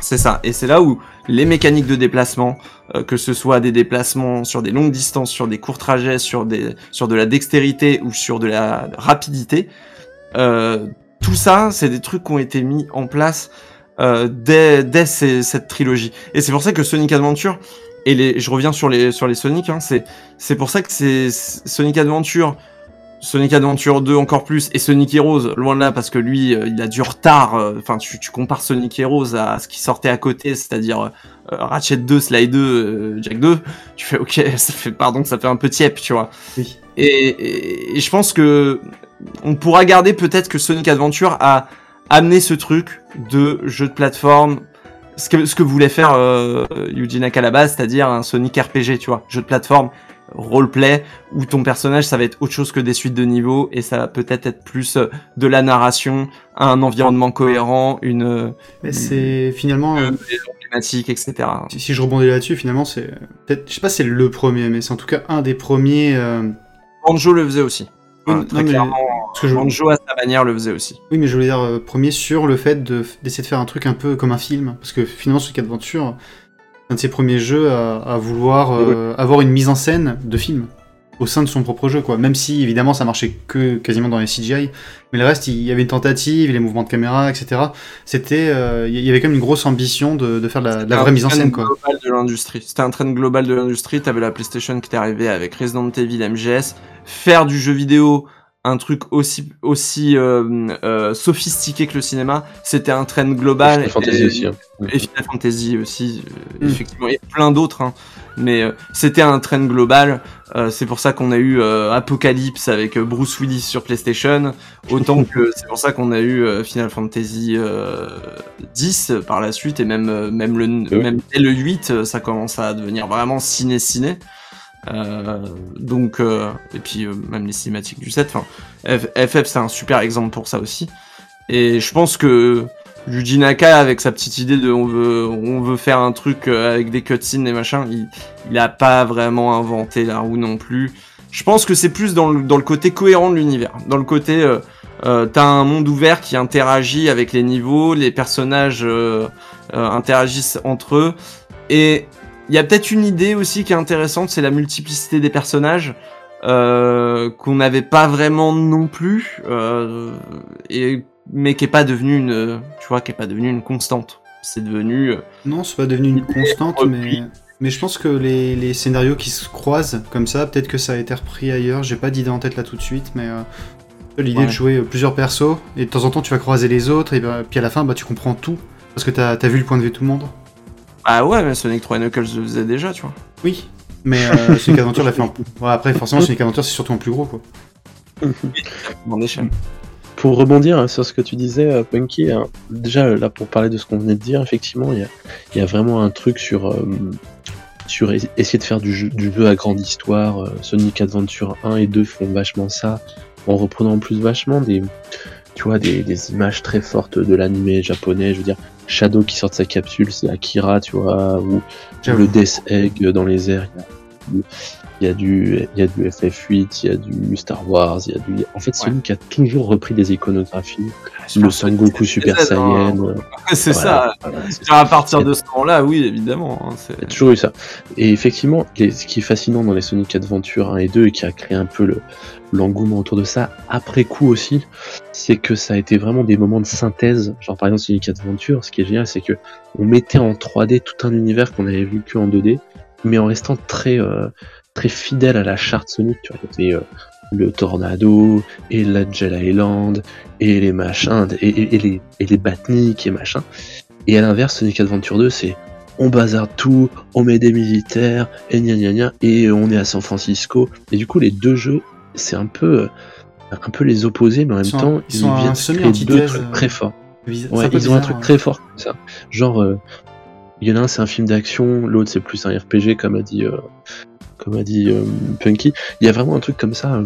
C'est ça. Et c'est là où les mécaniques de déplacement, euh, que ce soit des déplacements sur des longues distances, sur des courts trajets, sur des sur de la dextérité ou sur de la rapidité, euh, tout ça, c'est des trucs qui ont été mis en place euh, dès, dès cette trilogie. Et c'est pour ça que Sonic Adventure et les, je reviens sur les sur les Sonic, hein, c'est c'est pour ça que c'est Sonic Adventure Sonic Adventure 2 encore plus et Sonic Heroes loin de là parce que lui euh, il a du retard euh, enfin tu, tu, compares Sonic Heroes à ce qui sortait à côté c'est-à-dire euh, Ratchet 2 Sly 2 Jack 2 tu fais ok ça fait pardon ça fait un peu tiep tu vois oui. et, et, je pense que on pourra garder peut-être que Sonic Adventure a amené ce truc de jeu de plateforme ce que, ce que voulait faire Yuji Naka à la base c'est-à-dire un Sonic RPG tu vois jeu de plateforme roleplay où ton personnage ça va être autre chose que des suites de niveaux et ça va peut-être être plus euh, de la narration, un environnement cohérent, une. Mais c'est finalement. Euh, thématiques, etc. Si je rebondis là-dessus, finalement, c'est peut-être, je sais pas, si c'est le premier, mais c'est en tout cas un des premiers. Euh... Banjo le faisait aussi. Oui, très non, clairement, mais... je... Banjo à sa manière le faisait aussi. Oui, mais je voulais dire euh, premier sur le fait de, d'essayer de faire un truc un peu comme un film, parce que finalement, ce Adventure, un de ses premiers jeux à, à vouloir euh, avoir une mise en scène de film au sein de son propre jeu, quoi. Même si évidemment ça marchait que quasiment dans les CGI, mais le reste, il y avait une tentative, les mouvements de caméra, etc. C'était, euh, il y avait quand même une grosse ambition de, de faire de la, de la vraie mise en scène, quoi. Global de l'industrie. C'était un trend global de l'industrie. T'avais la PlayStation qui était arrivée avec Resident Evil, MGS, faire du jeu vidéo un truc aussi aussi euh, euh, sophistiqué que le cinéma, c'était un trend global. Et, Fantasy aussi. Hein. Et Final Fantasy aussi, euh, mm. effectivement, et plein d'autres. Hein. Mais euh, c'était un trend global. Euh, c'est pour ça qu'on a eu Apocalypse avec Bruce Willis sur PlayStation. Autant que c'est pour ça qu'on a eu Final Fantasy 10 par la suite et même même le même dès le 8, ça commence à devenir vraiment ciné ciné. Euh, donc, euh, et puis euh, même les cinématiques du set. Enfin, FF c'est un super exemple pour ça aussi. Et je pense que Yuji Naka avec sa petite idée de on veut on veut faire un truc avec des cutscenes et machin, il, il a pas vraiment inventé la roue non plus. Je pense que c'est plus dans le, dans le côté cohérent de l'univers, dans le côté euh, euh, t'as un monde ouvert qui interagit avec les niveaux, les personnages euh, interagissent entre eux et il y a peut-être une idée aussi qui est intéressante, c'est la multiplicité des personnages. Euh, qu'on n'avait pas vraiment non plus, euh, et, mais qui est pas devenu une, tu vois, qui est pas devenu une constante. C'est devenu. Euh, non, c'est pas devenu une constante, mais, mais je pense que les, les, scénarios qui se croisent comme ça, peut-être que ça a été repris ailleurs. J'ai pas d'idée en tête là tout de suite, mais euh, l'idée ouais. de jouer plusieurs persos et de temps en temps tu vas croiser les autres et bah, puis à la fin bah tu comprends tout parce que t'as as vu le point de vue de tout le monde. Ah ouais, mais Sonic 3 Knuckles le faisait déjà, tu vois. Oui, mais euh, Sonic Adventure l'a fait en plus. Ouais, après, forcément, Sonic Adventure, c'est surtout en plus gros, quoi. échelle. Pour rebondir hein, sur ce que tu disais, euh, Punky, hein, déjà là pour parler de ce qu'on venait de dire, effectivement, il y, y a, vraiment un truc sur, euh, sur essayer de faire du jeu, du jeu à grande histoire. Sonic Adventure 1 et 2 font vachement ça, en reprenant en plus vachement des, tu vois, des, des images très fortes de l'animé japonais. Je veux dire, Shadow qui sort de sa capsule, c'est Akira, tu vois, ou, le Death Egg dans les airs. Il y a du, il y a du FF8, il y a du Star Wars, il y a du. En fait, Sonic ouais. a toujours repris des iconographies. Le Son Goku Super Saiyan. Euh, c'est voilà, ça. Voilà, à partir de ce moment-là, oui, évidemment. Hein, il y a toujours eu ça. Et effectivement, les, ce qui est fascinant dans les Sonic Adventure 1 et 2 et qui a créé un peu le, l'engouement autour de ça, après coup aussi, c'est que ça a été vraiment des moments de synthèse. Genre par exemple Sonic Adventure, ce qui est génial, c'est que on mettait en 3D tout un univers qu'on avait vu que en 2D, mais en restant très euh, très fidèle à la charte Sonic. Tu vois, il y avait euh, le Tornado, et l'Angel Island, et les machins, et, les, et les Batnik et machin. Et à l'inverse, Sonic Adventure 2, c'est on bazarde tout, on met des militaires, et gna gna gna, et on est à San Francisco. Et du coup, les deux jeux, c'est un peu, un peu les opposés, mais en même temps, ils, viennent créer deux trucs très forts. Ouais, ils ont un truc très fort comme ça. Genre, euh, il y en a un, c'est un film d'action, l'autre, c'est plus un RPG, comme a dit, euh, comme a dit euh, Punky. Il y a vraiment un truc comme ça.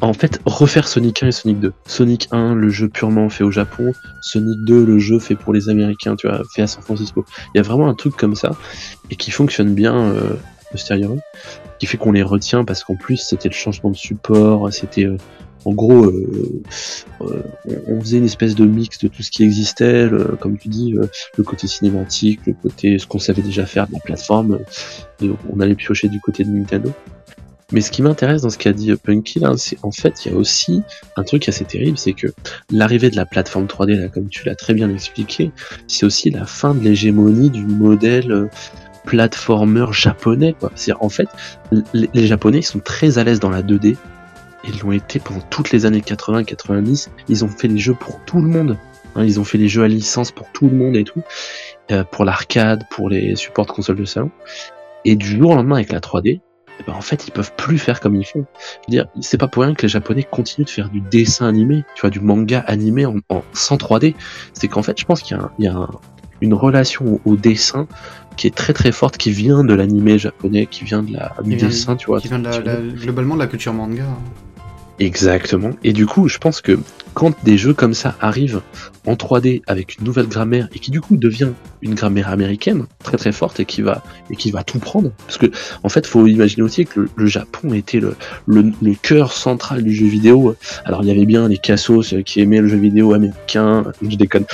en fait, refaire Sonic 1 et Sonic 2. Sonic 1, le jeu purement fait au Japon. Sonic 2, le jeu fait pour les Américains, tu vois, fait à San Francisco. Il y a vraiment un truc comme ça, et qui fonctionne bien euh, postérieurement, qui fait qu'on les retient parce qu'en plus, c'était le changement de support, c'était en gros, euh, euh, on faisait une espèce de mix de tout ce qui existait, comme tu dis, euh, le côté cinématique, le côté ce qu'on savait déjà faire de la plateforme, on allait piocher du côté de Nintendo. Mais ce qui m'intéresse dans ce qu'a dit Punky, c'est en fait, il y a aussi un truc assez terrible, c'est que l'arrivée de la plateforme 3D, là, comme tu l'as très bien expliqué, c'est aussi la fin de l'hégémonie du modèle platformer japonais, quoi. C'est en fait, les, les Japonais sont très à l'aise dans la 2D, ils l'ont été pendant toutes les années 80-90. Ils ont fait les jeux pour tout le monde. Hein. ils ont fait les jeux à licence pour tout le monde et tout. Euh, pour l'arcade, pour les supports de consoles de salon. Et du jour au lendemain avec la 3D, eh ben, en fait ils peuvent plus faire comme ils font. Je veux dire, c'est pas pour rien que les japonais continuent de faire du dessin animé, tu vois, du manga animé en, sans 3D. C'est qu'en fait je pense qu'il y a, une relation au, dessin qui est très très forte, qui vient de l'animé japonais, qui vient de la, du dessin, tu vois. Qui vient globalement de la culture manga. Exactement. Et du coup, je pense que quand des jeux comme ça arrivent en 3D avec une nouvelle grammaire et qui du coup devient une grammaire américaine très très forte et qui va et qui va tout prendre, parce que en fait, faut imaginer aussi que le, Japon était le, le, le, cœur central du jeu vidéo. Alors il y avait bien les cassos qui aimaient le jeu vidéo américain, je déconne,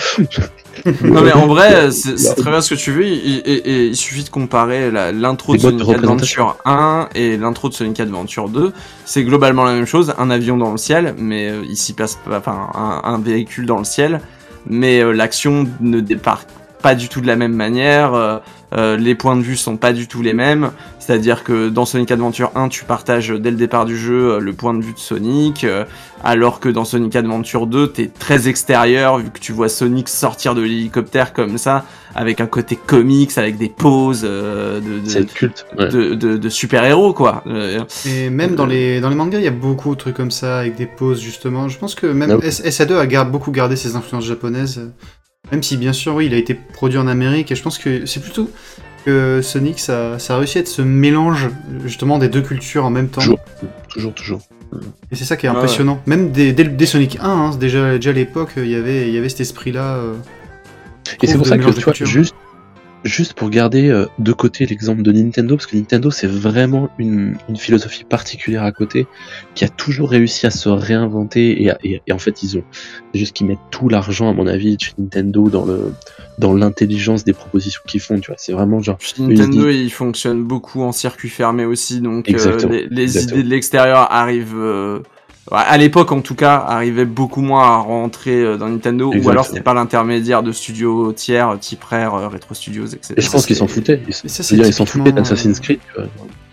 non mais en vrai, c'est très bien ce que tu veux. Et, il suffit de comparer l'intro de Sonic Adventure 1 et l'intro de Sonic Adventure 2. C'est globalement la même chose, un avion dans le ciel, mais euh, ici passe un, véhicule dans le ciel, mais euh, l'action ne départ pas du tout de la même manière. Euh, euh, les points de vue sont pas du tout les mêmes. C'est-à-dire que dans Sonic Adventure 1, tu partages dès le départ du jeu euh, le point de vue de Sonic, euh, alors que dans Sonic Adventure 2, t'es très extérieur vu que tu vois Sonic sortir de l'hélicoptère comme ça, avec un côté comics, avec des poses de, de, de, de, super héros quoi. Et même dans les dans les mangas, il y a beaucoup de trucs comme ça avec des poses justement. Je pense que même SA2 a beaucoup gardé ses influences japonaises. Même si, bien sûr, oui, il a été produit en Amérique, et je pense que c'est plutôt que Sonic, ça, ça a réussi à être ce mélange, justement, des deux cultures en même temps. Toujours, toujours, toujours. Et c'est ça qui est impressionnant. Même dès, dès, Sonic 1, hein, déjà, déjà à l'époque, il y avait, il y avait cet esprit-là. Euh, et c'est pour ça que, tu vois, juste, juste pour garder euh, de côté l'exemple de Nintendo, parce que Nintendo c'est vraiment une, philosophie particulière à côté, qui a toujours réussi à se réinventer et, en fait ils ont juste qu'ils mettent tout l'argent à mon avis chez Nintendo dans le dans l'intelligence des propositions qu'ils font, tu vois. C'est vraiment genre. Nintendo il fonctionne beaucoup en circuit fermé aussi, donc euh, les, idées de l'extérieur arrivent. Euh, à l'époque en tout cas, arrivait beaucoup moins à rentrer euh, dans Nintendo, ou alors c'était pas l'intermédiaire de studios tiers, type Rare, euh, Retro Studios, etc. Et je pense qu'ils s'en foutaient. Ils s'en foutaient d'Assassin's Creed.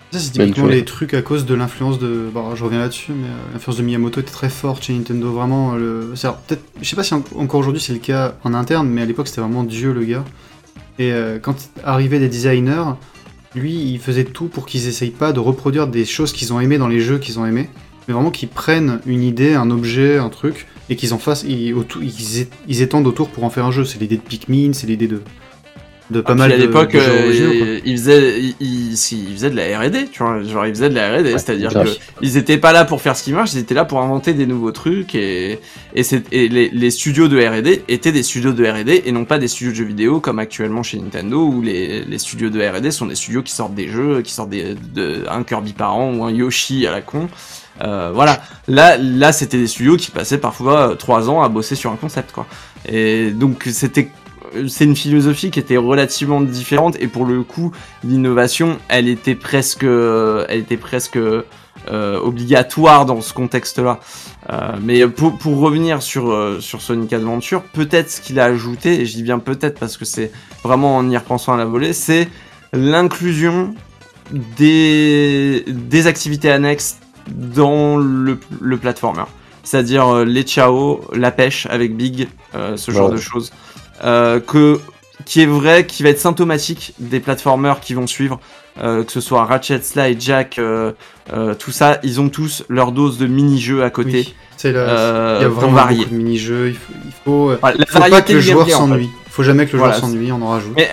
Ça, c'est typiquement les trucs à cause de l'influence de. Bon, je reviens là-dessus, mais euh, l'influence de Miyamoto était très forte chez Nintendo. Vraiment, le... peut-être. Je sais pas si encore aujourd'hui c'est le cas en interne, mais à l'époque c'était vraiment Dieu le gars. Et quand arrivaient des designers, lui il faisait tout pour qu'ils essayent pas de reproduire des choses qu'ils ont aimées dans les jeux qu'ils ont aimés mais vraiment qu'ils prennent une idée, un objet, un truc, et qu'ils en fassent, ils, ils, étendent autour pour en faire un jeu. C'est l'idée de Pikmin, c'est l'idée de, de pas ah, mal à l'époque, euh, ils faisaient, ils, faisaient de la R&D, tu vois, genre ils faisaient de la R&D, c'est-à-dire que ils étaient pas là pour faire ce qui marche, ils étaient là pour inventer des nouveaux trucs et et, et les, les, studios de R&D étaient des studios de R&D et non pas des studios de jeux vidéo comme actuellement chez Nintendo où les, les studios de R&D sont des studios qui sortent des jeux, qui sortent des, de, un Kirby par an ou un Yoshi à la con. Euh, voilà, là, là, c'était des studios qui passaient parfois trois ans à bosser sur un concept, quoi. Et donc, c'était, c'est une philosophie qui était relativement différente. Et pour le coup, l'innovation, elle était presque, elle était presque euh, obligatoire dans ce contexte-là. Euh, mais pour, pour, revenir sur, euh, sur Sonic Adventure, peut-être ce qu'il a ajouté, et je dis bien peut-être parce que c'est vraiment en y repensant à la volée, c'est l'inclusion des, des activités annexes dans le, le platformer. C'est-à-dire euh, les Chao, la pêche avec Big, euh, ce genre Ouais. de choses. Euh, que, qui est vrai, qui va être symptomatique des platformers qui vont suivre. Euh, que ce soit Ratchet, Sly, Jack, euh, euh, tout ça, ils ont tous leur dose de mini-jeux à côté. Oui, c'est là. euh, il y a pour vraiment varier. beaucoup de mini-jeux. Il faut, il faut, Enfin, la faut pas que le joueur gameplay, en fait. s'ennuie. Il faut jamais que le Voilà, joueur s'ennuie, on en rajoute. Mais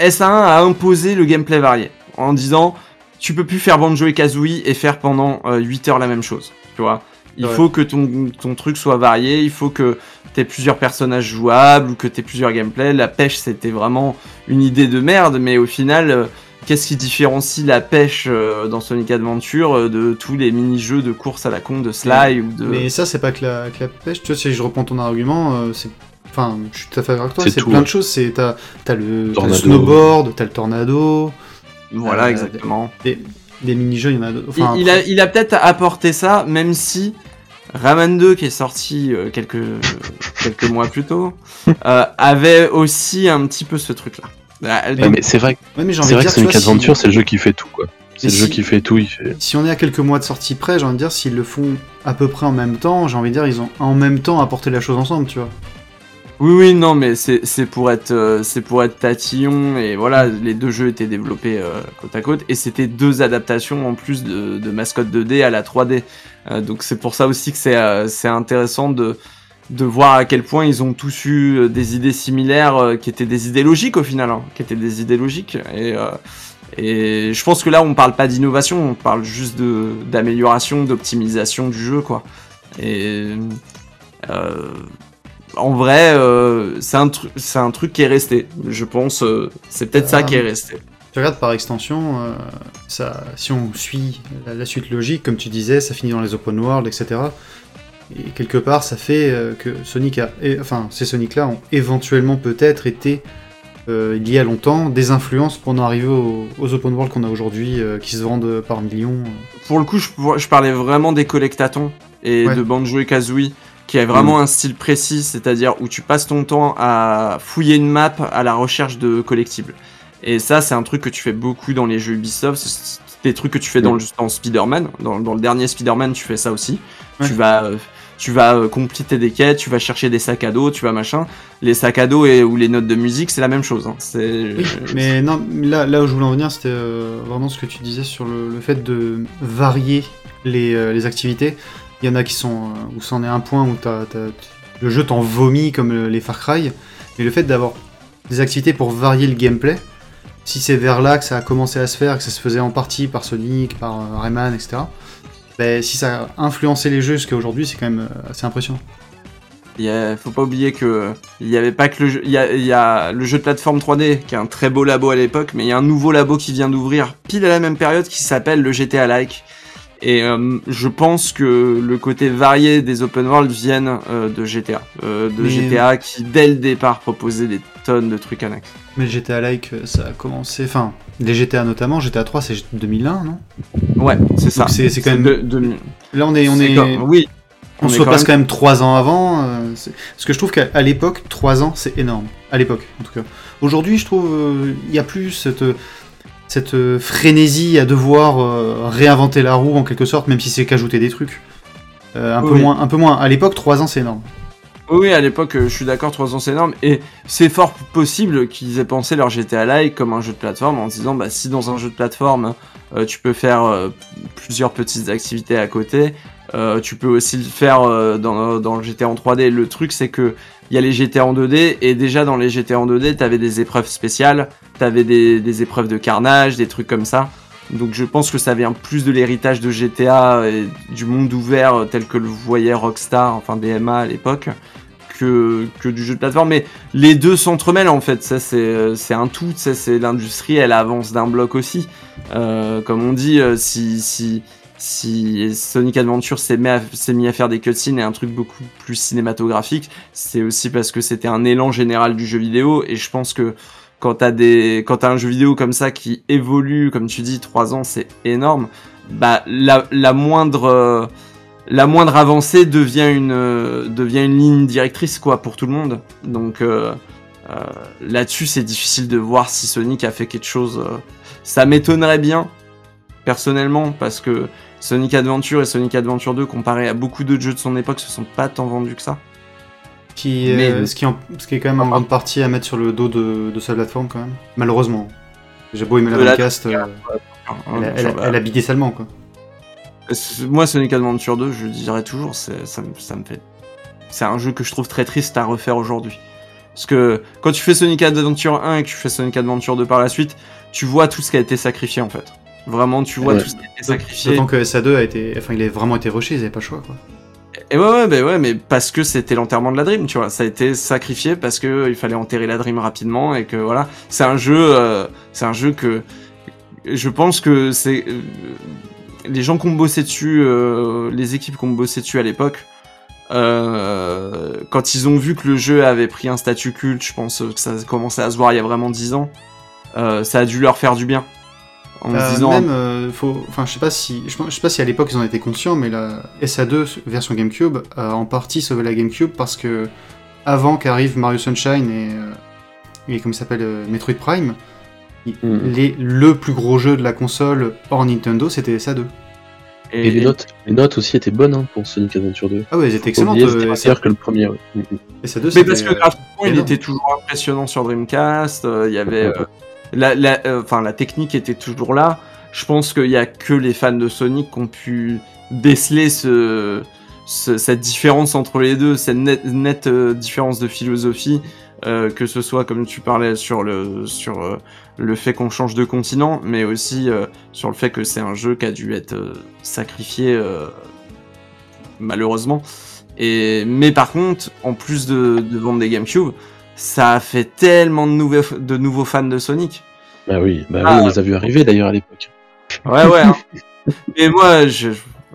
S1 a imposé le gameplay varié en disant tu peux plus faire Banjo et Kazooie et faire pendant euh, 8 heures la même chose. Tu vois Il Ouais. faut que ton, ton truc soit varié, il faut que tu aies plusieurs personnages jouables ou que tu aies plusieurs gameplays. La pêche, c'était vraiment une idée de merde, mais au final, euh, qu'est-ce qui différencie la pêche euh, dans Sonic Adventure euh, de tous les mini-jeux de course à la con de Sly ou de. Mais ça, c'est pas que la, que la pêche. Tu vois, si je reprends ton argument, euh, c'est. Enfin, je suis tout à fait d'accord avec toi. C'est plein de choses. C'est t'as t'as le, le snowboard, t'as le tornado, Voilà, euh, exactement. des, des mini-jeux, il y en a d'autres. Il- Enfin, il, a, il a peut-être apporté ça, même si Rayman 2, qui est sorti euh, quelques, quelques mois plus tôt, euh, avait aussi un petit peu ce truc-là. Ouais, mais c'est vrai, ouais, mais c'est vrai dire, que vois, Sonic si- Adventure, c'est le jeu qui fait tout, quoi. C'est Et le jeu si- qui fait tout, il fait. Si on est à quelques mois de sortie près, j'ai envie de dire, s'ils le font à peu près en même temps, j'ai envie de dire, ils ont en même temps apporté la chose ensemble, tu vois. Oui, oui, non, mais c'est pour être, euh, pour être tatillon et voilà, les deux jeux étaient développés euh, côte à côte et c'était deux adaptations en plus de, de mascotte 2D à la 3D. Euh, donc c'est pour ça aussi que c'est intéressant de voir à quel point ils ont tous eu des idées similaires qui étaient des idées logiques au final, hein, qui étaient des idées logiques et et je pense que là on parle pas d'innovation, on parle juste d'amélioration, d'optimisation du jeu quoi. Et en vrai, euh, c'est un, tru- un truc qui est resté. Je pense, euh, c'est peut-être ça Ah. qui est resté. Tu regardes par extension, euh, ça, si on suit la, la suite logique, comme tu disais, ça finit dans les open world, etc. Et quelque part, ça fait que Sonic a, et- enfin, ces Sonic-là ont éventuellement peut-être été, il y a longtemps, des influences pour en arriver aux, aux open world qu'on a aujourd'hui, qui se vendent par millions. Pour le coup, je, je parlais vraiment des collectatons et Ouais. de Banjo et Kazooie, qui a vraiment un style précis, c'est-à-dire où tu passes ton temps à fouiller une map à la recherche de collectibles. Et ça, c'est un truc que tu fais beaucoup dans les jeux Ubisoft. C'est des trucs que tu fais dans, le, dans Spider-Man. Dans, dans le dernier Spider-Man, tu fais ça aussi. Ouais. Tu vas, euh, tu vas euh, compléter des quêtes, tu vas chercher des sacs à dos, tu vas machin. Les sacs à dos et, ou les notes de musique, c'est la même chose. hein. C'est Oui, mais non, là, là où je voulais en venir, c'était euh, vraiment ce que tu disais sur le, le fait de varier les, euh, les activités. Il y en a qui sont euh, où c'en est un point où le jeu t'en vomit comme les Far Cry, mais le fait d'avoir des activités pour varier le gameplay, si c'est vers là que ça a commencé à se faire, que ça se faisait en partie par Sonic, par euh, Rayman, etc. Ben, si ça a influencé les jeux jusqu'à aujourd'hui, c'est quand même euh, assez impressionnant. Il faut pas oublier que il avait pas que le jeu, il y a le jeu de plateforme 3D qui est un très beau labo à l'époque, mais il y a un nouveau labo qui vient d'ouvrir pile à la même période qui s'appelle le GTA Like. Et euh, je pense que le côté varié des open world viennent euh, de GTA, euh, de Mais- GTA qui dès le départ proposait des tonnes de trucs annexes. Mais le GTA Like, ça a commencé, enfin, les GTA notamment, GTA 3 c'est 2001, non? Ouais, c'est ça. C'est- quand même- de- de- Là on est, on est, comme- oui. On, On se quand repasse même- quand même 3 ans avant. parce que je trouve qu'à l'époque, 3 ans, c'est énorme. À l'époque, en tout cas. Aujourd'hui, je trouve il y a plus cette, cette euh, frénésie à devoir euh, réinventer la roue en quelque sorte, même si c'est qu'ajouter des trucs. Euh, un, peu moins, un peu moins. À l'époque, 3 ans, c'est énorme. Oui, à l'époque, je suis d'accord, 3 ans c'est énorme. Et c'est fort possible qu'ils aient pensé leur GTA Like comme un jeu de plateforme en se disant, bah, si dans un jeu de plateforme, euh, tu peux faire euh, plusieurs petites activités à côté, euh, tu peux aussi le faire dans, dans le GTA en 3D. Le truc, c'est que il y a les GTA en 2D, et déjà dans les GTA en 2D, t'avais des épreuves spéciales, t'avais des, épreuves de carnage, des trucs comme ça. Donc je pense que ça vient plus de l'héritage de GTA et du monde ouvert euh, tel que le voyait Rockstar, enfin DMA à l'époque, que, que du jeu de plateforme. Mais les deux s'entremêlent en fait, ça c'est euh, un tout, ça c'est l'industrie, elle avance d'un bloc aussi. Euh, comme on dit, si, si, si Sonic Adventure s'est mis, mis à faire des cutscenes et un truc beaucoup plus cinématographique, c'est aussi parce que c'était un élan général du jeu vidéo et je pense que quand t'as des quand t'as un jeu vidéo comme ça qui évolue comme tu dis trois ans c'est énorme bah la, moindre la moindre avancée devient une devient une ligne directrice quoi pour tout le monde donc euh, euh, là-dessus c'est difficile de voir si Sonic a fait quelque chose euh, ça m'étonnerait bien personnellement, parce que Sonic Adventure et Sonic Adventure 2, comparé à beaucoup d'autres jeux de son époque, se sont pas tant vendus que ça. Qui, Mais- euh, ce, qui en- ce qui est quand même en grande partie à mettre sur le dos de, de sa plateforme, quand même. Malheureusement. J'ai beau aimer la la- Dreamcast, euh, elle, a- elle a- elle a bigué salement, quoi. C'est- Moi, Sonic Adventure 2, je le dirais toujours, c'est- ça, me- ça me fait. C'est un jeu que je trouve très triste à refaire aujourd'hui. Parce que quand tu fais Sonic Adventure 1 et que tu fais Sonic Adventure 2 par la suite, tu vois tout ce qui a été sacrifié en fait. Vraiment, tu vois Ouais. tout ce qui a été sacrifié. D'autant que SA2 a été. Enfin, il a vraiment été rushé, ils avaient pas le choix, quoi. Et ouais, ouais, bah ouais, mais parce que c'était l'enterrement de la Dream, tu vois. Ça a été sacrifié parce que euh, il fallait enterrer la Dream rapidement et que voilà. C'est un jeu, euh, c'est un jeu que je pense que c'est euh, les gens qui ont bossé dessus, euh, les équipes qui ont bossé dessus à l'époque. quand ils ont vu que le jeu avait pris un statut culte, je pense que ça commençait à se voir il y a vraiment 10 ans, ça a dû leur faire du bien. En Euh, se disant, même, euh, faut, enfin, je sais pas si, je, sais pas si à l'époque ils en étaient conscients, mais la SA2 version GameCube a en partie sauvé la GameCube parce que avant qu'arrive Mario Sunshine et, euh, et comment il s'appelle euh, Metroid Prime, il- les, le plus gros jeu de la console hors Nintendo, c'était SA2. Et les notes, les notes aussi étaient bonnes hein, pour Sonic Adventure 2. Ah ouais, elles étaient excellentes. euh, C'était SA2, meilleur que le premier. ouais. Mm, mm. SA2, Mais parce que euh, graphiquement, il était toujours impressionnant sur Dreamcast. euh, Il y avait, euh, la, la, euh, enfin, la technique était toujours là. Je pense qu'il y a que les fans de Sonic qui ont pu déceler ce, ce- cette différence entre les deux, cette nette, euh, différence de philosophie, euh, que ce soit comme tu parlais sur le sur le fait qu'on change de continent, mais aussi sur le fait que c'est un jeu qui a dû être sacrifié malheureusement. Et mais par contre, en plus de, de vendre des GameCube, ça a fait tellement de nouveaux de nouveaux fans de Sonic. Bah oui, bah Ah. oui, on les a vus arriver d'ailleurs à l'époque. Ouais, ouais. hein. Mais moi, je,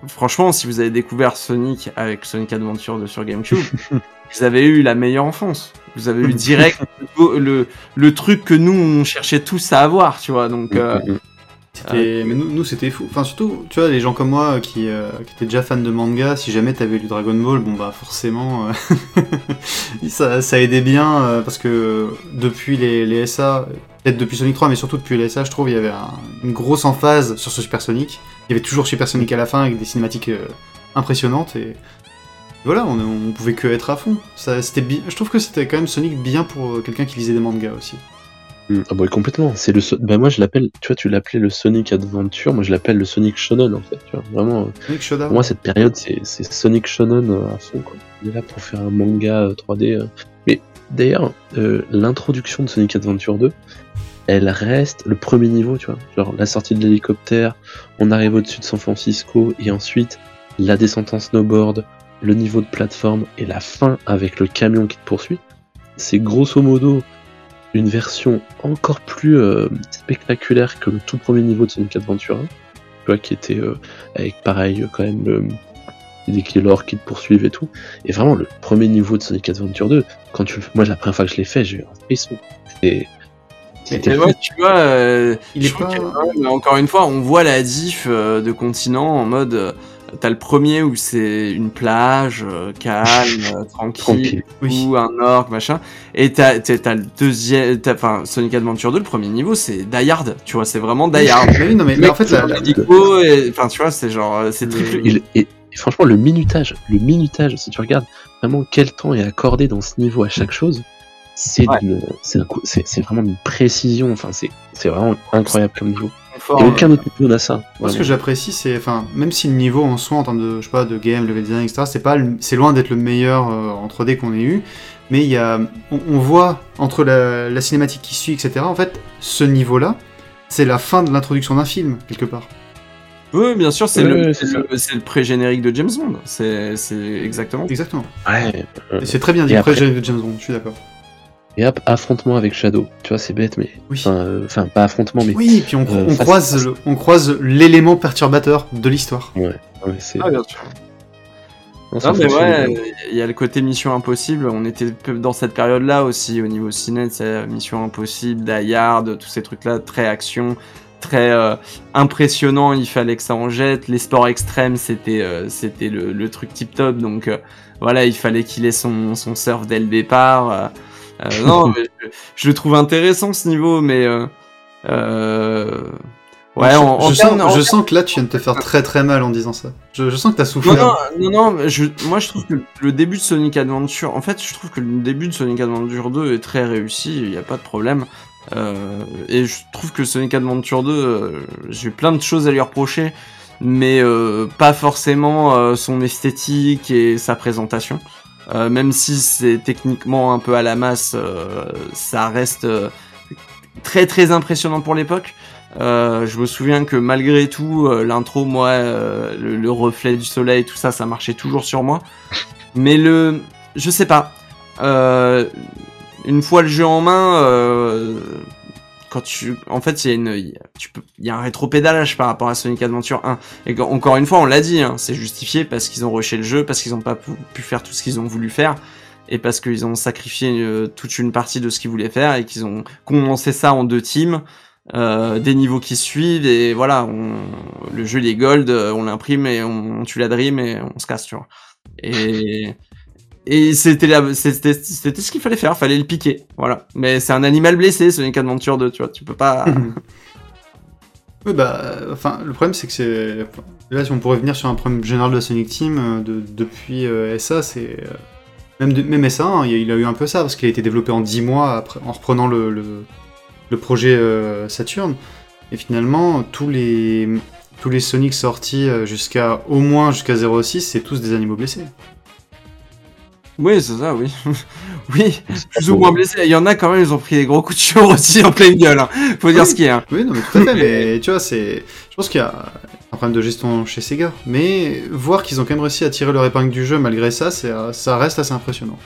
franchement, si vous avez découvert Sonic avec Sonic Adventure de sur GameCube, vous avez eu la meilleure enfance. Vous avez eu direct le, le, le truc que nous, on cherchait tous à avoir, tu vois. Donc, euh, C'était- Mais nous, nous, c'était fou. Enfin, surtout, tu vois, les gens comme moi euh, qui, euh, qui étaient déjà fans de manga, si jamais t'avais lu Dragon Ball, bon bah forcément, euh, ça, ça aidait bien euh, parce que depuis les, les SA, peut-être depuis Sonic 3, mais surtout depuis les SA, je trouve, il y avait un- une grosse emphase sur ce Super Sonic. Il y avait toujours Super Sonic à la fin avec des cinématiques impressionnantes et voilà, on, on pouvait que être à fond. Ça, c'était Je trouve que c'était quand même Sonic bien pour quelqu'un qui lisait des mangas aussi. Mm, Ah bah complètement. C'est le. so- Bah moi je l'appelle. Tu vois, tu l'appelais le Sonic Adventure. Moi je l'appelle le Sonic Shonen en fait. Tu vois, vraiment. euh, Sonic. Pour moi cette période c'est Sonic Shonen euh, à fond. Quoi. On est là pour faire un manga euh, 3D. euh. Mais d'ailleurs, euh, l'introduction de Sonic Adventure 2, elle reste le premier niveau. Tu vois, genre la sortie de l'hélicoptère, on arrive au-dessus de San Francisco et ensuite la descente en snowboard, le niveau de plateforme et la fin avec le camion qui te poursuit. C'est grosso modo une version encore plus euh, spectaculaire que le tout premier niveau de Sonic Adventure 1, tu vois, qui était euh, avec pareil euh, quand même le, des Killors qui te poursuivent et tout. Et vraiment le premier niveau de Sonic Adventure 2, quand tu, le- moi la première fois que je l'ai fait, j'ai eu un frisson. Et c'était et ouais, tu vois, euh, Il est pas- que, encore une fois, on voit la diff euh, de continent en mode. T'as le premier où c'est une plage euh, calme, euh, tranquille, tranquille. Oui. ou un orc, machin. Et t'as t'as- t'as le deuxième, t'as- enfin Sonic Adventure 2, le premier niveau, c'est Die Hard, tu vois, c'est vraiment Die Hard. Mais oui, non, mais, mais en fait, la, enfin tu vois, c'est genre, c'est triple. Et, le- et- et franchement, le minutage, le minutage, si tu regardes vraiment quel temps est accordé dans ce niveau à chaque chose, c'est Ouais. d'une- c'est un coup- c'est c'est vraiment une précision. Enfin, c'est c'est vraiment incroyable comme niveau. Confort, Et euh, aucun autre niveau n'a ça. Moi, ce que j'apprécie, c'est, enfin, même si le niveau en soi, en termes de, je sais pas, de game, level design, etc., c'est pas, c'est loin d'être le meilleur euh, en 3D qu'on ait eu, mais il y a, on, on voit entre la, la cinématique qui suit, etc. En fait, ce niveau-là, c'est la fin de l'introduction d'un film quelque part. Oui, bien sûr, c'est le, pré-générique de James Bond. C'est, exactement. Exactement. Ouais. euh, c'est très bien dit. J'ai de James Bond, je suis d'accord. Et hop, affrontement avec Shadow. Tu vois, c'est bête, mais. Oui. Enfin, euh, Enfin, pas affrontement, mais. Oui, et puis on, Euh, on croise, face- le- on croise l'élément perturbateur de l'histoire. Ouais, ouais, c'est. Ah, bien sûr. non, mais ouais, il y a le côté Mission Impossible. On était dans cette période-là aussi au niveau ciné, c'est Mission Impossible, Die Hard, tous ces trucs-là, très action, très euh, impressionnant. Il fallait que ça en jette. Les sports extrêmes, c'était euh, c'était le, le truc tip top. Donc euh, voilà, il fallait qu'il ait son, son surf dès le départ. Euh, non, mais je, je le trouve intéressant ce niveau, mais euh, euh, Ouais, je, en- je sens, en je sens que là, tu viens de te faire très très mal en disant ça. Je, je sens que t'as souffert. Non, non, non, je, moi je trouve que le début de Sonic Adventure, en fait, je trouve que le début de Sonic Adventure 2 est très réussi, il n'y a pas de problème. Euh, et je trouve que Sonic Adventure 2, euh, j'ai plein de choses à lui reprocher, mais euh, pas forcément son esthétique et sa présentation. Euh, même si c'est techniquement un peu à la masse, euh, ça reste euh, très très impressionnant pour l'époque. Je me souviens que malgré tout, l'intro, moi, le, le reflet du soleil, tout ça, ça marchait toujours sur moi. Mais le, je sais pas. Une fois le jeu en main, quand tu, en fait, il y a une, tu peux, il y a un rétropédalage par rapport à Sonic Adventure 1. Et encore une fois, on l'a dit, hein, c'est justifié parce qu'ils ont rushé le jeu, parce qu'ils n'ont pas pu, pu faire tout ce qu'ils ont voulu faire. Et parce qu'ils ont sacrifié euh, toute une partie de ce qu'ils voulaient faire et qu'ils ont condensé ça en deux teams euh, des niveaux qui suivent et voilà, on, le jeu il est gold, euh, on l'imprime et on, on tue la dream et on se casse, tu vois. Et et c'était c'était ce qu'il fallait faire, fallait le piquer, voilà. Mais c'est un animal blessé, Sonic Adventure 2, tu vois, tu peux pas. Oui, bah, enfin, le problème c'est que c'est. Là, si on pourrait venir sur un problème général de Sonic Team, euh, de- depuis euh, SA, c'est. euh, Même, même SA, hein, il, a, il eu un peu ça, parce qu'il a été développé en 10 mois en reprenant le, le, projet Saturn. Et finalement, tous les, tous Sonic sortis jusqu'à au moins jusqu'à 06, c'est tous des animaux blessés. Oui, c'est ça, oui. oui, plus ou moins blessé. Il y en a quand même, ils ont pris des gros coups de cheveux aussi en pleine gueule. hein. Faut dire ce qu'il y a. hein. Oui, non, mais tout à fait, mais tu vois, c'est. Je pense qu'il y a un problème de gestion chez Sega, mais voir qu'ils ont quand même réussi à tirer leur épingle du jeu malgré ça, c'est, ça reste assez impressionnant.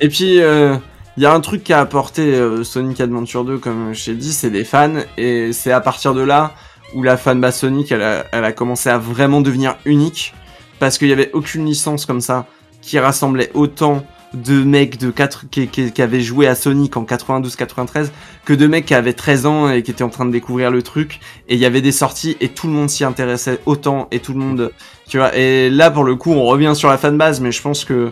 Et puis, euh, il y a un truc qu'a apporté euh, Sonic Adventure 2, comme je t'ai dit, c'est des fans. Et c'est à partir de là où la fanbase Sonic, elle a, elle a commencé à vraiment devenir unique. Parce qu'il n'y avait aucune licence comme ça qui rassemblait autant de mecs de 4 qui, qui, qui avaient joué à Sonic en 92-93 que de mecs qui avaient 13 ans et qui étaient en train de découvrir le truc. Et il y avait des sorties et tout le monde s'y intéressait autant et tout le monde tu vois. Et là pour le coup on revient sur la fanbase mais je pense que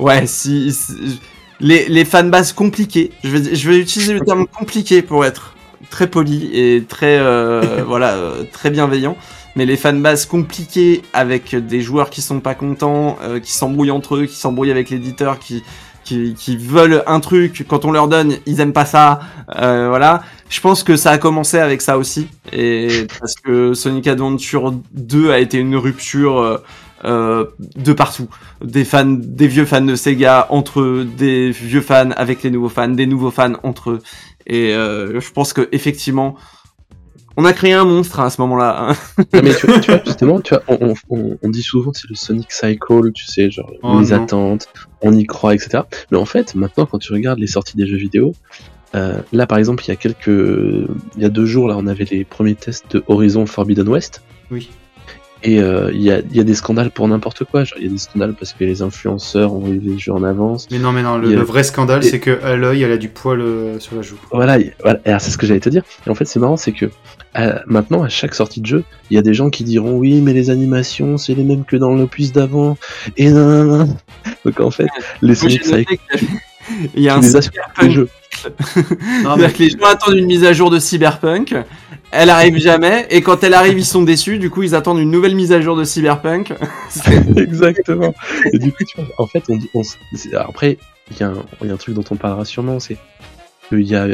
ouais si, si- les, les fanbases compliquées je vais, je vais utiliser le terme compliqué pour être très poli et très euh, voilà euh, très bienveillant mais les fanbases compliquées avec des joueurs qui sont pas contents, euh, qui s'embrouillent entre eux, qui s'embrouillent avec l'éditeur, qui, qui, qui veulent un truc, quand on leur donne, ils aiment pas ça, euh, voilà. Je pense que ça a commencé avec ça aussi, et parce que Sonic Adventure 2 a été une rupture euh, euh, de partout. Des fans, des vieux fans de Sega entre eux, des vieux fans avec les nouveaux fans, des nouveaux fans entre eux. Et euh, je pense que effectivement, on a créé un monstre à ce moment-là. hein. Non, mais tu vois, tu vois, justement, tu vois, on, on- on dit souvent c'est le Sonic Cycle, tu sais, genre Oh les non. attentes, on y croit, etc. Mais en fait, maintenant, quand tu regardes les sorties des jeux vidéo, euh, là par exemple, il y a quelques, il y a deux jours, là, on avait les premiers tests de Horizon Forbidden West, Oui. Et euh, il y, a, il y a des scandales pour n'importe quoi. Il y a des scandales parce que les influenceurs ont eu les jeux en avance. Mais non, mais non, le, a- vrai scandale, et- c'est que Aloy, elle a du poil euh, sur la joue. Voilà. Et c'est ce que j'allais te dire. Et en fait, c'est marrant, c'est que euh, maintenant, à chaque sortie de jeu, il y a des gens qui diront oui, mais les animations, c'est les mêmes que dans l'opus d'avant. Et non, non, non. Donc en fait, les Sonic Il y a un les. Non, les gens attendent une mise à jour de Cyberpunk, elle arrive jamais, et quand elle arrive, ils sont déçus, du coup, ils attendent une nouvelle mise à jour de Cyberpunk. Exactement. Et du coup, tu vois, en fait, on dit, on après, il y, a un- il y a un truc dont on parlera sûrement, c'est qu'il y a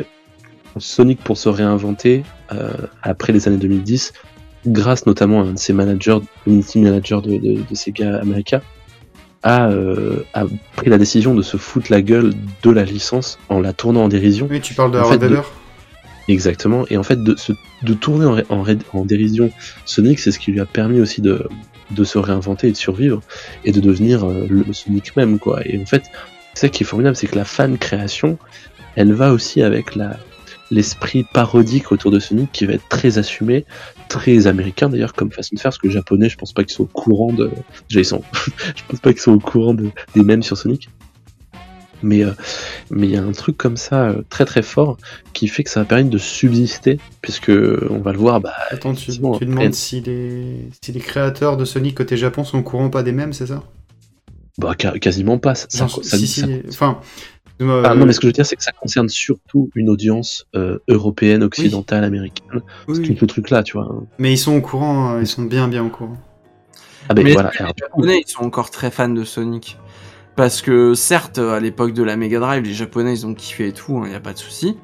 Sonic pour se réinventer euh, après les années 2010, grâce notamment à un de ses managers, community manager de, de, de Sega America, a, euh, a pris la décision de se foutre la gueule de la licence en la tournant en dérision. Oui, tu parles de En Harold fait, de- Weber Exactement. Et en fait, de, se- de tourner en, en, dérision Sonic, c'est ce qui lui a permis aussi de, de se réinventer et de survivre et de devenir euh, le Sonic même, quoi. Et en fait, ça qui est formidable, c'est que la fan création, elle va aussi avec la l'esprit parodique autour de Sonic qui va être très assumé, très américain d'ailleurs comme façon de faire, parce que japonais, je pense pas qu'ils soient au courant de, sont, je pense pas qu'ils soient au courant de, des mêmes sur Sonic. Mais euh, mais il y a un truc comme ça euh, très très fort qui fait que ça va permettre de subsister, puisque on va le voir, bah, Attends, tu, tu après- demandes si les, si les créateurs de Sonic côté Japon sont au courant pas des mêmes, c'est ça? Bah, ca- quasiment pas. Ça, ça- Genre, ça- si, ça- si, Enfin, Euh, Ah non, mais ce que je veux dire, c'est que ça concerne surtout une audience euh, européenne, occidentale, américaine. oui, C'est tout le truc là, tu vois. Mais ils sont au courant, euh, ils sont bien bien au courant. Ah ben Mais voilà. les Japonais, ils sont encore très fans de Sonic. Parce que certes, à l'époque de la Mega Drive, les Japonais, ils ont kiffé et tout, il n'y a pas de souci.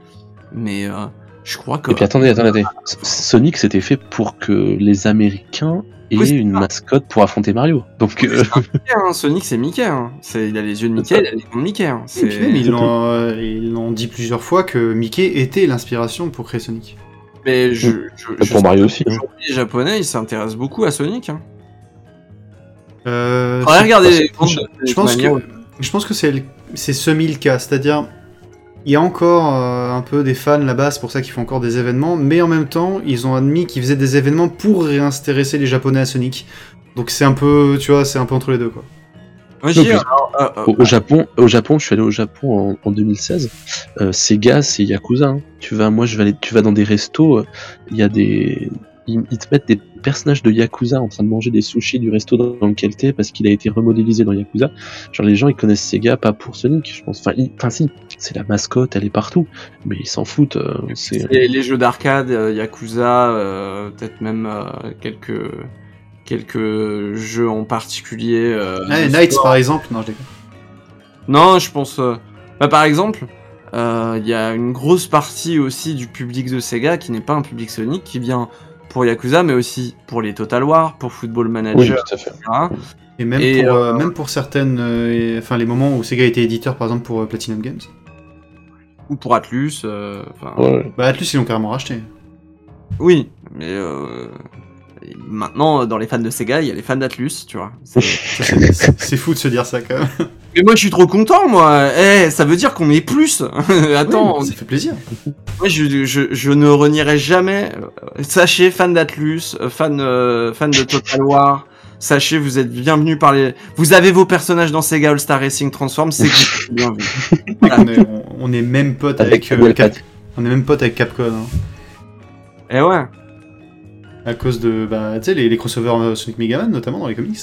Mais euh, je crois que... Et puis attendez, attendez, attendez. Sonic c'était fait pour que les Américains aient Oui, une ça. mascotte pour affronter Mario. Donc euh, Mickey, hein, Sonic, c'est Mickey. Hein. C'est- Il a les yeux de Mickey, il a les dents de Mickey. Hein. Et C'est- puis même, ils l'ont euh, ils l'ont dit plusieurs fois que Mickey était l'inspiration pour créer Sonic. Mais je, je, je pour Mario que aussi. hein. aujourd'hui, Les Japonais, ils s'intéressent beaucoup à Sonic. Euh, Faudrait regarder c'est- les comptes je- pense que je pense que c'est semi le cas, c'est-à-dire il y a encore euh, un peu des fans là-bas, c'est pour ça qu'ils font encore des événements, mais en même temps, ils ont admis qu'ils faisaient des événements pour réintéresser les Japonais à Sonic. Donc c'est un peu, tu vois, c'est un peu entre les deux quoi. Donc, alors, euh, euh, Au, au Japon, au Japon, je suis allé au Japon en, en 2016. Euh, Sega, c'est Yakuza. hein. Tu vas, moi, je vais aller, tu vas dans des restos. euh, Il y a des, ils, ils te mettent des personnages de Yakuza en train de manger des sushis du resto dans, lequel t'es parce qu'il a été remodélisé dans Yakuza. Genre les gens, ils connaissent Sega pas pour Sonic, je pense. Enfin, si, c'est la mascotte, elle est partout, mais ils s'en foutent. euh, c'est les, les jeux d'arcade, euh, Yakuza, euh, peut-être même euh, quelques quelques jeux en particulier. euh, Ouais, sport. par exemple, non je déconne. Non, je pense. euh, Bah, par exemple, euh, il y a une grosse partie aussi du public de Sega qui n'est pas un public Sonic, qui vient pour Yakuza, mais aussi pour les Total War, pour Football oui, Manager, tout à fait. etc. Et même Et, pour euh, euh, même pour certaines, euh, et- enfin les moments où Sega était éditeur par exemple pour euh, Platinum Games. ou pour Atlus. euh, enfin, Ouais. Bah Atlus ils l'ont carrément racheté. Oui, mais euh, maintenant, dans les fans de Sega, il y a les fans d'Atlus, tu vois. C'est- fou de se dire ça quand même. Mais moi, je suis trop content, moi. Eh, ça veut dire qu'on est plus. Attends, ça fait plaisir. moi, je, je, je ne renierai jamais. euh, Sachez, fan d'Atlus, euh, fan, euh, fan de Total War. Sachez, vous êtes bienvenus par les. Vous avez vos personnages dans Sega All Star Racing Transform, c'est que vous êtes bienvenus. on, est, on- on est même potes avec, Avec euh, Cap- on est même potes avec Capcom hein, Et ouais. À cause de bah tu sais les, les crossovers euh, Sonic Megaman notamment dans les comics.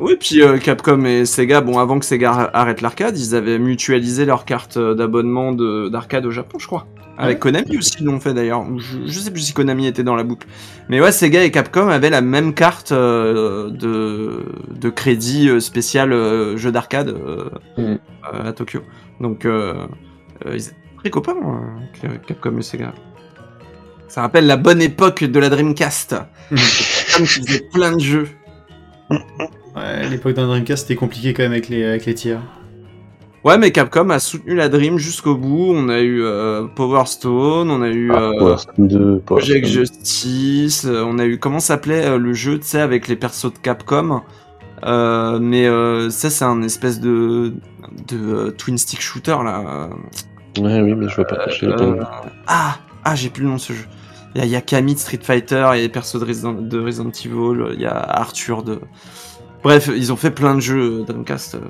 Oui, puis euh, Capcom et Sega, bon, avant que Sega ar- arrête l'arcade, ils avaient mutualisé leur carte euh, d'abonnement de- d'arcade au Japon, je crois. Avec Ouais. Konami aussi, ils l'ont fait d'ailleurs. Je, je sais plus si Konami était dans la boucle. Mais ouais, Sega et Capcom avaient la même carte euh, de, de crédit spécial euh, jeu d'arcade euh, à Tokyo. Donc, euh, euh, ils étaient très copains, euh, Capcom et Sega. Ça rappelle la bonne époque de la Dreamcast. Capcom qui faisait plein de jeux. Ouais, l'époque d'un Dreamcast c'était compliqué quand même avec les avec les tiers. Ouais, mais Capcom a soutenu la Dream jusqu'au bout. On a eu euh, Power Stone, on a eu Ah, euh, Power Stone 2, Power Project Stone. Justice, euh, on a eu comment s'appelait euh, le jeu, tu sais, avec les persos de Capcom. Euh, mais euh, ça, c'est un espèce de de euh, twin stick shooter là. Ouais, oui, mais je vois pas. je Euh, ah, ah, j'ai plus le nom de ce jeu. Il y a, il y a Camille de Street Fighter, il y a les persos de Resident, de Resident Evil, il y a Arthur de. Bref, ils ont fait plein de jeux Dreamcast, euh,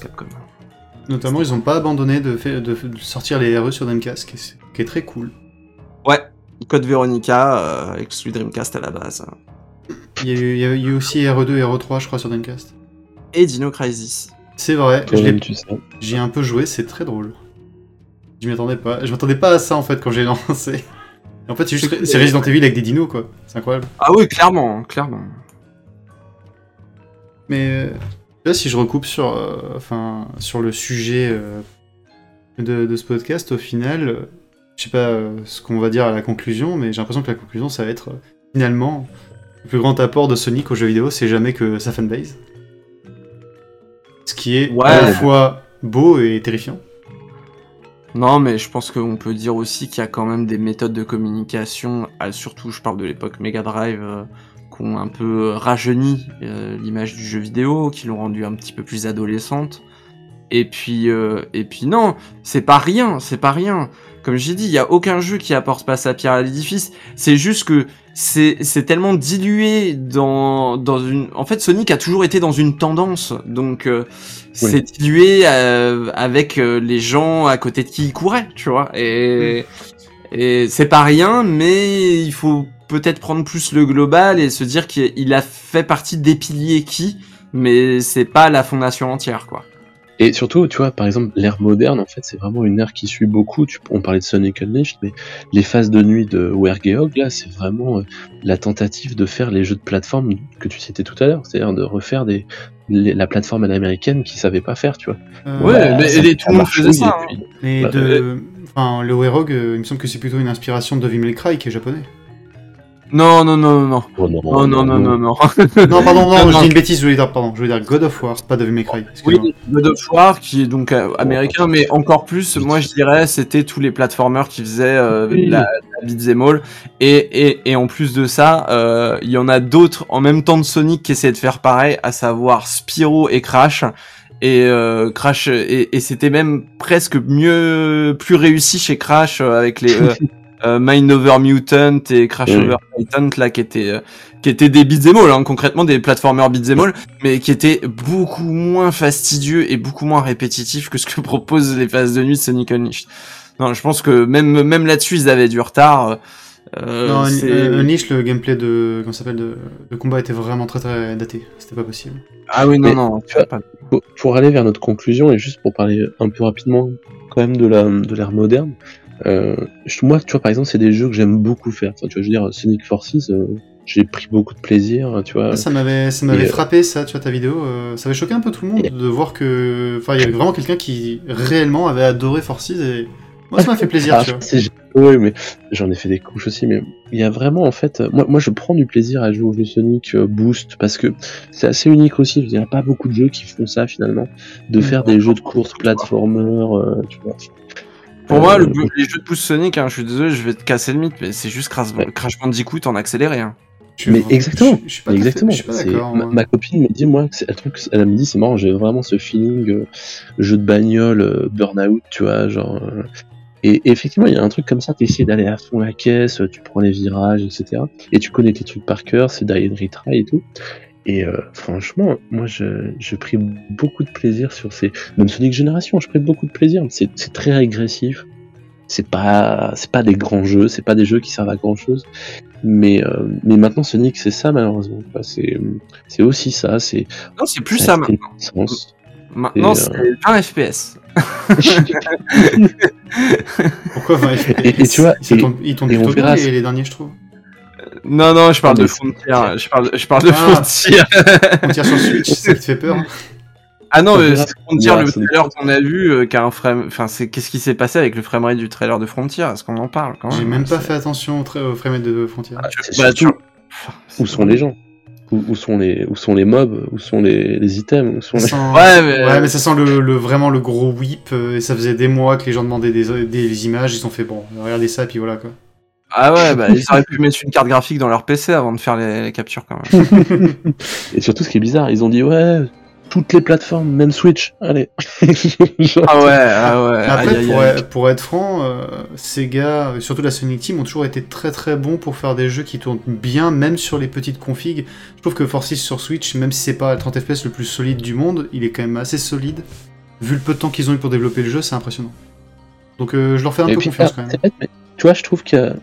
Capcom. Notamment ils ont pas abandonné de, fait- de, de sortir les RE sur Dreamcast, qui est, qui est très cool. Ouais, Code Veronica, euh, exclu Dreamcast à la base. Il y a eu, il y a eu aussi RE2 et RE3 je crois sur Dreamcast. Et Dino Crisis. C'est vrai, Quand je l'ai- même, tu sais. j'y ai un peu joué, c'est très drôle. Je m'y attendais pas. Je m'attendais pas à ça en fait quand j'ai lancé. En fait, c'est juste c'est Resident Evil avec des dinos quoi. C'est incroyable. Ah oui, clairement, clairement. Mais euh, là, si je recoupe sur, euh, enfin, sur le sujet euh, de, de ce podcast, au final, euh, je sais pas euh, ce qu'on va dire à la conclusion, mais j'ai l'impression que la conclusion, ça va être euh, finalement le plus grand apport de Sonic aux jeux vidéo, c'est jamais que sa fanbase. Ce qui est Ouais. à la fois beau et terrifiant. Non, mais je pense qu'on peut dire aussi qu'il y a quand même des méthodes de communication, surtout je parle de l'époque Mega Drive, euh, qui ont un peu rajeuni euh, l'image du jeu vidéo, qui l'ont rendu un petit peu plus adolescente. Et puis, euh, et puis non, c'est pas rien, c'est pas rien. Comme j'ai dit, il y a aucun jeu qui apporte pas sa pierre à l'édifice. C'est juste que c'est c'est tellement dilué dans dans une. En fait, Sonic a toujours été dans une tendance, donc euh, c'est dilué euh, avec euh, les gens à côté de qui il courait, tu vois. Et et c'est pas rien, mais il faut peut-être prendre plus le global et se dire qu'il a fait partie des piliers qui, mais c'est pas la fondation entière, quoi. Et surtout, tu vois, par exemple, l'ère moderne, en fait, c'est vraiment une ère qui suit beaucoup. Tu, on parlait de Sonic Unleashed, mais les phases de nuit de Wergeog, là, c'est vraiment euh, la tentative de faire les jeux de plateforme que tu citais tout à l'heure, c'est-à-dire de refaire des, les- la plateforme à l'américaine qui savait pas faire, tu vois. Euh, Ouais, mais ça- les- tout le monde faisait ça, et hein. puis- Bah, de... Enfin, le Werog, euh, il me semble que c'est plutôt une inspiration de Devil May Cry qui est japonais. Non, non, non, non, non. Oh non, Oh non, non, non, non. non, pardon, non, Non, je non. dis une bêtise, je voulais dire, pardon, je voulais dire God of War, pas Devil May Cry. Oui, God of War, qui est donc euh, américain, mais encore plus, moi je dirais, c'était tous les platformers qui faisaient euh, Oui. la, la beat'em all. Et, et, et en plus de ça, euh, il y en a d'autres en même temps de Sonic qui essaient de faire pareil, à savoir Spyro et Crash. Et euh, Crash, et, et c'était même presque mieux, plus réussi chez Crash euh, avec les euh, euh, Mind Over Mutant et Crash Oui. Over Titan là qui étaient euh, qui étaient des beat'em all, hein, concrètement des platformers beat'em all, mais qui étaient beaucoup moins fastidieux et beaucoup moins répétitifs que ce que proposent les phases de nuit de Sonic Unleashed. Non, je pense que même même là-dessus ils avaient du retard. Euh, Non, c'est- euh, Unleashed, le gameplay de, comment ça s'appelle, de, de combat était vraiment très très daté. C'était pas possible. Ah oui non Mais, non. tu vois, pas- pour, pour aller vers notre conclusion et juste pour parler un peu rapidement quand même de la de l'ère moderne, euh, moi tu vois par exemple c'est des jeux que j'aime beaucoup faire. Enfin, tu vois je veux dire Sonic Forces, euh, j'ai pris beaucoup de plaisir, tu vois. Ça m'avait, ça m'avait euh, frappé ça, tu vois ta vidéo. euh, ça avait choqué un peu tout le monde de voir que, enfin, il y avait vraiment quelqu'un qui réellement avait adoré Forces et moi ça m'a fait plaisir, Ah, tu vois. Oui, mais j'en ai fait des couches aussi, mais il y a vraiment en fait, moi, moi je prends du plaisir à jouer au jeu Sonic Boost parce que c'est assez unique aussi. Je veux dire, Il n'y a pas beaucoup de jeux qui font ça finalement, de faire des jeux de course platformer, euh, tu vois. Pour moi, Euh, le, les jeux de pouce Sonic, hein, je suis désolé, je vais te casser le mythe, mais c'est juste Crash, Ouais. Crash Bandicoot en accéléré. Hein. Mais exactement, je- je suis pas fait- Exactement. Je suis pas c'est- d'accord. ma, ma copine me dit, moi, elle, me dit, c'est marrant, j'ai vraiment ce feeling euh, jeu de bagnole, euh, burn-out, tu vois, genre. euh, et, et effectivement, il y a un truc comme ça, tu essaies d'aller à fond la caisse, tu prends les virages, etc. Et tu connais tes trucs par cœur, c'est die and retry et tout. Et euh, franchement, moi, je- j'ai pris beaucoup de plaisir sur ces. Même Sonic Génération, je pris beaucoup de plaisir. C'est c'est très régressif. C'est pas, c'est pas des grands jeux, c'est pas des jeux qui servent à grand chose. Mais, euh, mais maintenant, Sonic, c'est ça, malheureusement. Enfin, c'est c'est aussi ça. C'est Non, c'est plus ça maintenant. Maintenant, Et, c'est euh, 20 FPS. Pourquoi 20 FPS Et- et tu vois, et- ils et on plutôt bien verra les, si- les derniers, je trouve. Non, non, je parle de Frontier. Je parle, je parle de Ah. Frontier. Sur Switch, ça te fait peur. Ah non, verra c'est Frontier, le trailer qu'on a vu, euh, qui a un frame. Enfin, c'est qu'est-ce qui s'est passé avec le framerate du trailer de Frontier Est-ce qu'on en parle quand même J'ai même? pas fait attention au, tra- au frame de Frontier. Ah, bah, Où sont les gens? Où, où sont les où sont les mobs? Où sont les, les items? Où sont Ça les... sent... Ouais, mais- ouais, mais ça sent le, le- vraiment le gros whip, euh, et ça faisait des mois que les gens demandaient des, des images, ils ont fait bon, regardez ça, et puis voilà quoi. Ah ouais, bah, ils auraient pu mettre une carte graphique dans leur PC avant de faire les, les captures quand même. Et surtout, ce qui est bizarre, ils ont dit ouais, toutes les plateformes, même Switch. Allez. Ah ouais, ah ouais. Après, aïe, pour, aïe. être, pour être franc, euh, ces gars, euh, surtout la Sonic Team, ont toujours été très très bons pour faire des jeux qui tournent bien, même sur les petites configs. Je trouve que Forces sur Switch, même si c'est pas le 30 FPS le plus solide du monde, il est quand même assez solide. Vu le peu de temps qu'ils ont eu pour développer le jeu, c'est impressionnant. Donc euh, je leur fais un Et peu puis, confiance ah, quand même. C'est bête, mais tu vois, je trouve que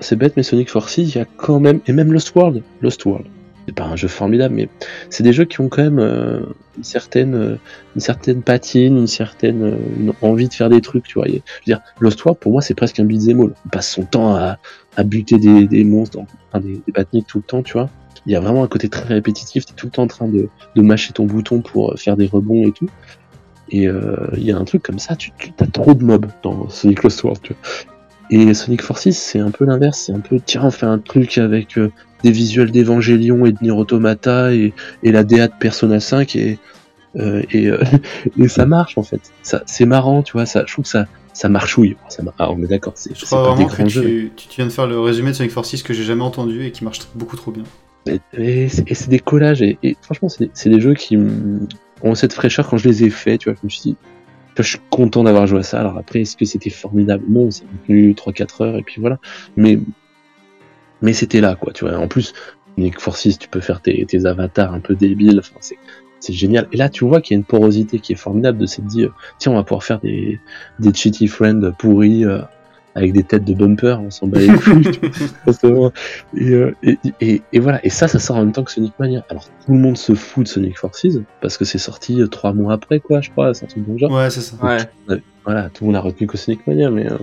c'est bête, mais Sonic Forces, il y a quand même, et même Lost World, Lost World, c'est pas un jeu formidable, mais c'est des jeux qui ont quand même euh, une certaine, euh, une certaine patine, une certaine euh, envie de faire des trucs, tu vois. Je veux dire, Lost World, pour moi, c'est presque un beat'em. Il passe son temps à, buter des, monstres, des, des tout le temps, tu vois. Il y a vraiment un côté très répétitif, t'es tout le temps en train de, mâcher ton bouton pour faire des rebonds et tout. Et il y a un truc comme ça, tu, tu as trop de mobs dans Sonic Lost World, tu vois. Et Sonic Forces, c'est un peu l'inverse, c'est un peu, tiens, on fait un truc avec euh, des visuels d'Evangelion et de Nier Automata et, et la DA de Persona 5 et, euh, et, euh, et ça marche en fait. Ça, c'est marrant, tu vois, ça, je trouve que ça, ça marchouille. Ça, mar- ah, on est d'accord, c'est, Je crois des vraiment que tu, tu, viens de faire le résumé de Sonic Forces que j'ai jamais entendu et qui marche beaucoup trop bien. Et, et c'est, des collages et, franchement, c'est, c'est des jeux qui ont cette fraîcheur quand je les ai faits, tu vois, je me suis dit, je suis content d'avoir joué à ça. Alors après, est-ce que c'était formidable Non, ça m'a tenu 3-4 heures et puis voilà. Mais, mais c'était là, quoi, tu vois. En plus, Nick Forces, tu peux faire tes, avatars un peu débiles, enfin, c'est, génial. Et là, tu vois qu'il y a une porosité qui est formidable de s'être dit, euh, tiens, on va pouvoir faire des, des cheaty friends pourris, euh, avec des têtes de bumper, on s'en bat les couilles. et, euh, et, et, et voilà, et ça, ça sort en même temps que Sonic Mania. Alors tout le monde se fout de Sonic Forces parce que c'est sorti euh, trois mois après, quoi, je crois, c'est un truc genre. Ouais, c'est ça. Ouais. Voilà, tout le monde a retenu que Sonic Mania, mais. euh,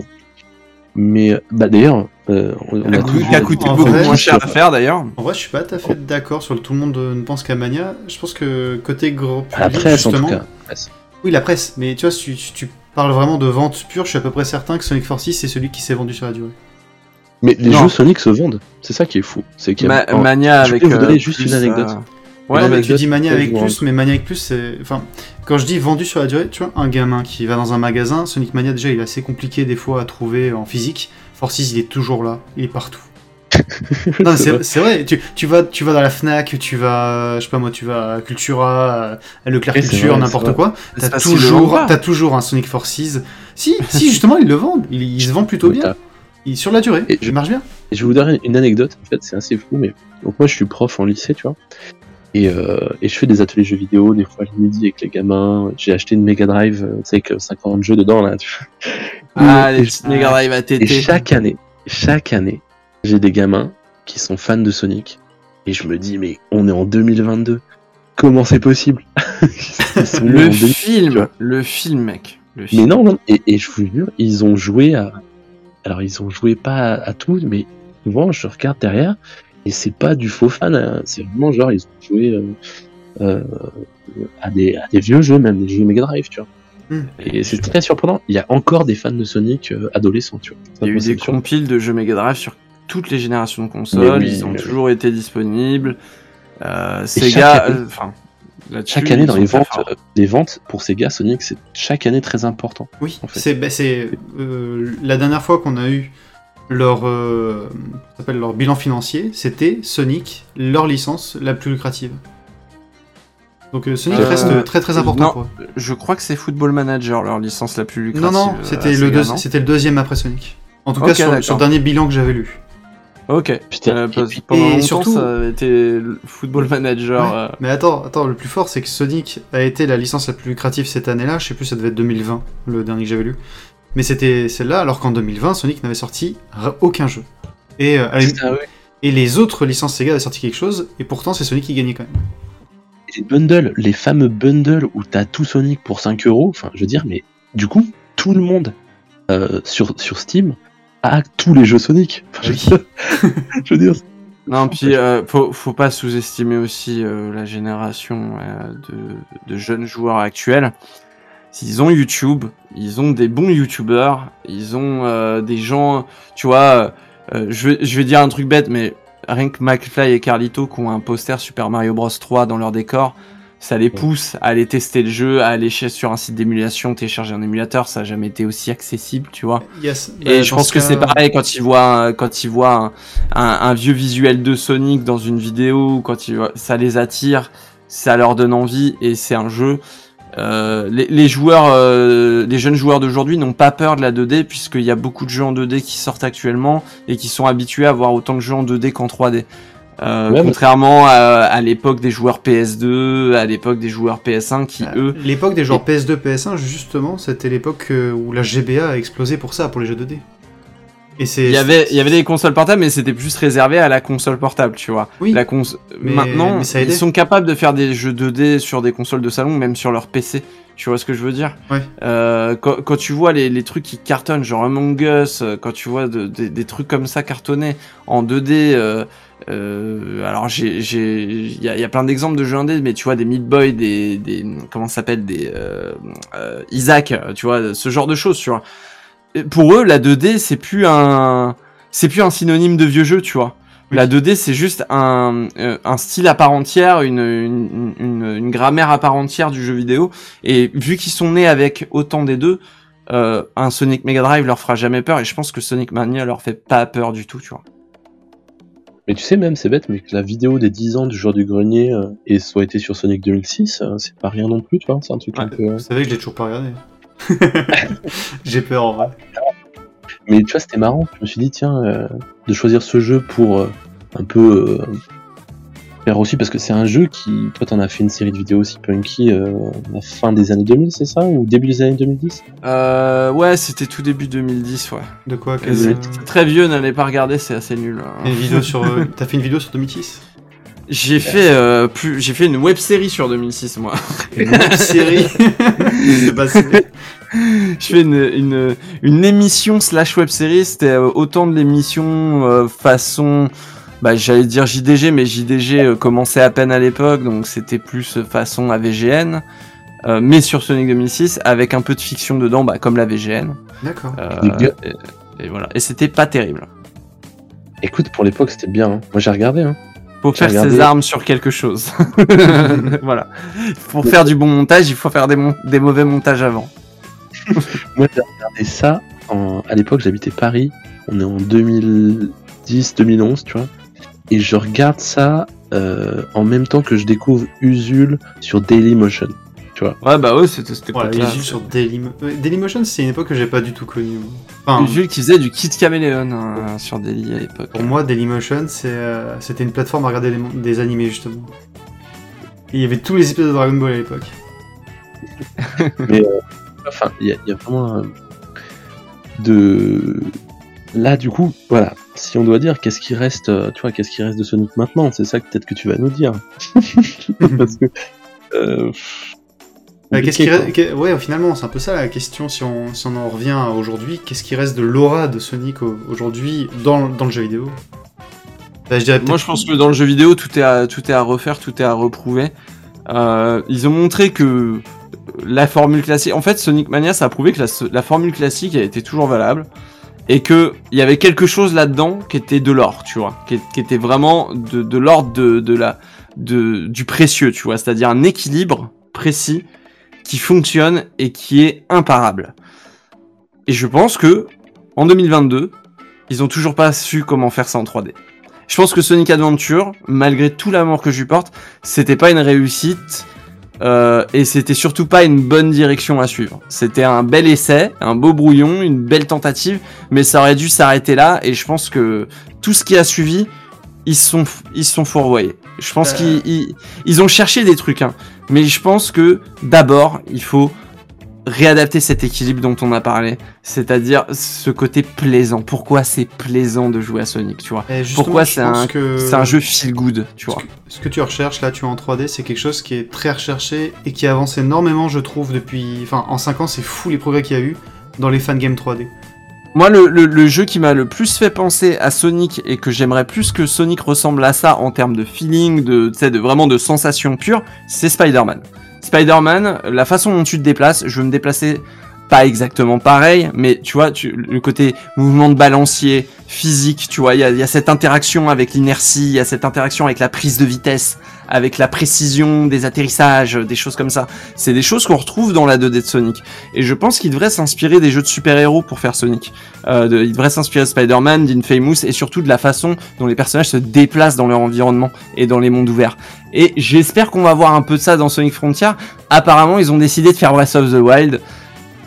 Mais bah d'ailleurs, euh, on, a a coûté- a beaucoup vrai, moins cher à faire d'ailleurs. En vrai, je suis pas tout à fait d'accord sur le tout le monde ne pense qu'à Mania. Je pense que côté gros public, la presse en tout cas. la presse. Oui, la presse. Mais tu vois, si tu, si tu parles vraiment de vente pure, je suis à peu près certain que Sonic Forces c'est celui qui s'est vendu sur la durée. Mais les Non. jeux Sonic se vendent, c'est ça qui est fou. C'est qu'il y a- Ma- Mania je avec. peux vous donner euh, juste plus, une anecdote. euh, Ouais, Ouais, mais mais tu dis Mania avec plus, mais Mania avec plus, c'est. Enfin, quand je dis vendu sur la durée, tu vois, un gamin qui va dans un magasin, Sonic Mania, déjà, il est assez compliqué des fois à trouver en physique. Forces, il est toujours là, il est partout. Non, C'est c'est vrai. tu, tu, vas, tu vas dans la Fnac, tu vas, je sais pas moi, tu vas à Cultura, à Leclerc Culture, vrai, n'importe quoi. T'as toujours, t'as toujours un Sonic Forces. Si, si, justement, ils le vendent. Ils, ils se vendent plutôt bien. Ils- sur la durée, Et je- il marche bien. Et je vais vous donner une anecdote, en fait, c'est assez fou, mais donc moi je suis prof en lycée, tu vois, et, euh, et je fais des ateliers jeux vidéo, des fois le midi avec les gamins. J'ai acheté une Mega Drive, euh, tu sais, avec euh, 50 jeux dedans là. Tu vois. Ah, Et- les Mega Drive à Et TT. chaque année, chaque année, j'ai des gamins qui sont fans de Sonic, et je me dis mais on est en 2022, comment c'est possible? Le 2000, tu film, le film, mec. Le film. Mais non, non, et, et je vous jure, ils ont joué à. Alors, ils ont joué pas à, à tout, mais souvent, je regarde derrière, et c'est pas du faux fan, hein, c'est vraiment genre, ils ont joué euh, euh, à, des, à des vieux jeux, même des jeux Mega Drive, tu vois. Hmm. Et c'est très surprenant, il y a encore des fans de Sonic euh, adolescents, tu vois. Il y a eu des compiles de jeux Mega Drive sur toutes les générations de consoles. oui, ils ont toujours été disponibles. Euh, chaque Sega, euh, enfin, Chaque année, ils dans les ventes, euh, les ventes pour Sega, Sonic, c'est chaque année très important. Oui, en fait. c'est bah, euh, la dernière fois qu'on a eu leur, euh, ça s'appelle leur bilan financier, c'était Sonic, leur licence la plus lucrative. Donc euh, Sonic Euh, reste très très important non, pour eux. Je crois que c'est Football Manager, leur licence la plus lucrative. Non, non, euh, c'était le, deuxième après Sonic. En tout cas, sur, sur le dernier bilan que j'avais lu. Ok. Putain, Euh, pendant et longtemps, surtout- ça avait été le Football Manager. Ouais. euh, Mais attends, attends, le plus fort, c'est que Sonic a été la licence la plus lucrative cette année-là. Je sais plus, ça devait être 2020, le dernier que j'avais lu. Mais c'était celle-là, alors qu'en 2020, Sonic n'avait sorti aucun jeu. Et, euh, Putain, ouais. et les autres licences Sega avaient sorti quelque chose, et pourtant c'est Sonic qui gagnait quand même. les bundles, les fameux bundles où t'as tout Sonic pour 5 euros, enfin, je veux dire, mais du coup, tout le monde euh, sur, sur Steam a tous les jeux Sonic. Enfin, je, Oui. veux dire, je veux dire, Non, puis euh, faut, faut pas sous-estimer aussi euh, la génération euh, de, de jeunes joueurs actuels. Ils ont YouTube, ils ont des bons YouTubeurs, ils ont euh, des gens, tu vois, euh, je, vais, je vais dire un truc bête, mais rien que McFly et Carlito qui ont un poster Super Mario Bros 3 dans leur décor, ça les pousse à aller tester le jeu, à aller sur un site d'émulation, télécharger un émulateur, ça a jamais été aussi accessible, tu vois. Yes. Et Bah, je pense que c'est pareil quand il voit quand il voit un, un- un vieux visuel de Sonic dans une vidéo, quand il voit- ça les attire, ça leur donne envie et c'est un jeu. Euh, les, les joueurs, euh, les jeunes joueurs d'aujourd'hui n'ont pas peur de la 2D puisqu'il y a beaucoup de jeux en 2D qui sortent actuellement et qui sont habitués à voir autant de jeux en 2D qu'en 3D. Euh, contrairement à, à l'époque des joueurs PS2, à l'époque des joueurs PS1 qui eux L'époque des joueurs PS2, PS1, justement, c'était l'époque euh, où la GBA a explosé pour ça, pour les jeux 2D. Et c'est. Il y avait, il y avait des consoles portables, mais c'était plus réservé à la console portable, tu vois. Oui. La cons... Mais- Maintenant, mais ça ils sont capables de faire des jeux 2D sur des consoles de salon, même sur leur PC. Tu vois ce que je veux dire? Ouais. Euh, quand, quand tu vois les, les trucs qui cartonnent, genre Among Us, quand tu vois de- des- des trucs comme ça cartonnés en 2D, euh, euh, alors j'ai, il y a, il y a plein d'exemples de jeux indés, mais tu vois des Meat Boy, des, des, comment ça s'appelle, des euh, euh, Isaac, tu vois, ce genre de choses, tu vois. Pour eux, la 2D, c'est plus un, c'est plus un synonyme de vieux jeu, tu vois. Oui. La 2D, c'est juste un, euh, un style à part entière, une, une, une, une grammaire à part entière du jeu vidéo. Et vu qu'ils sont nés avec autant des deux, euh, un Sonic Mega Drive leur fera jamais peur. Et je pense que Sonic Mania leur fait pas peur du tout, tu vois. Mais tu sais même, c'est bête, mais que la vidéo des 10 ans du jour du grenier euh, et soit été sur Sonic 2006, euh, c'est pas rien non plus, tu vois, c'est un truc un peu... euh, Vous savez que je l'ai toujours pas regardé. J'ai peur en vrai. Mais tu vois, c'était marrant, je me suis dit, tiens, euh, de choisir ce jeu pour un peu... euh, Super aussi parce que c'est un jeu qui, toi, t'en as fait une série de vidéos aussi punky euh, à la fin des années 2000, c'est ça Ou début des années 2010 Euh, ouais, c'était tout début 2010, ouais. De quoi? C'est c'est très vieux, n'allez pas regarder, c'est assez nul. hein. Une vidéo sur. euh, T'as fait une vidéo sur 2006 J'ai fait euh, plus, j'ai fait une web série sur 2006, moi. Une série? C'est pas série. Je fais une, une, une émission slash web série. C'était euh, autant de l'émission euh, façon, bah, j'allais dire JDG, mais JDG euh, commençait à peine à l'époque, donc c'était plus euh, façon AVGN. euh, mais sur Sonic 2006, avec un peu de fiction dedans, bah, comme la VGN. D'accord. Euh, et, et voilà. Et c'était pas terrible. Écoute, pour l'époque, c'était bien. hein. Moi, j'ai regardé. Hein. Faut faire regardé. ses armes sur quelque chose. voilà. Pour faire du bon montage, il faut faire des, mon- des mauvais montages avant. Moi, j'ai regardé ça. En... À l'époque, j'habitais Paris. On est en 2010, 2011, tu vois. Et je regarde ça euh, en même temps que je découvre Usul sur Dailymotion. Ouais, bah ouais, c'était c'était Voilà, pas les Jules sur Dailymo- euh, Dailymotion, c'est une époque que j'ai pas du tout connue. moi. Enfin, Jules qui faisait du Kid Caméléon hein, sur Daily à l'époque. pour moi, Dailymotion, c'est, euh, c'était une plateforme à regarder des, des animés, justement. Et il y avait tous les épisodes de Dragon Ball à l'époque. Mais euh, enfin, il y, a- il y a vraiment de là du coup, voilà. Si on doit dire qu'est-ce qui reste, euh, tu vois, qu'est-ce qui reste de Sonic maintenant, c'est ça que peut-être que tu vas nous dire. Parce que euh, Euh, qu'est-ce qui compliqué, reste- que- Ouais, finalement, c'est un peu ça la question si on, si on en revient à aujourd'hui. Qu'est-ce qui reste de l'aura de Sonic au- aujourd'hui dans, dans le jeu vidéo? Je dirais Moi, je pense que dans le jeu vidéo, tout est à, tout est à refaire, tout est à reprouver. Euh, ils ont montré que la formule classique. En fait, Sonic Mania, ça a prouvé que la, la formule classique elle était toujours valable. Et que il y avait quelque chose là-dedans qui était de l'or, tu vois. Qui, était vraiment de, l'ordre de, la, du précieux, tu vois. C'est-à-dire un équilibre précis qui fonctionne et qui est imparable. Et je pense que, en 2022, ils ont toujours pas su comment faire ça en 3D. Je pense que Sonic Adventure, malgré tout l'amour que je lui porte, c'était pas une réussite euh, et c'était surtout pas une bonne direction à suivre. C'était un bel essai, un beau brouillon, une belle tentative, mais ça aurait dû s'arrêter là et je pense que tout ce qui a suivi, ils se sont, ils se sont fourvoyés. Je pense Euh. qu'ils ils, ils ont cherché des trucs, hein, mais je pense que d'abord, il faut réadapter cet équilibre dont on a parlé, c'est-à-dire ce côté plaisant. Pourquoi c'est plaisant de jouer à Sonic, tu vois Eh, Pourquoi c'est un, que c'est un jeu feel good, tu vois Ce que tu recherches là, tu es en 3D, c'est quelque chose qui est très recherché et qui avance énormément, je trouve, depuis. Enfin, en 5 ans, c'est fou les progrès qu'il y a eu dans les fangames 3D. Moi, le, le- le jeu qui m'a le plus fait penser à Sonic et que j'aimerais plus que Sonic ressemble à ça en termes de feeling, de vraiment de sensation pure, c'est Spider-Man. Spider-Man, la façon dont tu te déplaces, je veux me déplacer pas exactement pareil, mais tu vois, le côté mouvement de balancier, physique, tu vois, il y a cette interaction avec l'inertie, il y a cette interaction avec la prise de vitesse, avec la précision des atterrissages, des choses comme ça. C'est des choses qu'on retrouve dans la 2D de Sonic. Et je pense qu'il devrait s'inspirer des jeux de super-héros pour faire Sonic. Euh, de- il devrait s'inspirer de Spider-Man, d'Infamous et surtout de la façon dont les personnages se déplacent dans leur environnement et dans les mondes ouverts. Et j'espère qu'on va voir un peu de ça dans Sonic Frontier. Apparemment, ils ont décidé de faire Breath of the Wild.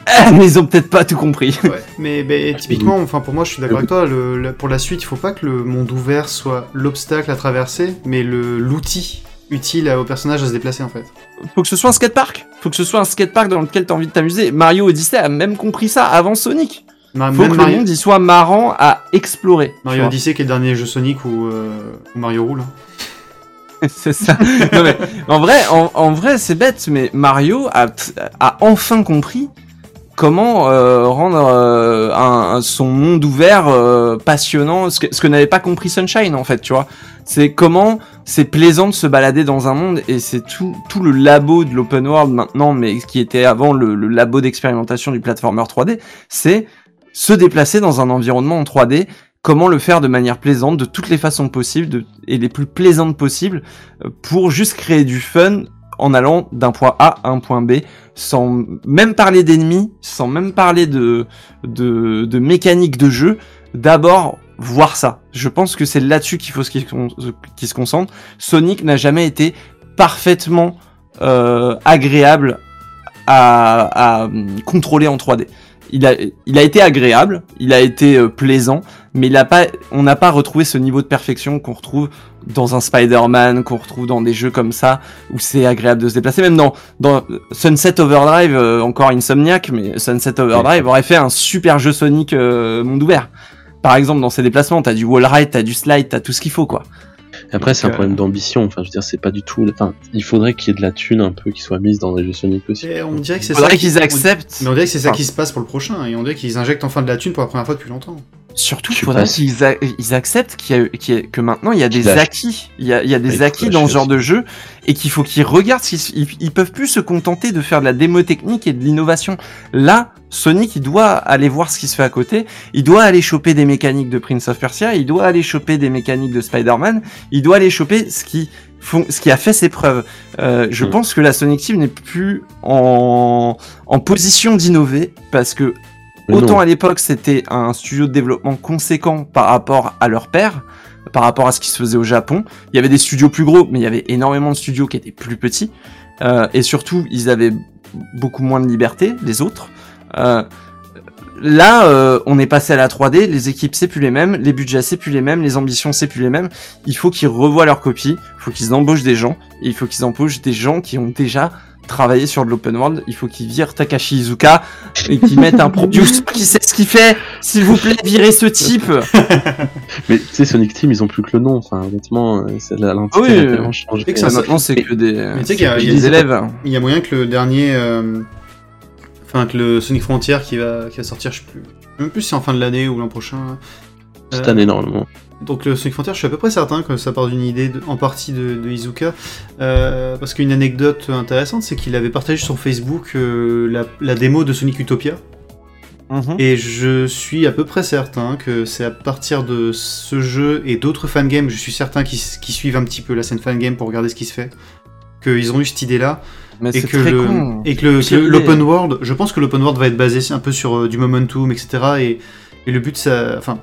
Mais ils ont peut-être pas tout compris. Ouais, mais typiquement, enfin pour moi, je suis d'accord avec toi. Le, le- pour la suite, il faut pas que le monde ouvert soit l'obstacle à traverser, mais l'outil utile au personnage à se déplacer en fait. Faut que ce soit un skatepark. Faut que ce soit un skatepark dans lequel t'as envie de t'amuser. Mario Odyssey a même compris ça avant Sonic. Ma- Faut que Mario, le monde y soit marrant à explorer. Mario. Odyssey, qui est le dernier jeu Sonic où, euh, où Mario roule. hein. c'est ça. Non, mais, en vrai, en, en vrai, c'est bête, mais Mario a, a enfin compris comment euh, rendre euh, son monde ouvert euh, passionnant, ce que, n'avait pas compris Sunshine en fait, tu vois. C'est comment c'est plaisant de se balader dans un monde et c'est tout, tout le labo de l'open world maintenant, mais qui était avant le, labo d'expérimentation du platformer 3D, c'est se déplacer dans un environnement en 3D comment le faire de manière plaisante, de toutes les façons possibles et les plus plaisantes possibles, pour juste créer du fun en allant d'un point A à un point B, sans même parler d'ennemis, sans même parler de, de, de mécanique de jeu. D'abord, voir ça. Je pense que c'est là-dessus qu'il faut qu'il se concentre. Sonic n'a jamais été parfaitement euh, agréable à, à, hum, contrôler en 3D. Il a, il a été agréable, il a été euh, plaisant, mais il a pas, on n'a pas retrouvé ce niveau de perfection qu'on retrouve dans un Spider-Man, qu'on retrouve dans des jeux comme ça, où c'est agréable de se déplacer. Même dans, dans Sunset Overdrive, euh, encore Insomniac, mais Sunset Overdrive aurait fait un super jeu Sonic euh, monde ouvert. Par exemple, dans ses déplacements, t'as du wall ride, t'as du slide, t'as tout ce qu'il faut, quoi. Après, c'est un problème d'ambition. Enfin, je veux dire, c'est pas du tout. Enfin, il faudrait qu'il y ait de la thune un peu qui soit mise dans les jeux Sonic aussi. Et on dirait que c'est ça. Faudrait qui- qu'ils acceptent. Mais on dirait que c'est ça Enfin, qui se passe pour le prochain, et on dirait qu'ils injectent enfin de la thune pour la première fois depuis longtemps. Surtout, il faudrait qu'ils a- ils acceptent qu'il y a, a- que maintenant il y a des acquis. Il y a, il y a il des acquis dans ce genre de jeu et qu'il faut qu'ils regardent. s'ils- Ils, peuvent plus se contenter de faire de la démo technique et de l'innovation. Là, Sonic, il doit aller voir ce qui se fait à côté. Il doit aller choper des mécaniques de Prince of Persia. Il doit aller choper des mécaniques de Spider-Man. Il doit aller choper ce qui font, ce qui a fait ses preuves. Euh, je Mm. pense que la Sonic Team n'est plus en, en position d'innover parce que Autant à l'époque c'était un studio de développement conséquent par rapport à leur père, par rapport à ce qui se faisait au Japon. Il y avait des studios plus gros, mais il y avait énormément de studios qui étaient plus petits. Euh, et surtout, ils avaient beaucoup moins de liberté, les autres. Euh, là, euh, on est passé à la 3D, les équipes c'est plus les mêmes, les budgets c'est plus les mêmes, les ambitions c'est plus les mêmes. Il faut qu'ils revoient leur copie, il faut qu'ils embauchent des gens, et il faut qu'ils embauchent des gens qui ont déjà travaillé sur de l'open world. Il faut qu'ils virent Takashi Izuka et qu'ils mettent un producer qui sait ce qu'il fait. S'il vous plaît, virez ce type. Mais tu sais, Sonic Team, ils ont plus que le nom. Enfin, honnêtement, euh, c'est la- l'entité Oui, a euh, tellement changé. et que Ça, maintenant, c'est que des, Mais tu sais qu'il y a- c'est il y a des des- élèves. Il y a moyen que le dernier. euh, Enfin, que le Sonic Frontier qui va, qui va sortir, je sais plus. Même plus si c'est en fin de l'année ou l'an prochain. Cette Euh, année, normalement. Donc le Sonic Frontier, je suis à peu près certain que ça part d'une idée de- en partie de, de Izuka. Euh, parce qu'une anecdote intéressante, c'est qu'il avait partagé sur Facebook euh, la, la démo de Sonic Utopia. Mhm. Et je suis à peu près certain que c'est à partir de ce jeu et d'autres fangames, je suis certain qu'ils qui suivent un petit peu la scène fangame pour regarder ce qui se fait, qu'ils ont eu cette idée-là. Mais Et que, très le, con. et que l'open world, je pense que l'open world va être basé un peu sur euh, du momentum, etc. Et, et le but, ça, enfin,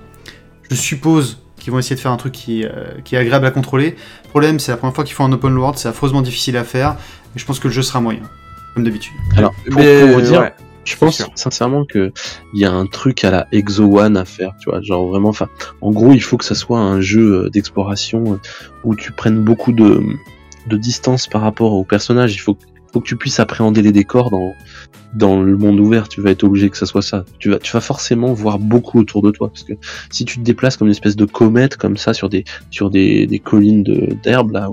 je suppose qu'ils vont essayer de faire un truc qui, euh, qui est agréable à contrôler. Le problème, c'est la première fois qu'ils font un open world, c'est affreusement difficile à faire. Et je pense que le jeu sera moyen, comme d'habitude. Alors, pour, Mais, pour vous dire, ouais. je pense sûr. sincèrement que il y a un truc à la Exo One à faire, tu vois, genre vraiment, enfin, en gros, il faut que ça soit un jeu euh, d'exploration euh, où tu prennes beaucoup de, de distance par rapport au personnage. Il faut, faut que tu puisses appréhender les décors dans, le monde ouvert. Tu vas être obligé que ça soit ça. Tu vas, forcément voir beaucoup autour de toi parce que si tu te déplaces comme une espèce de comète comme ça sur des, sur des, collines de d'herbe là.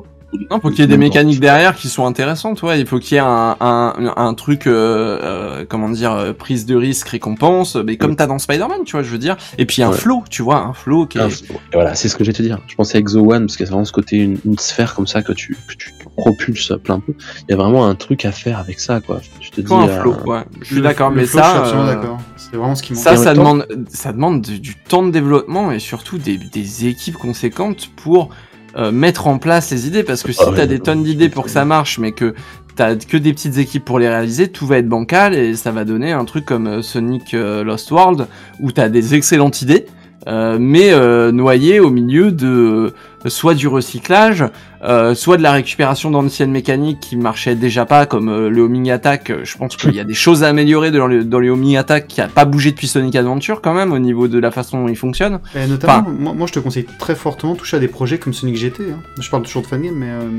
Non, faut qu'il y ait des mécaniques derrière qui sont intéressantes, ouais. Il faut qu'il y ait un, un, un truc, euh, euh, comment dire, euh, prise de risque, récompense, mais comme t'as dans Spider-Man, tu vois, je veux dire. Et puis un Ouais. flow, tu vois, un flow qui est... Et voilà, c'est ce que j'allais te dire. Je pensais à Exo One parce qu'il y a vraiment ce côté, une, une sphère comme ça que tu, que tu propulses plein peu. Il y a vraiment un truc à faire avec ça, quoi. Je te dis. Un euh, flow, ouais. Je suis d'accord, mais flow, Je suis ça, absolument euh, d'accord. C'est vraiment ce qui ça, ça demande, ça demande du, du temps de développement et surtout des, des équipes conséquentes pour euh, mettre en place les idées. Parce que si Ah ouais, t'as des tonnes d'idées pour que ça marche, mais que t'as que des petites équipes pour les réaliser, tout va être bancal et ça va donner un truc comme euh, Sonic euh, Lost World où t'as des excellentes idées. euh, mais euh, noyées au milieu de soit du recyclage, euh, soit de la récupération d'anciennes mécaniques qui marchaient déjà pas, comme euh, le homing attack. Euh, Je pense qu'il y a des choses à améliorer dans le, dans homing attack qui a pas bougé depuis Sonic Adventure quand même au niveau de la façon dont il fonctionne. Et notamment, moi, moi, je te conseille très fortement de toucher à des projets comme Sonic GT. hein. Je parle toujours de fangame, mais. euh,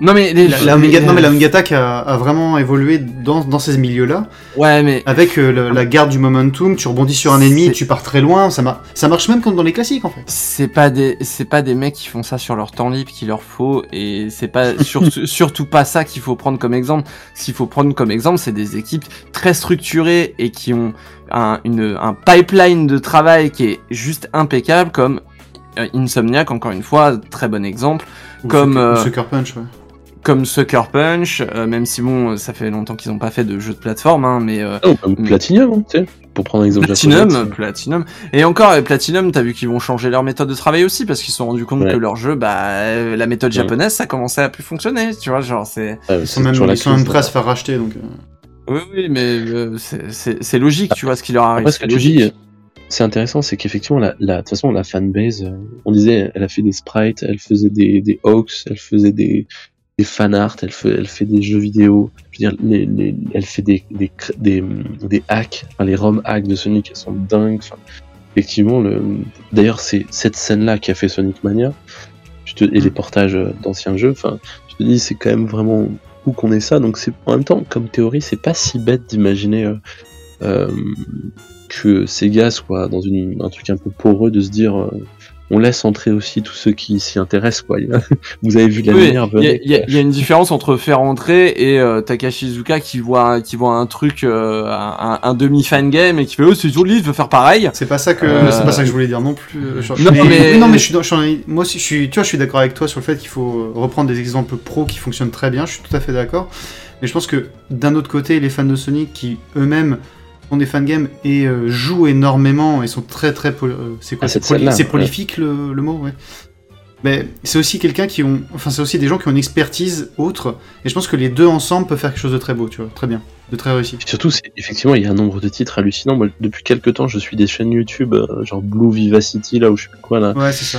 Non mais les, la, la Omega- non, mais la Omega Attack a, a vraiment évolué dans, dans ces milieux-là. ouais mais Avec euh, le- la garde du momentum, tu rebondis sur un ennemi, tu pars très loin. Ça, mar- ça marche même comme dans les classiques en fait. c'est pas des c'est pas des mecs qui font ça sur leur temps libre qu'il leur faut et c'est pas surtout surtout pas ça qu'il faut prendre comme exemple. Ce qu'il faut prendre comme exemple, c'est des équipes très structurées et qui ont un, une, un pipeline de travail qui est juste impeccable comme euh, Insomniac encore une fois très bon exemple Ou Comme, Sucker- euh, Sucker Punch, ouais. Comme Sucker Punch euh, même si bon ça fait longtemps qu'ils ont pas fait de jeu de plateforme hein, mais euh, Oh, comme Platinum, hein, tu sais, pour prendre un exemple Platinum, japonais, Platinum. Et encore, euh, Platinum, t'as vu qu'ils vont changer leur méthode de travail aussi parce qu'ils se sont rendus compte Ouais. que leur jeu, bah, euh, la méthode Ouais. japonaise, ça commençait à plus fonctionner, tu vois, genre c'est. ouais, Ils sont même, ils sont prêts à se faire racheter donc. Oui, oui, mais euh, c'est- logique, tu vois, ce qui leur arrive. Après, ce que c'est tu logique. dis, c'est intéressant, c'est qu'effectivement, la, la, de toute façon, la fanbase, euh, on disait, elle a fait des sprites, elle faisait des, des hawks, elle faisait des, des fan art, elle fait, elle fait des jeux vidéo, je veux dire, les, les, elle fait des, des, des, des hacks, enfin, les ROM hacks de Sonic, elles sont dingues. Enfin, effectivement, le... d'ailleurs, c'est cette scène-là qui a fait Sonic Mania, je te... et les portages d'anciens jeux, enfin, je te dis, c'est quand même vraiment où qu'on ait ça, donc c'est en même temps, comme théorie, c'est pas si bête d'imaginer euh, euh, que Sega soit dans une, un truc un peu poreux de se dire. Euh, on laisse entrer aussi tous ceux qui s'y intéressent quoi. Vous avez vu la Oui, lumière Il y, a- y y une différence entre faire entrer et euh, Takashi Iizuka qui voit qui voit un truc euh, un, un demi fan game et qui fait oh c'est joli je veux faire pareil. C'est pas ça que Euh, c'est pas ça que je voulais dire non plus. euh, je- Non, mais- oui, non mais je suis, dans- je suis dans- moi aussi je suis tu vois je suis d'accord avec toi sur le fait qu'il faut reprendre des exemples pro qui fonctionnent très bien. Je suis tout à fait d'accord. Mais je pense que d'un autre côté les fans de Sonic qui eux-mêmes ont des fangames et euh, jouent énormément et sont très très euh, c'est quoi Ah, c'est ouais. prolifique le, le mot ouais. Mais c'est aussi quelqu'un qui ont enfin c'est aussi des gens qui ont une expertise autre et je pense que les deux ensemble peuvent faire quelque chose de très beau tu vois très bien de très réussi. Et surtout, c'est- effectivement, il y a un nombre de titres hallucinants. Moi, depuis quelques temps, je suis des chaînes YouTube, euh, genre Blue Vivacity, là où je sais plus quoi, là, Ouais c'est ça.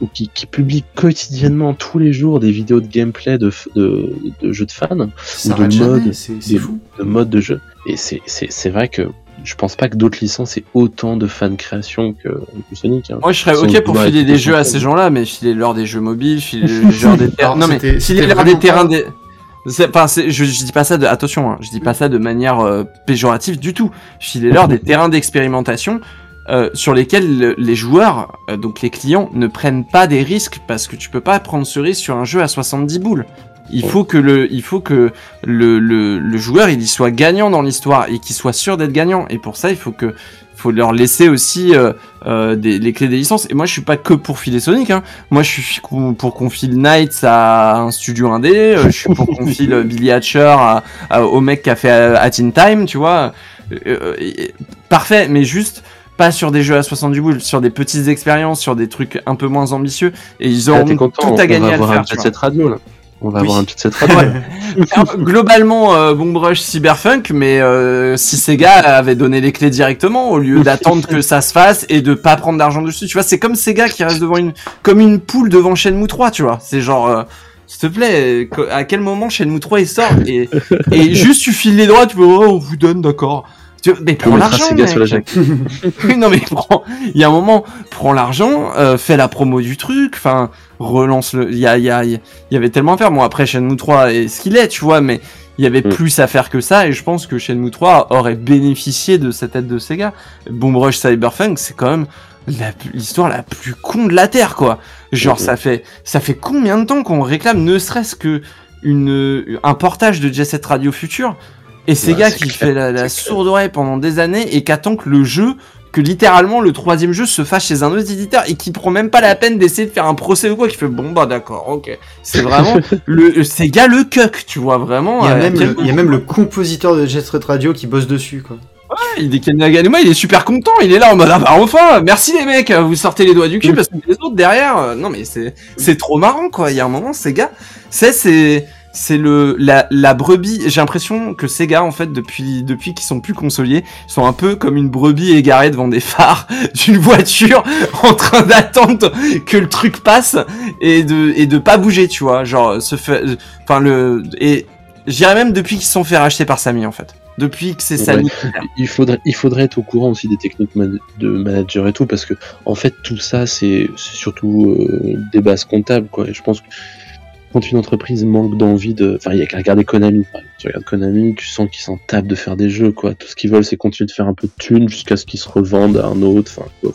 Ou qui, qui publient quotidiennement, tous les jours, des vidéos de gameplay de, de, de jeux de fans, Ça de arrête jamais, mode, c'est c'est des- fou. de mode de jeu. Et c'est- c'est c'est vrai que je pense pas que d'autres licences aient autant de fan création que, que Sonic. hein. Moi je serais ok pour filer des jeux à ces gens-là mais filer leur des jeux mobiles, filer leur des terrains. Non mais filer leur des terrains des c'est- Enfin, c'est- je, je dis pas ça de attention, hein, je dis pas ça de manière euh, péjorative du tout. Filer leur des terrains d'expérimentation euh, sur lesquels le- les joueurs, euh, donc les clients, ne prennent pas des risques parce que tu peux pas prendre ce risque sur un jeu à 70 boules. Il faut que le, il faut que le, le, le joueur il y soit gagnant dans l'histoire et qu'il soit sûr d'être gagnant. Et pour ça, il faut que, faut leur laisser aussi euh, euh, des, les clés des licences. Et moi, je suis pas que pour filer Sonic. Hein. Moi, je suis pour qu'on file Knights à un studio indé. je suis pour qu'on file Billy Hatcher à, à- au mec qui a fait At In Time, tu vois. Euh, parfait, mais juste pas sur des jeux à 70 boules, sur des petites expériences, sur des trucs un peu moins ambitieux. Et ils Ah, auront content, tout à gagner à le un faire. radio là. On va Oui. avoir un jet set radio. Alors, globalement, euh, Bon Brush Cyberpunk, mais euh, si Sega avait donné les clés directement au lieu d'attendre que ça se fasse et de pas prendre d'argent dessus, tu vois, c'est comme Sega qui reste devant une, comme une poule devant Shenmue 3, tu vois. C'est genre, euh, s'il te plaît, à quel moment Shenmue 3 il sort et, et juste tu files les droits, tu veux, oh, on vous donne, d'accord. Tu- Mais prends l'argent, la non mais prends, il y a un moment, prends l'argent, euh, fais la promo du truc, enfin, relance le, il y a, il y a, il y avait tellement à faire. Bon après Shenmue 3 est ce qu'il est, tu vois, mais il y avait Mm. plus à faire que ça et je pense que Shenmue 3 aurait bénéficié de cette aide de Sega. Bomb Rush Cyberpunk, c'est quand même l'histoire la plus con de la terre, quoi. Genre ça fait, ça fait combien de temps qu'on réclame ne serait-ce que une, un portage de Jet Set Radio Future et Sega c'est qui clair, fait la, sourde oreille pendant des années et qu'attend que le jeu, que littéralement le troisième jeu se fasse chez un autre éditeur et qui prend même pas la peine d'essayer de faire un procès ou quoi, qui fait bon bah d'accord, ok. C'est vraiment le Sega le cuck, tu vois vraiment. Il y, a euh, même le, il y a même le compositeur de Jet Set Radio qui bosse dessus, quoi. il est Ken Naganuma, il est super content, il est là en mode ah bah enfin, merci les mecs, vous sortez les doigts du cul parce que les autres derrière, euh, non mais c'est c'est trop marrant quoi. Il y a un moment Sega, c'est c'est c'est le la, la brebis. J'ai l'impression que Sega en fait depuis depuis qu'ils sont plus consoliers, ils sont un peu comme une brebis égarée devant des phares d'une voiture en train d'attendre que le truc passe et de et de pas bouger, tu vois, genre se fait enfin le et je dirais même depuis qu'ils sont fait racheter par Samy en fait. Depuis que c'est. Samy. il faudrait, il faudrait être au courant aussi des techniques de manager et tout, parce que en fait tout ça c'est c'est surtout euh, des bases comptables quoi. Je pense quand une entreprise manque d'envie de, enfin il y a qu'à regarder Konami. par exemple. Tu regardes Konami, tu sens qu'ils s'en tapent de faire des jeux quoi. Tout ce qu'ils veulent c'est continuer de faire un peu de thunes jusqu'à ce qu'ils se revendent à un autre. Enfin, quoi.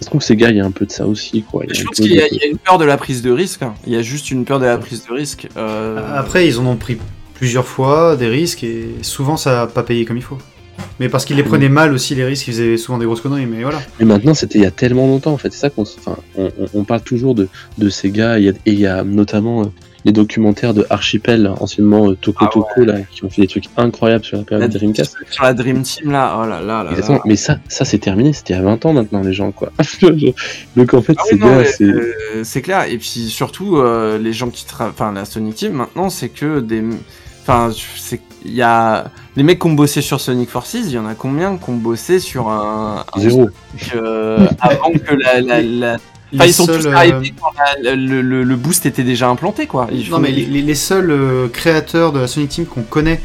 je trouve que ces gars il y a un peu de ça aussi quoi. Il y a Je pense qu'il de- y a une peur de la prise de risque. hein. Il y a juste une peur de la prise de risque. Euh, Après, ils en ont pris plusieurs fois des risques et souvent ça n'a pas payé comme il faut. Mais parce qu'ils les prenaient mal aussi, les risques, ils faisaient souvent des grosses conneries, mais voilà. Mais maintenant, c'était il y a tellement longtemps, en fait. C'est ça qu'on, enfin, on, parle toujours de, de ces gars. il y a- Et il y a notamment euh, les documentaires de Archipel, anciennement euh, Toko Ah ouais. Toko, là, qui ont fait des trucs incroyables sur la la- période Dreamcast. sur la Dream Team là, oh là là là. Exactement. là. Mais ça, ça c'est terminé. C'était il y a 20 ans maintenant, les gens, quoi. Donc en fait, Ah oui, c'est. euh, c'est clair. Et puis surtout, euh, les gens qui travaillent, enfin la Sonic Team maintenant, c'est que des, enfin, c'est, il y a les mecs qui ont bossé sur Sonic Forces, il y en a combien qui ont bossé sur un, un Zéro. euh, avant que la, la, la, Enfin, Les ils sont seuls, tous euh, arrivés quand la- le, le- le boost était déjà implanté, quoi. Ils Non, font- mais les, les- les seuls euh, créateurs de la Sonic Team qu'on connaît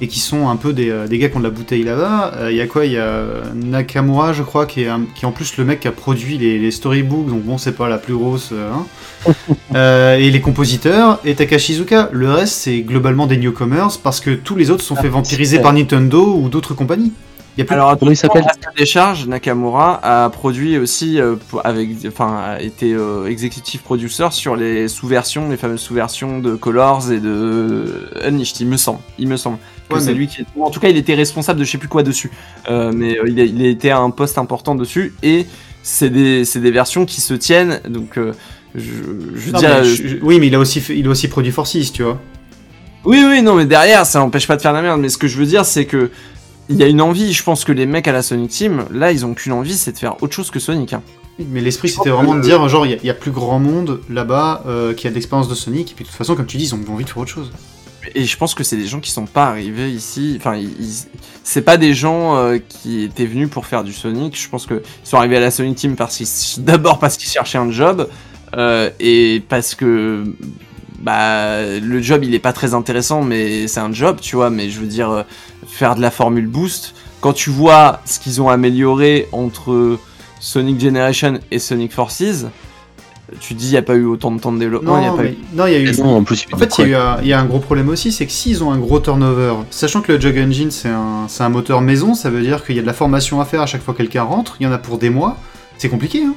et qui sont un peu des, euh, des gars qui ont de la bouteille là-bas, il y a quoi? Il y a euh, Nakamura, je crois, qui est, un- qui est en plus le mec qui a produit les, les storybooks, donc bon, c'est pas la plus grosse. euh, hein. Euh, et les compositeurs, et Takashi Iizuka. Le reste, c'est globalement des newcomers parce que tous les autres sont Ah, fait vampiriser par Nintendo ou d'autres compagnies. Il y a plus Alors, Comment il s'appelle décharge, Nakamura a produit aussi, euh, avec, enfin, a été euh, executive producer sur les sous-versions, les fameuses sous-versions de Colors et de Unleashed, il me semble. Il me semble que Ouais, c'est mais- lui qui. En tout cas, il était responsable de je sais plus quoi dessus, Euh, mais euh, il, a, il a été à un poste important dessus et c'est des, versions qui se tiennent, donc. euh, je, je veux Non, dire, mais je- je- oui, mais il a aussi, fait- il a aussi produit Forces, tu vois. Oui, oui, non, mais derrière, ça n'empêche pas de faire de la merde. Mais ce que je veux dire, c'est que il y a une envie. Je pense que les mecs à la Sonic Team, là, ils ont qu'une envie, c'est de faire autre chose que Sonic. hein. Mais l'esprit, c'était vraiment de dire, genre, il y a- il y, a plus grand monde là-bas euh, qui a de l'expérience de Sonic, et puis de toute façon, comme tu dis, ils ont envie de faire autre chose. Et je pense que c'est des gens qui sont pas arrivés ici. Enfin, c'est pas des gens euh, qui étaient venus pour faire du Sonic. Je pense que ils sont arrivés à la Sonic Team parce qu'ils, d'abord parce qu'ils cherchaient un job euh, et parce que bah le job il est pas très intéressant, mais c'est un job, tu vois. Mais je veux dire euh, faire de la formule boost. Quand tu vois ce qu'ils ont amélioré entre Sonic Generation et Sonic Forces, tu dis il y a pas eu autant de temps de développement. il y a Non, pas mais- eu... non, il y a eu. Non, en plus, il En fait, il y, a eu un- il y a un gros problème aussi, c'est que s'ils ont un gros turnover, sachant que le Jug Engine c'est un, c'est un moteur maison, ça veut dire qu'il y a de la formation à faire à chaque fois que quelqu'un rentre, il y en a pour des mois, c'est compliqué. Hein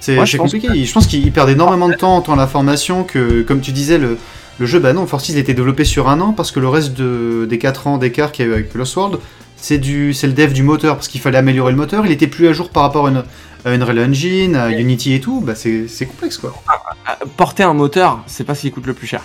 c'est Ouais, compliqué. Je pense qu'ils perdent énormément de temps tant à la formation que, comme tu disais, le, le jeu, bah non, Forces il a été développé sur un an parce que le reste de- des 4 ans d'écart qu'il y a eu avec Lost World, c'est du- c'est le dev du moteur parce qu'il fallait améliorer le moteur, il était plus à jour par rapport à une, Unreal Engine, à Unity et tout, bah c'est complexe quoi. Ah, porter un moteur, c'est pas ce qui coûte le plus cher.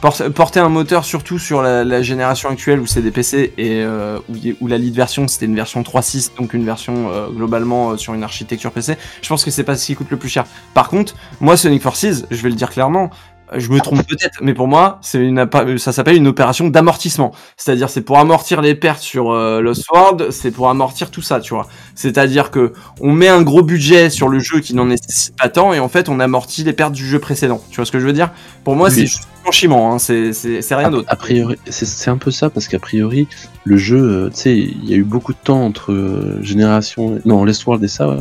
Por- Porter un moteur, surtout sur la, la génération actuelle où c'est des PC et euh, où, la lead version c'était une version 3.6, donc une version euh, globalement euh, sur une architecture PC, je pense que c'est pas ce qui coûte le plus cher. Par contre, moi Sonic Forces, je vais le dire clairement, euh, je me trompe peut-être, mais pour moi, c'est une, appa- ça s'appelle une opération d'amortissement. C'est-à-dire, c'est pour amortir les pertes sur euh, Lost World, c'est pour amortir tout ça, tu vois. C'est-à-dire que on met un gros budget sur le jeu qui n'en nécessite pas tant, et en fait, on amortit les pertes du jeu précédent. Tu vois ce que je veux dire? Pour moi, Oui. c'est juste du blanchiment, hein, c'est rien d'autre. a priori, c'est- un peu ça parce qu'a priori, le jeu, euh, tu sais, il y a eu beaucoup de temps entre euh, génération, non, Westworld et ça, ouais.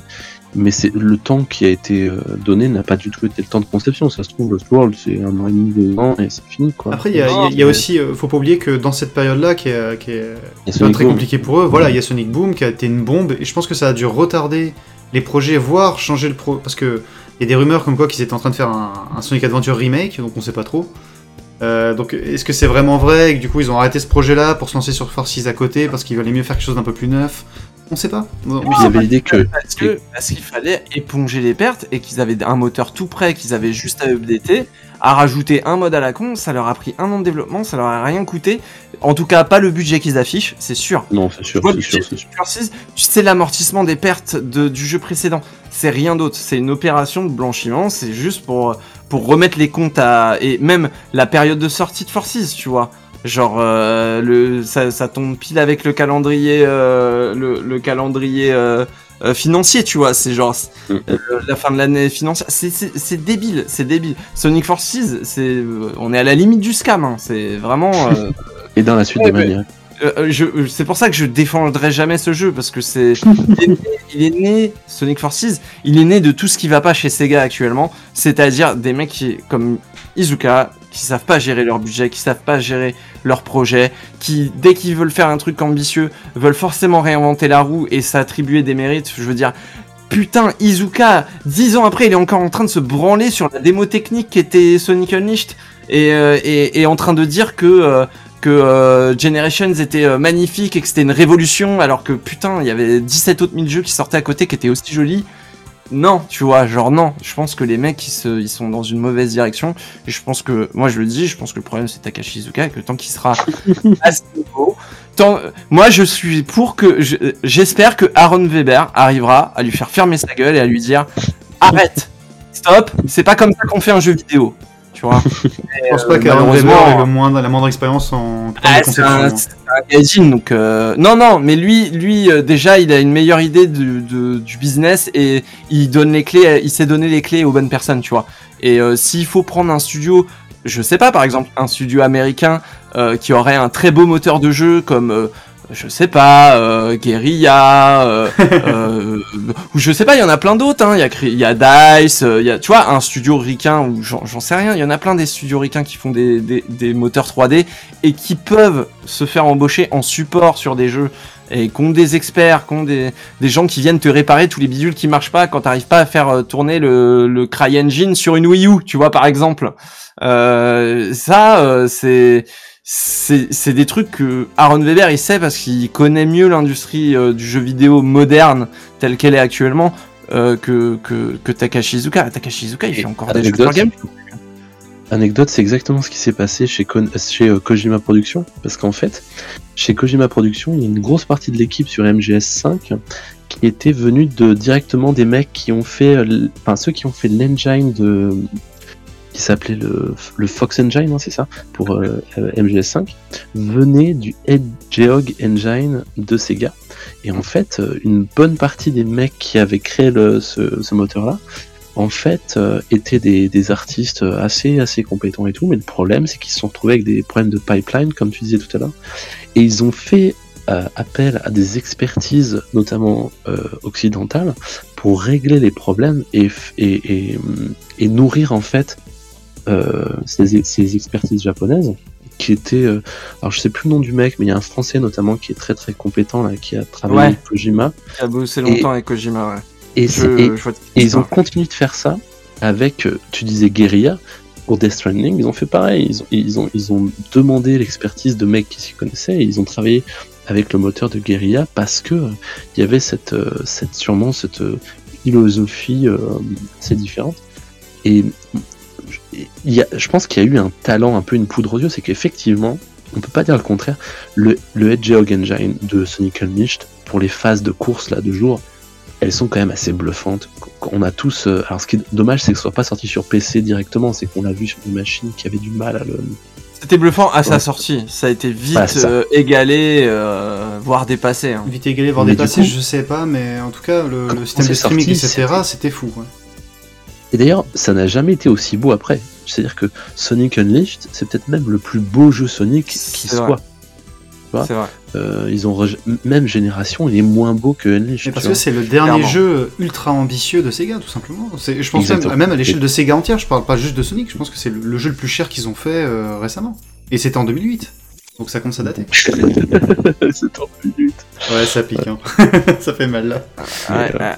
Mais c'est le temps qui a été euh, donné n'a pas du tout été le temps de conception. Ça se trouve, Westworld, c'est un an et demi, deux ans et c'est fini, quoi. Après, il y a, il y a- il y a aussi, euh, faut pas oublier que dans cette période-là, qui est, qui pas très Boom. compliquée pour eux, voilà, il y a Sonic Boom qui a été une bombe, et je pense que ça a dû retarder les projets, voire changer le pro. Parce que il y a des rumeurs comme quoi qu'ils étaient en train de faire un, un Sonic Adventure remake, donc on sait pas trop. Euh, donc est-ce que c'est vraiment vrai et que du coup ils ont arrêté ce projet-là pour se lancer sur Forces à côté parce qu'il valait mieux faire quelque chose d'un peu plus neuf? On sait pas. On- Puis il y avait l'idée que Parce qu'il fallait éponger les pertes et qu'ils avaient un moteur tout prêt, qu'ils avaient juste à updater, à rajouter un mode à la con, ça leur a pris un an de développement, ça leur a rien coûté. En tout cas, pas le budget qu'ils affichent, c'est sûr. non, c'est sûr, c'est sûr, c'est sûr. tu sais l'amortissement des pertes de- du jeu précédent. C'est rien d'autre. C'est une opération de blanchiment. C'est juste pour pour remettre les comptes à et même la période de sortie de Forces, tu vois. Genre euh, le ça, ça tombe pile avec le calendrier euh, le, le calendrier euh, financier, tu vois. C'est genre Mm. la fin de l'année financière. C'est c'est c'est débile, c'est débile. Sonic Forces, c'est euh, on est à la limite du scam. hein. C'est vraiment. Et dans la suite Ouais, des manières. c'est pour ça que je défendrai jamais ce jeu parce que c'est il, il est né Sonic Forces, il est né de tout ce qui va pas chez Sega actuellement, c'est-à-dire des mecs qui comme Izuka qui savent pas gérer leur budget, qui savent pas gérer leur projet, qui dès qu'ils veulent faire un truc ambitieux veulent forcément réinventer la roue et s'attribuer des mérites. Je veux dire. Putain, Izuka, dix ans après, il est encore en train de se branler sur la démo technique qui était Sonic Unleashed et, euh, et, en train de dire que euh, euh, Generations était magnifique et que c'était une révolution, alors que putain, il y avait 17 autres mille jeux qui sortaient à côté qui étaient aussi jolis. Non, tu vois, genre non. Je pense que les mecs, ils, se, ils sont dans une mauvaise direction. Et je pense que, moi je le dis, je pense que le problème c'est Takashi Izuka, et que tant qu'il sera à ce niveau, tant, moi je suis pour que, je- j'espère que Aaron Weber arrivera à lui faire fermer sa gueule et à lui dire arrête, stop, c'est pas comme ça qu'on fait un jeu vidéo. Tu vois. Je pense pas euh, qu'Aaron malheureusement- Weber ait le moindre, la moindre expérience en Ah, de c'est conception. un, hein. c'est un gaijin, donc euh, non non mais lui lui euh, déjà il a une meilleure idée du, de- du business et il donne les clés il sait donner les clés aux bonnes personnes tu vois et euh, s'il faut prendre un studio je sais pas par exemple un studio américain euh, qui aurait un très beau moteur de jeu comme euh, je sais pas, euh, Guerilla, euh, euh, ou je sais pas, il y en a plein d'autres. hein. Il y a, Cri- il y a Dice, euh, il y a, tu vois, un studio ricain ou j'en sais rien. Il y en a plein des studios ricains qui font des, des, des moteurs 3D et qui peuvent se faire embaucher en support sur des jeux et qui ont des experts, qui ont des, des gens qui viennent te réparer tous les bidules qui marchent pas quand t'arrives pas à faire euh, tourner le, le CryEngine sur une Wii U, tu vois par exemple. Euh, ça, euh, c'est c'est des trucs que Aaron Weber il sait parce qu'il connaît mieux l'industrie euh, du jeu vidéo moderne telle qu'elle est actuellement euh, que, que que Takashi Iizuka. Takashi Iizuka il fait encore des jeux game. Anecdote, c'est exactement ce qui s'est passé chez, Kon- chez euh, Kojima Productions, parce qu'en fait, chez Kojima Productions, il y a une grosse partie de l'équipe sur MGS5 qui était venue de directement des mecs qui ont fait, enfin ceux qui ont fait l'engine de, qui s'appelait le, le Fox Engine, hein, c'est ça, pour euh, euh, MGS5, venaient du Hedgehog Engine de Sega. Et en fait, euh, une bonne partie des mecs qui avaient créé ce, moteur-là en fait, étaient des, artistes assez, assez compétents et tout, mais le problème, c'est qu'ils se sont retrouvés avec des problèmes de pipeline, comme tu disais tout à l'heure, et ils ont fait appel à des expertises, notamment occidentales, pour régler les problèmes et, nourrir en fait ces, ces expertises japonaises qui étaient, euh, alors je sais plus le nom du mec, mais il y a un français notamment qui est très très compétent là, qui a travaillé Ouais. avec Kojima, Il a bossé longtemps avec Kojima. Ouais. et, Je, et- je qui et ils ont continué de faire ça avec, euh, tu disais Guerilla, pour Death Stranding, ils ont fait pareil. Ils ont, ils ont, ils ont demandé l'expertise de mecs qui s'y connaissaient et ils ont travaillé avec le moteur de Guerilla parce que euh, il y avait cette, euh, cette sûrement cette euh, philosophie euh, assez différente. Et y a, je pense qu'il y a eu un talent, un peu une poudre aux yeux, c'est qu'effectivement, on peut pas dire le contraire, le, le Hedgehog Engine de Sonic Unleashed, pour les phases de course là de jour, elles sont quand même assez bluffantes. On a tous. euh, alors, ce qui est dommage, c'est que ce soit pas sorti sur PC directement, c'est qu'on l'a vu sur des machines qui avaient du mal à le. C'était bluffant à sa sortie. Ça a été vite Bah, euh, égalé, euh, voire dépassé. hein. Vite égalé, voire Mais dépassé, coup- je sais pas, mais en tout cas, le, système de streaming, sorti, etc., c'était- c'était fou. ouais. Et d'ailleurs, ça n'a jamais été aussi beau après. C'est-à-dire que Sonic Unleashed, c'est peut-être même le plus beau jeu Sonic qui soit. vrai. vois C'est vrai. Euh, ils ont reje- même génération, il est moins beau que Unleashed. Mais parce que c'est le dernier Clairement. jeu ultra ambitieux de Sega, tout simplement. Je pense même, même à l'échelle de Sega entière, je parle pas juste de Sonic, je pense que c'est le, le jeu le plus cher qu'ils ont fait euh, récemment. Et c'était en 2008. Donc ça commence à dater. c'est en minute. Ouais, ça pique, hein. ça fait mal là. Mais, Ouais, euh, ouais.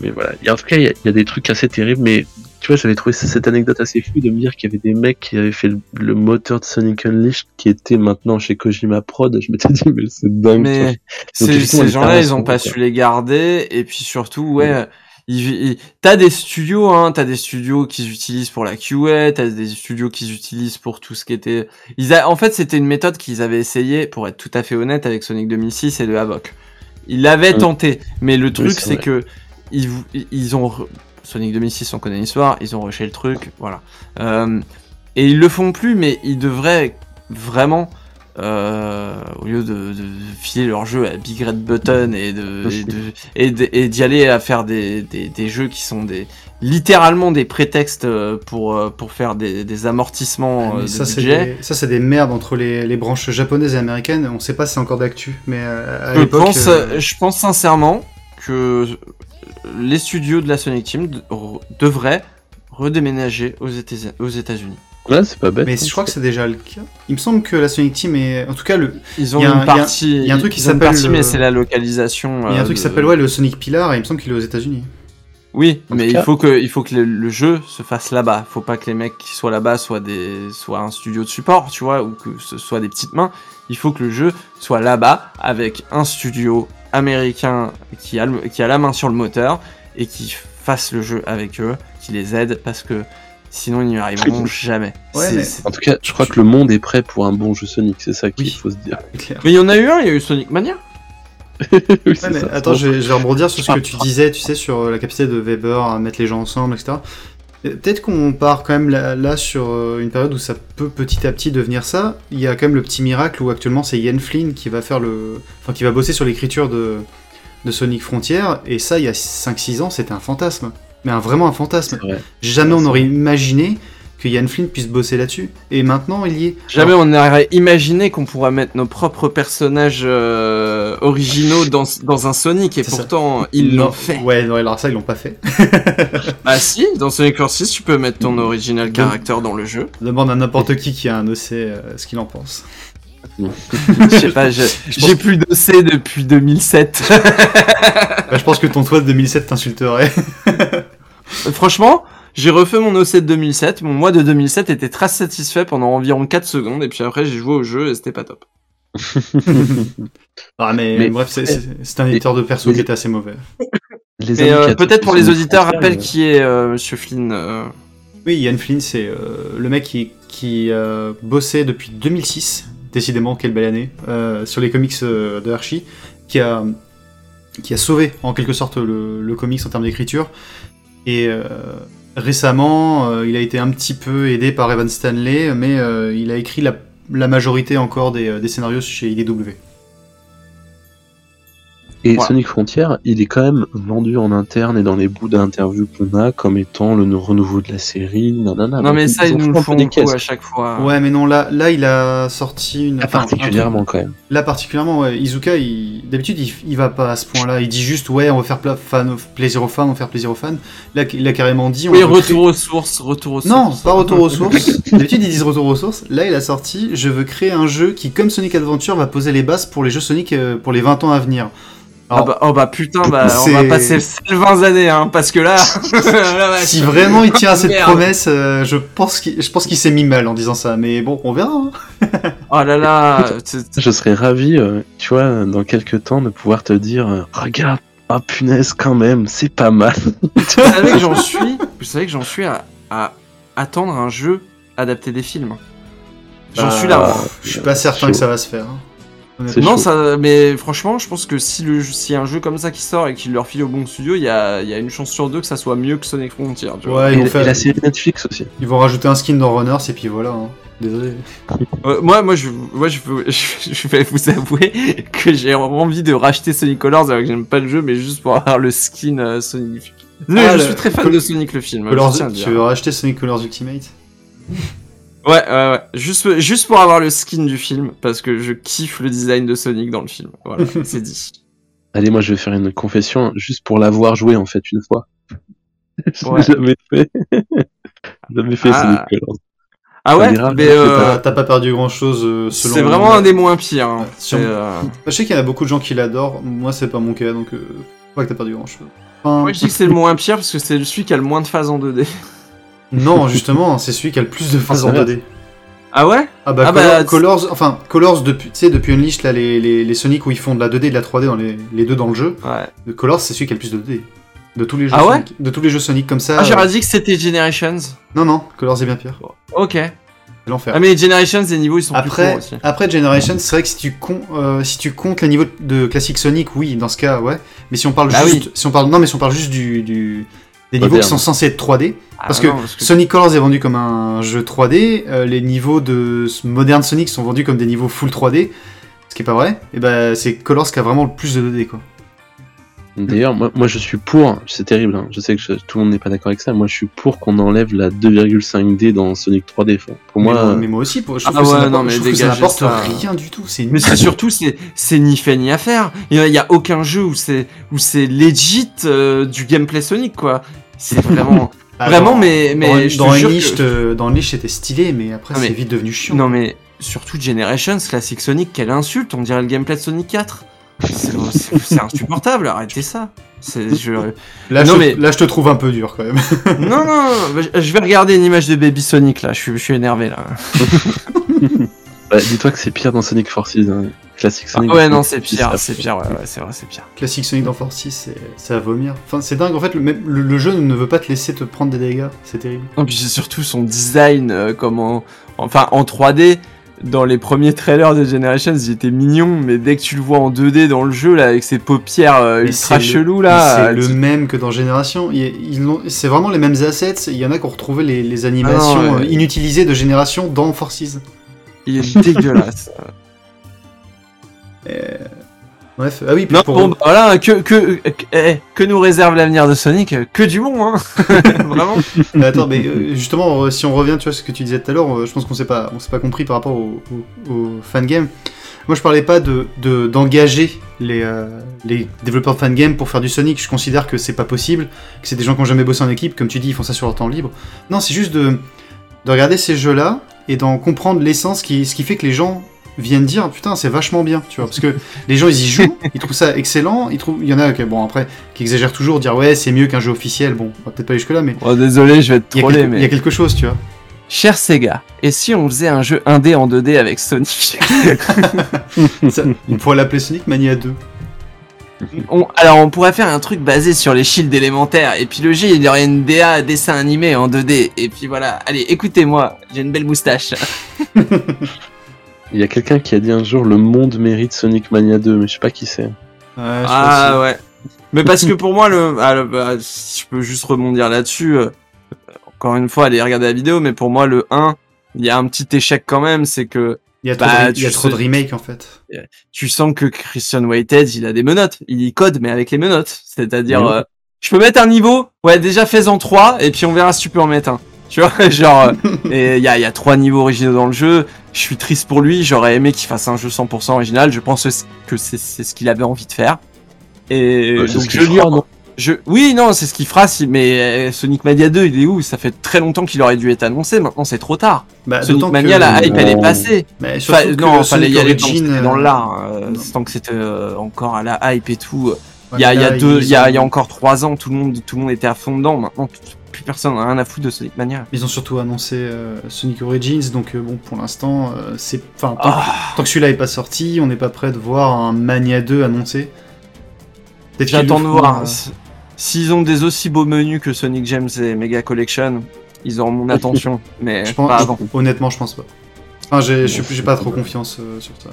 Mais voilà. Et en tout cas, il y, a- il y a des trucs assez terribles. Mais tu vois, j'avais trouvé cette anecdote assez fou de me dire qu'il y avait des mecs qui avaient fait le, le moteur de Sonic Unleashed qui était maintenant chez Kojima Prod. Je m'étais dit, mais c'est dingue. Mais ces, gens-là, ils ont pas su les garder. Et puis surtout, ouais, ils- t'as des studios, hein, t'as des studios qu'ils utilisent pour la QA, t'as des studios qu'ils utilisent pour tout ce qui était. Ils a... En fait, c'était une méthode qu'ils avaient essayé, pour être tout à fait honnête, avec Sonic 2006 et le Havoc. Ils l'avaient tenté, mais le truc, c'est que ils, ils ont re- Sonic 2006, on connaît l'histoire, ils ont rushé le truc, voilà. Euh, et ils le font plus, mais ils devraient vraiment, euh, au lieu de, de filer leur jeu à Big Red Button et de d'y aller à faire des, des, des jeux qui sont des littéralement des prétextes euh, pour pour faire des, des amortissements Mais de ça, c'est budget. des, ça, c'est des merdes entre les, les branches japonaises et américaines. On sait pas si c'est encore d'actu, mais à Je l'époque. pense, euh, je pense sincèrement que les studios de la Sonic Team de- re- devraient redéménager aux États- aux États-Unis. Ouais, c'est pas bête. Mais hein. je crois que c'est déjà le cas. Il me semble que la Sonic Team est. En tout cas, le... Ils ont Il y a un- une il a- partie. il y a un truc qui s'appelle partie, le- mais c'est la localisation. il y a un euh, truc qui de- s'appelle ouais, le Sonic Pillar, et il me semble qu'il est aux États-Unis. Oui, En mais il faut que, il faut que le, le jeu se fasse là-bas. Faut pas que les mecs qui soient là-bas soient des, soient un studio de support, tu vois, ou que ce soit des petites mains. Il faut que le jeu soit là-bas avec un studio américain qui a, le- qui a la main sur le moteur et qui fasse le jeu avec eux, qui les aide parce que sinon ils n'y arriveront jamais. Ouais, mais- En tout cas, je crois que le monde est prêt pour un bon jeu Sonic, c'est ça qu'il Oui. faut se dire. Mais il y en a eu un, il y a eu Sonic Mania. Oui, Ouais, c'est mais ça. attends, je vais, je vais rebondir sur ce que Ah. tu disais, tu sais, sur la capacité de Weber à mettre les gens ensemble, etc. Peut-être qu'on part quand même là, là sur euh, une période où ça peut petit à petit devenir ça. Il y a quand même le petit miracle où actuellement c'est Ian Flynn qui va faire le, enfin qui va bosser sur l'écriture de, de Sonic Frontier. Et ça, il y a 5-6 ans, c'était un fantasme. Mais un, vraiment un fantasme. Jamais on aurait imaginé que Ian Flynn puisse bosser là-dessus. Et maintenant, il y est. Jamais on aurait imaginé qu'on pourrait mettre nos propres personnages euh, originaux dans, dans un Sonic et ça. pourtant ils l'ont fait. Ouais, non, alors ça, ils l'ont pas fait. Ah si, dans Sonic Forces tu peux mettre ton original caractère dans le jeu. Demande à n'importe qui qui a un OC euh, ce qu'il en pense. Je sais pas, j'ai plus de C depuis 2007. Bah, je pense que ton toit de 2007 t'insulterait. Franchement, j'ai refait mon OC de 2007. Mon mois de 2007 était très satisfait pendant environ 4 secondes et puis après j'ai joué au jeu et c'était pas top. Ah, mais, Mais- bref, c'est- c'est un éditeur de perso mais- qui était assez mauvais. Euh, peut-être pour les auditeurs, rappelle euh, qui est euh, Monsieur Flynn. euh, Oui, Ian Flynn, c'est euh, le mec qui, qui euh, bossait depuis 2006, décidément, quelle belle année, euh, sur les comics euh, de Archie, qui a, qui a sauvé en quelque sorte le, le comics en termes d'écriture. Et euh, récemment, euh, il a été un petit peu aidé par Evan Stanley, mais euh, il a écrit la, majorité encore des, euh, des scénarios chez IDW. Et Voilà. Sonic Frontier, il est quand même vendu en interne et dans les bouts d'interviews qu'on a comme étant le renouveau de la série. Nanana. Non Donc, mais ça ils nous le font des coup caisses. à chaque fois. Ouais, mais non, là, là il a sorti une. Ah, un truc- particulièrement quand même. Là particulièrement, ouais, Izuka, il... d'habitude il... il va pas à ce point-là. Il dit juste ouais, on va faire pla- fan... plaisir aux fans, on va faire plaisir aux fans. Là, il a carrément dit. On Oui, retour créer- aux sources, retour aux sources. Non, pas retour aux sources. D'habitude ils disent retour aux sources. Là, il a sorti. Je veux créer un jeu qui, comme Sonic Adventure, va poser les bases pour les jeux Sonic euh, pour les 20 ans à venir. Ah Alors, bah, oh bah putain, bah, on va passer seules 20 années, hein, parce que là... si vraiment il tient à cette Merde. promesse, euh, je pense qu'il, je pense qu'il s'est mis mal en disant ça. Mais bon, on verra. hein. Oh là là, Je serais ravi, euh, tu vois, dans quelques temps, de pouvoir te dire euh, Regarde, ah punaise, quand même, c'est pas mal. vous savez que j'en suis, vous savez que j'en suis à, à attendre un jeu adapté des films. J'en Bah, suis là. Je suis pas certain que ça va se faire. hein. Non, chaud. ça, mais franchement, je pense que si le, y a un jeu comme ça qui sort et qu'il leur file au bon studio, il y a, il y a une chance sur deux que ça soit mieux que Sonic Frontier. Tu vois. Ouais, Et, ils vont, et faire- la série Netflix aussi. ils vont rajouter un skin dans Runners et puis voilà. hein. Désolé. Euh, moi, moi, je, moi, je, veux- je, je vais vous avouer que j'ai envie de racheter Sonic Colors alors que j'aime pas le jeu, mais juste pour avoir le skin euh, Sonic. Ah, je le- suis très fan Col- de Sonic le film. Colors- je tiens à le dire. tu veux racheter Sonic Colors Ultimate? Ouais, ouais, ouais. Juste, juste pour avoir le skin du film, parce que je kiffe le design de Sonic dans le film. Voilà, c'est dit. Allez, moi je vais faire une confession juste pour l'avoir joué en fait une fois. Je Ouais. jamais fait. jamais fait Ah. Sonic Colors. Ah ouais, mais euh, T'as pas perdu grand chose selon. c'est vraiment un des moins pires. hein. Ouais, euh, Je sais qu'il y en a beaucoup de gens qui l'adorent. Moi, c'est pas mon cas, donc euh, je crois que t'as perdu grand chose. Enfin, Moi, je dis que c'est le moins pire parce que c'est celui qui a le moins de phases en 2D. Non, justement, c'est celui qui a le plus de phases en c'est 2D. Ah ouais? Ah bah, Ah Color- bah, Colors, enfin Colors depuis, tu sais, depuis Unleashed là, les, les, les Sonic où ils font de la 2D et de la 3D dans les, les deux dans le jeu. Ouais. Le Colors, c'est celui qui a le plus de 2D. De tous les jeux Ah ouais? Sonic. De tous les jeux Sonic comme ça. Ah, j'aurais euh, dit que c'était Generations. Non, non, Colors est bien pire. Ok. C'est l'enfer. Ah, mais Generations, les niveaux ils sont plus Après, courts aussi. après Generation, c'est vrai que si tu, con- euh, si tu comptes les niveaux de classique Sonic, oui, dans ce cas, ouais. Mais si on parle Bah juste, si on parle, non, mais si on parle juste du, du- des niveaux qui sont censés être 3D, Ah, parce, non, que Sonic Colors est vendu comme un jeu 3D, euh, les niveaux de moderne Sonic sont vendus comme des niveaux full 3D, ce qui est pas vrai. Et ben c'est Colors qui a vraiment le plus de 2D quoi. D'ailleurs, moi, moi je suis pour, c'est terrible, hein, je sais que je- tout le monde n'est pas d'accord avec ça, moi je suis pour qu'on enlève la 2,5D dans Sonic 3D. Enfin, Pour mais, moi, moi, mais moi aussi, pour- je trouve Ah que ça ouais, ça n'apporte ça. rien du tout. Mais c'est surtout, c'est, ni fait ni à faire. Il y a, aucun jeu où c'est, où c'est legit euh, du gameplay Sonic, quoi. C'est vraiment, Ah, vraiment, dans- mais, mais dans, je te dans jure Unleashed, que- euh, c'était stylé, mais après Ah, mais- c'est vite devenu chiant. Non, mais surtout Generations, classique Sonic, quelle insulte, on dirait le gameplay de Sonic 4. C'est, insupportable, arrêtez ça. Je... Là, Non, je, mais- là, je te trouve un peu dur quand même. Non, non, je- je vais regarder une image de Baby Sonic, là, je suis, je suis énervé, là. bah, dis-toi que c'est pire dans Sonic Forces. Hein. Classique Ah Sonic. ouais, non, c'est pire, c'est pire, ouais, ouais, c'est vrai, c'est pire. Classique Sonic dans Force 6, c'est à vomir. Enfin, c'est dingue, en fait, le, le, le jeu ne veut pas te laisser te prendre des dégâts, c'est terrible. Non, puis c'est surtout son design, euh, comme en, enfin, en 3D, dans les premiers trailers de Generations, il était mignon, mais dès que tu le vois en 2D dans le jeu, là, avec ses paupières euh, ultra c'est le- chelou, là. C'est le tu- même que dans Génération. C'est vraiment les mêmes assets. Il y en a qui ont retrouvé les, les animations Ah non, ouais. euh, inutilisées de Génération dans Forces. Il est dégueulasse. Bref, ah oui, puis non, pour- bon, bah, voilà, que, que, que, eh, que nous réserve l'avenir de Sonic Que du bon, hein Vraiment Mais attends, mais euh, justement, euh, si on revient, tu vois, ce que tu disais tout à l'heure, euh, je pense qu'on s'est pas, on s'est pas compris par rapport au, au, au fangame. Moi, je parlais pas de de- d'engager les, euh, les développeurs de fangame pour faire du Sonic. Je considère que c'est pas possible, que c'est des gens qui ont jamais bossé en équipe, comme tu dis, ils font ça sur leur temps libre. Non, c'est juste de, de regarder ces jeux-là et d'en comprendre l'essence, qui, ce qui fait que les gens viennent dire putain c'est vachement bien tu vois parce que les gens ils y jouent ils trouvent ça excellent ils trouvent il y en a que bon après qui exagèrent toujours dire ouais c'est mieux qu'un jeu officiel bon on va peut-être pas aller jusque là mais Oh, désolé, je vais te troller, quelque, il y a mais. quelque chose, tu vois. Cher Sega, et si on faisait un jeu indé en 2D avec Sonic Ça, on pourrait l'appeler Sonic Mania 2. On- alors on pourrait faire un truc basé sur les shields élémentaires et puis le jeu il y aurait une DA dessin animé en 2D et puis voilà allez écoutez-moi j'ai une belle moustache Il y a quelqu'un qui a dit un jour le monde mérite Sonic Mania 2, mais je sais pas qui c'est. Ouais, je ah ouais mais parce que pour moi le, ah, le- bah, si je peux juste rebondir là-dessus euh, encore une fois allez regarder la vidéo mais pour moi le 1 il y a un petit échec quand même c'est que Il y a trop, Bah, de, il y a tu trop de sais- remakes en fait. tu sens que Christian Whitehead, il a des menottes. Il y code, mais avec les menottes. C'est-à-dire, euh, je peux mettre un niveau, ouais, déjà fais-en trois, et puis on verra si tu peux en mettre un. Tu vois, genre, euh, et il y a, il y a trois niveaux originaux dans le jeu. Je suis triste pour lui. J'aurais aimé qu'il fasse un jeu 100% original. Je pense que c'est ce qu'il avait envie de faire. Et Euh, donc je lui en- non je, oui, non, c'est ce qu'il fera. Si, mais euh, Sonic Mania 2, il est où? Ça fait très longtemps qu'il aurait dû être annoncé. Maintenant, c'est trop tard. Bah, Sonic Mania, que- la hype, elle est passée. Mais Enfin, surtout que non, fallait Sonic y aller dans, Origin, c'était dans euh, l'art. euh, non. tant que c'était euh, encore à la hype et tout. ouais, Il y a, il y a là, deux, ils il y a, ont- il y a encore trois ans, tout le monde, tout le monde était à fond dedans. Maintenant, plus- personne n'a rien à foutre de Sonic Mania. Ils ont surtout annoncé euh, Sonic Origins, donc euh, bon, pour l'instant, euh, c'est. Enfin, tant, Ah, tant que celui-là est pas sorti, on n'est pas prêt de voir un Mania 2 annoncé. Peut-être J'attends de voir. euh, S'ils ont des aussi beaux menus que Sonic Gems et Mega Collection, ils auront mon attention. Mais Je pense, pas avant. honnêtement, je pense pas. Enfin, j'ai pas trop confiance euh, sur ça.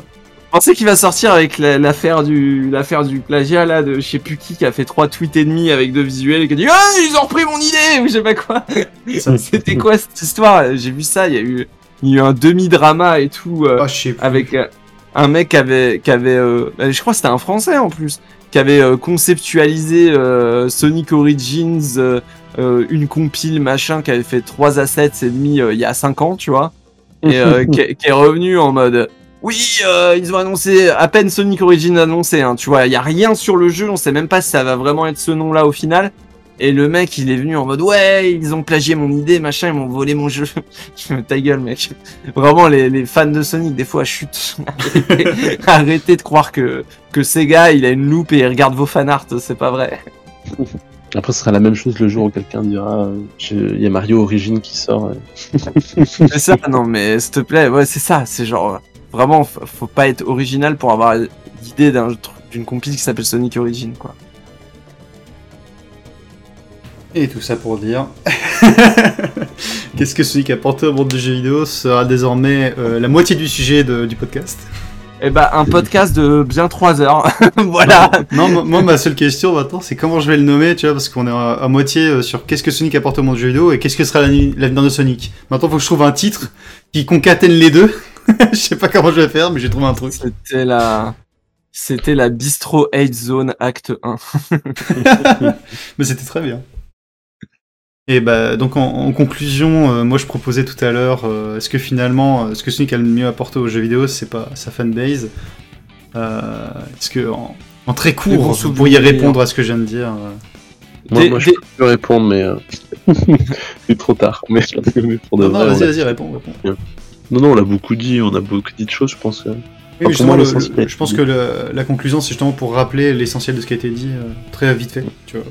Pensez qu'il va sortir avec la- l'affaire du l'affaire du plagiat là de je sais plus qui qui a fait trois tweets et demi avec deux visuels et qui a dit ah ils ont repris mon idée ou je sais pas quoi. C'était quoi cette histoire? J'ai vu ça, il y a eu il y a eu un demi drama et tout. euh, Ah, avec euh, un mec qui avait, qui avait euh, je crois que c'était un français en plus, qui avait conceptualisé Sonic Origins, une compile machin, qui avait fait trois assets et demi il y a 5 ans, tu vois, et qui est revenu en mode. Oui, euh, ils ont annoncé à peine Sonic Origins annoncé, hein, tu vois, il y a rien sur le jeu, on sait même pas si ça va vraiment être ce nom-là au final. Et le mec, il est venu en mode ouais, ils ont plagié mon idée, machin, ils m'ont volé mon jeu. Je me ta gueule, mec. Vraiment, les, les fans de Sonic, des fois, chutent. Arrêtez, arrêtez de croire que, que Sega, il a une loupe et il regarde vos fanarts, c'est pas vrai. Après, ce sera la même chose le jour où quelqu'un dira il y a Mario Origin qui sort. euh. C'est ça, non, mais s'il te plaît, ouais, c'est ça, c'est genre, vraiment, faut pas être original pour avoir l'idée d'un d'une compil qui s'appelle Sonic Origin, quoi. Et tout ça pour dire. Qu'est-ce que Sonic a apporté au monde du jeu vidéo sera désormais euh, la moitié du sujet de- du podcast. Eh bah, un podcast de bien 3 heures. voilà. Non, moi, moi, ma seule question maintenant, c'est comment je vais le nommer, tu vois, parce qu'on est à, à moitié euh, sur qu'est-ce que Sonic apporte au monde du jeu vidéo et qu'est-ce que sera l'avenir de Sonic. Maintenant, faut que je trouve un titre qui concatène les deux. je sais pas comment je vais faire, mais j'ai trouvé un truc. C'était la, c'était la Bistro Hate Zone Acte 1. mais c'était très bien. Et bah donc en, en conclusion, euh, moi je proposais tout à l'heure, euh, est-ce que finalement, euh, ce que Sonic a le mieux apporté aux jeux vidéo, c'est pas sa fanbase euh, Est-ce que en, en très court, vous pourriez répondre à ce que je viens de dire euh. Moi, Des- moi, je des- peux répondre, mais euh, c'est trop tard. Mais, Non, non, vas-y, vas-y, réponds. réponds. Non, non, on l'a beaucoup dit, on a beaucoup dit de choses, je pense. euh. Oui, pour justement, moi, le- l'essentiel le- est je pense que le- la conclusion, c'est justement pour rappeler l'essentiel de ce qui a été dit euh, très vite fait. Tu vois.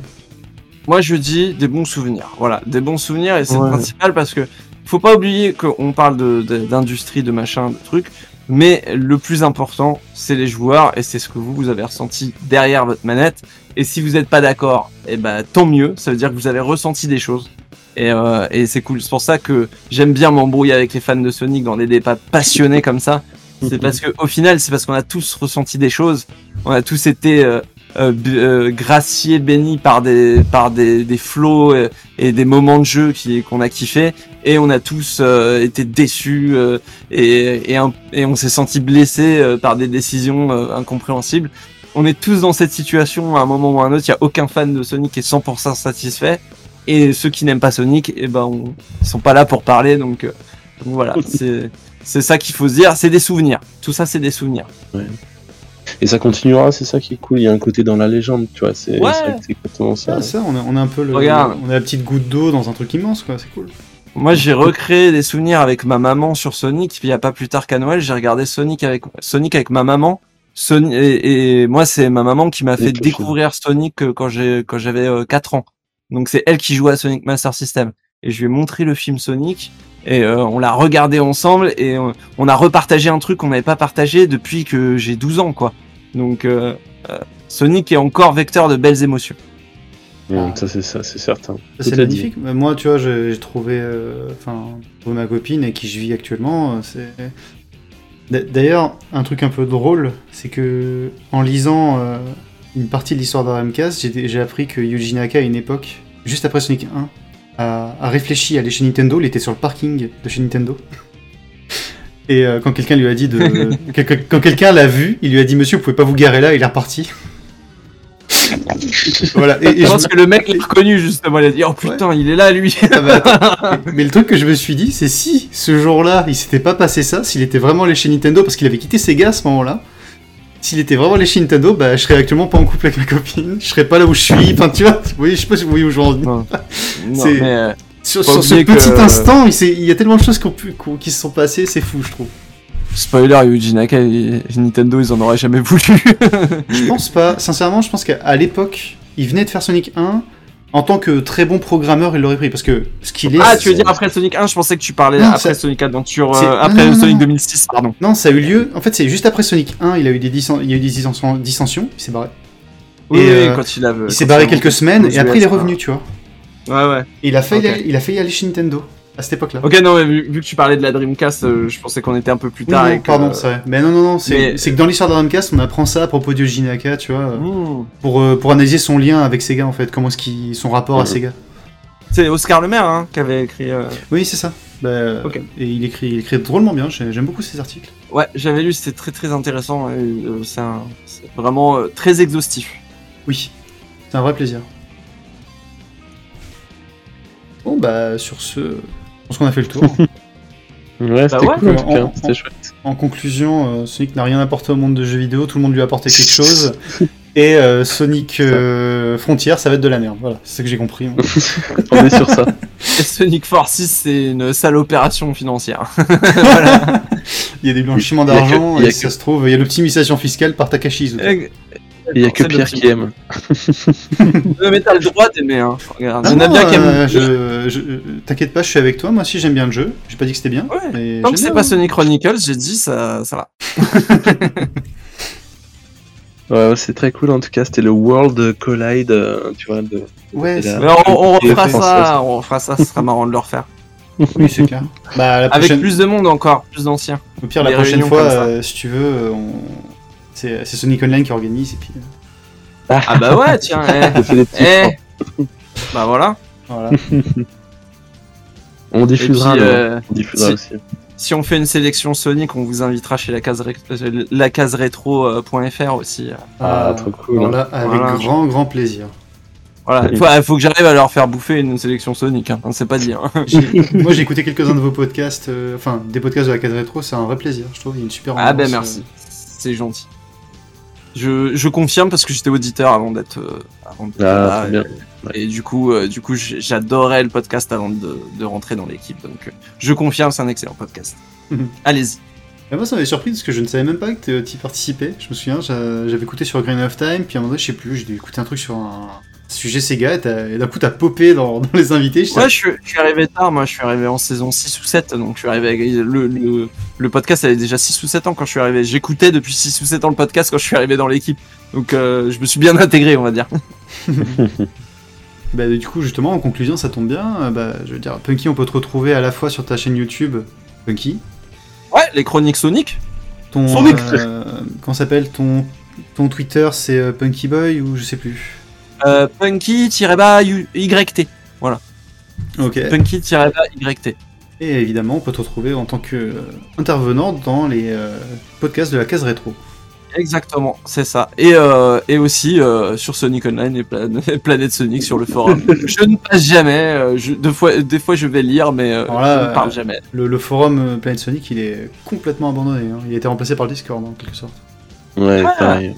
Moi, je dis des bons souvenirs. Voilà, des bons souvenirs et c'est Ouais. le principal parce que faut pas oublier qu'on parle de- de- d'industrie, de, machin, de trucs, mais le plus important, c'est les joueurs et c'est ce que vous, vous avez ressenti derrière votre manette. Et si vous n'êtes pas d'accord, eh ben tant mieux, ça veut dire que vous avez ressenti des choses. Et, euh, et c'est cool. C'est pour ça que j'aime bien m'embrouiller avec les fans de Sonic dans des débats passionnés comme ça. C'est parce que au final, c'est parce qu'on a tous ressenti des choses. On a tous été euh, euh, euh, graciés, bénis par des par des, des flots et, et des moments de jeu qui qu'on a kiffé. Et on a tous euh, été déçus euh, et et, un- et on s'est senti blessés euh, par des décisions euh, incompréhensibles. On est tous dans cette situation à un moment ou à un autre. Il y a aucun fan de Sonic qui est 100% satisfait. Et ceux qui n'aiment pas Sonic, eh ben, on, ils sont pas là pour parler. Donc, euh, donc voilà, c'est c'est ça qu'il faut se dire. C'est des souvenirs. Tout ça, c'est des souvenirs. Et ça continuera, c'est ça qui est cool. Il y a un côté dans la légende, tu vois. C'est Ouais. exactement ça. Ah, ça, on a, on a un peu le, Regarde. on a la petite goutte d'eau dans un truc immense, quoi. C'est cool. Moi, j'ai recréé des souvenirs avec ma maman sur Sonic. Puis il y a pas plus tard qu'à Noël, j'ai regardé Sonic avec Sonic avec ma maman. Sony et, et moi, c'est ma maman qui m'a fait découvrir Sonic euh, quand j'ai quand j'avais euh, 4 ans. Donc c'est elle qui jouait à Sonic Master System. Et je lui ai montré le film Sonic et euh, on l'a regardé ensemble et on, on a repartagé un truc qu'on n'avait pas partagé depuis que j'ai 12 ans, quoi. Donc euh, euh, Sonic est encore vecteur de belles émotions. Hum, ça, c'est ça, c'est certain. C'est dit. magnifique. Moi, tu vois, j'ai trouvé, euh, enfin, ma copine avec qui je vis actuellement. C'est D'a- D'ailleurs, un truc un peu drôle, c'est que en lisant euh, une partie de l'histoire d'Aramcast, j'ai j'ai appris que Yuji Naka, à une époque, juste après Sonic 1, a, a réfléchi à aller chez Nintendo. Il était sur le parking de chez Nintendo. Et euh, quand quelqu'un lui a dit de, quand quelqu'un l'a vu, il lui a dit Monsieur, vous pouvez pas vous garer là. Il est reparti. voilà. Et, et je je pense que le mec l'a reconnu justement. Il a dit oh putain, il est là lui. ah bah, mais le truc que je me suis dit, c'est si ce jour-là, il s'était pas passé ça, s'il était vraiment allé chez Nintendo, parce qu'il avait quitté Sega à ce moment-là, s'il était vraiment allé chez Nintendo, bah je serais actuellement pas en couple avec ma copine, je serais pas là où je suis, enfin tu vois, oui, je sais pas si vous voyez où je veux en venir. Non, mais euh, Sur, sur ce petit que- instant, il, y a tellement de choses qui, ont pu- qui ont- qui se sont passées, c'est fou, je trouve. spoiler, Yuji Naka et Nintendo, ils en auraient jamais voulu. Je pense pas, sincèrement, je pense qu'à l'époque, il venait de faire Sonic 1. En tant que très bon programmeur, il l'aurait pris parce que ce qu'il est. ah, tu veux c'est- dire après Sonic 1 Je pensais que tu parlais Non, après ça- Sonic Adventure, euh, après non, non, Sonic non. 2006, pardon. Non, ça a eu lieu. En fait, c'est juste après Sonic 1, il a eu des, dissen- il y a eu des dissensions, dissensions, il s'est barré. Oui, Et, oui, euh, quand il a. Il s'est barré quelques semaines et après il est revenu, tu vois. Ouais, ouais. Et il a failli, aller, il a failli aller chez Nintendo à cette époque-là. Ok, non, mais vu, vu que tu parlais de la Dreamcast, euh, je pensais qu'on était un peu plus Oui, tard. non, et que, pardon, c'est vrai. Mais non, non, non, c'est mais- que dans l'histoire de Dreamcast, on apprend ça à propos de Naka, tu vois, euh, hmm. pour, euh, pour analyser son lien avec Sega en fait, comment est-ce qu'il son rapport à Mhm. Sega. C'est Oscar Le Maire hein, qui avait écrit. euh, Oui, c'est ça. Bah. Et il écrit, il écrit drôlement bien, j'ai- j'aime beaucoup ses articles. Ouais, j'avais lu, c'était très très intéressant. c'est vraiment très exhaustif. Oui, c'est un vrai plaisir. Bon, bah, sur ce, je pense qu'on a fait le tour. Ouais, c'était ouais. cool en chouette. En conclusion, euh, Sonic n'a rien apporté au monde de jeux vidéo, tout le monde lui a apporté quelque chose. Et euh, Sonic euh, Frontier, ça va être de la merde. Voilà, c'est ce que j'ai compris. moi. On est sur ça. Et Sonic Force 6, c'est une sale opération financière. Il y a des blanchiments que- d'argent, il y a et ça se trouve, il y a l'optimisation fiscale par Takashi. Il y a que Pierre qui aime. Euh, Mais t'as le droit d'aimer, hein. Regarde, Ah il y en a non, bien qui aiment. euh, je, je- T'inquiète pas, je suis avec toi. Moi aussi, j'aime bien le jeu. J'ai pas dit que c'était bien. Ouais, mais Tant que c'est pas Sonic Chronicles, j'ai dit ça, ça va. Ouais, ouais, c'est très cool en tout cas. C'était le World Collide, euh, tu vois. De... Ouais, on, refera ça, on refera ça, ce sera marrant de le refaire. oui, c'est clair. Bah, la Avec plus de monde encore, plus d'anciens. Au pire, la des prochaine fois, euh, si tu veux, euh, on... c'est c'est Sonic Online qui organise. Et puis, euh, Ah bah ouais, tiens, eh. Eh. Bah voilà. voilà. On diffusera, Et puis, le- euh, on diffusera si- aussi. Si on fait une sélection Sonic, on vous invitera chez la case, ré- euh, la case rétro.fr aussi. Ah, Euh, trop cool. Voilà, avec Voilà. grand, grand plaisir. Voilà, il faut, il faut que j'arrive à leur faire bouffer une sélection Sonic, hein. on sait pas dire. J'ai- Moi, j'ai écouté quelques-uns de vos podcasts, euh, enfin, des podcasts de la case rétro, c'est un vrai plaisir, je trouve. Il y a une super Ah ben ambiance, merci, c'est gentil. Je, je confirme parce que j'étais auditeur avant d'être euh, avant d'être Ah, là, très bien. et, et du coup euh, du coup j'adorais le podcast avant de, de rentrer dans l'équipe donc euh, je confirme c'est un excellent podcast. Mhm. Allez-y. Et moi, ça m'avait surpris parce que je ne savais même pas que tu y participais. Je me souviens, j'a- j'avais écouté sur Grain of Time, puis à un moment donné, je sais plus, j'ai dû écouter un truc sur un, sujet Sega, et, d'un coup t'as popé dans, dans les invités. je sais- Ouais, je suis, je suis arrivé tard, moi je suis arrivé en saison 6 ou 7, donc je suis arrivé avec le, le, le podcast avait déjà 6 ou 7 ans quand je suis arrivé. J'écoutais depuis 6 ou 7 ans le podcast quand je suis arrivé dans l'équipe. Donc euh, je me suis bien intégré, on va dire. Bah, du coup, justement, en conclusion, ça tombe bien. euh, Bah, je veux dire, Punky, on peut te retrouver à la fois sur ta chaîne YouTube, Punky, Ouais, les chroniques Sonic. ton. Sonic. euh, comment s'appelle? Ton, ton Twitter, c'est euh, Punky Boy ou je sais plus? Euh, Punky-YT. Ok. Punky-YT. Et évidemment, on peut te retrouver en tant que euh, intervenant dans les euh, podcasts de la case rétro. Exactement, c'est ça. Et, euh, et aussi euh, sur Sonic Online et Plan- Planète Sonic sur le forum. je ne passe jamais. euh, je, deux fois, des fois, je vais lire, mais euh, là, je ne parle jamais. Le, le forum Planet Sonic, il est complètement abandonné. hein. Il a été remplacé par le Discord, en quelque sorte. Ouais, Ah. pareil.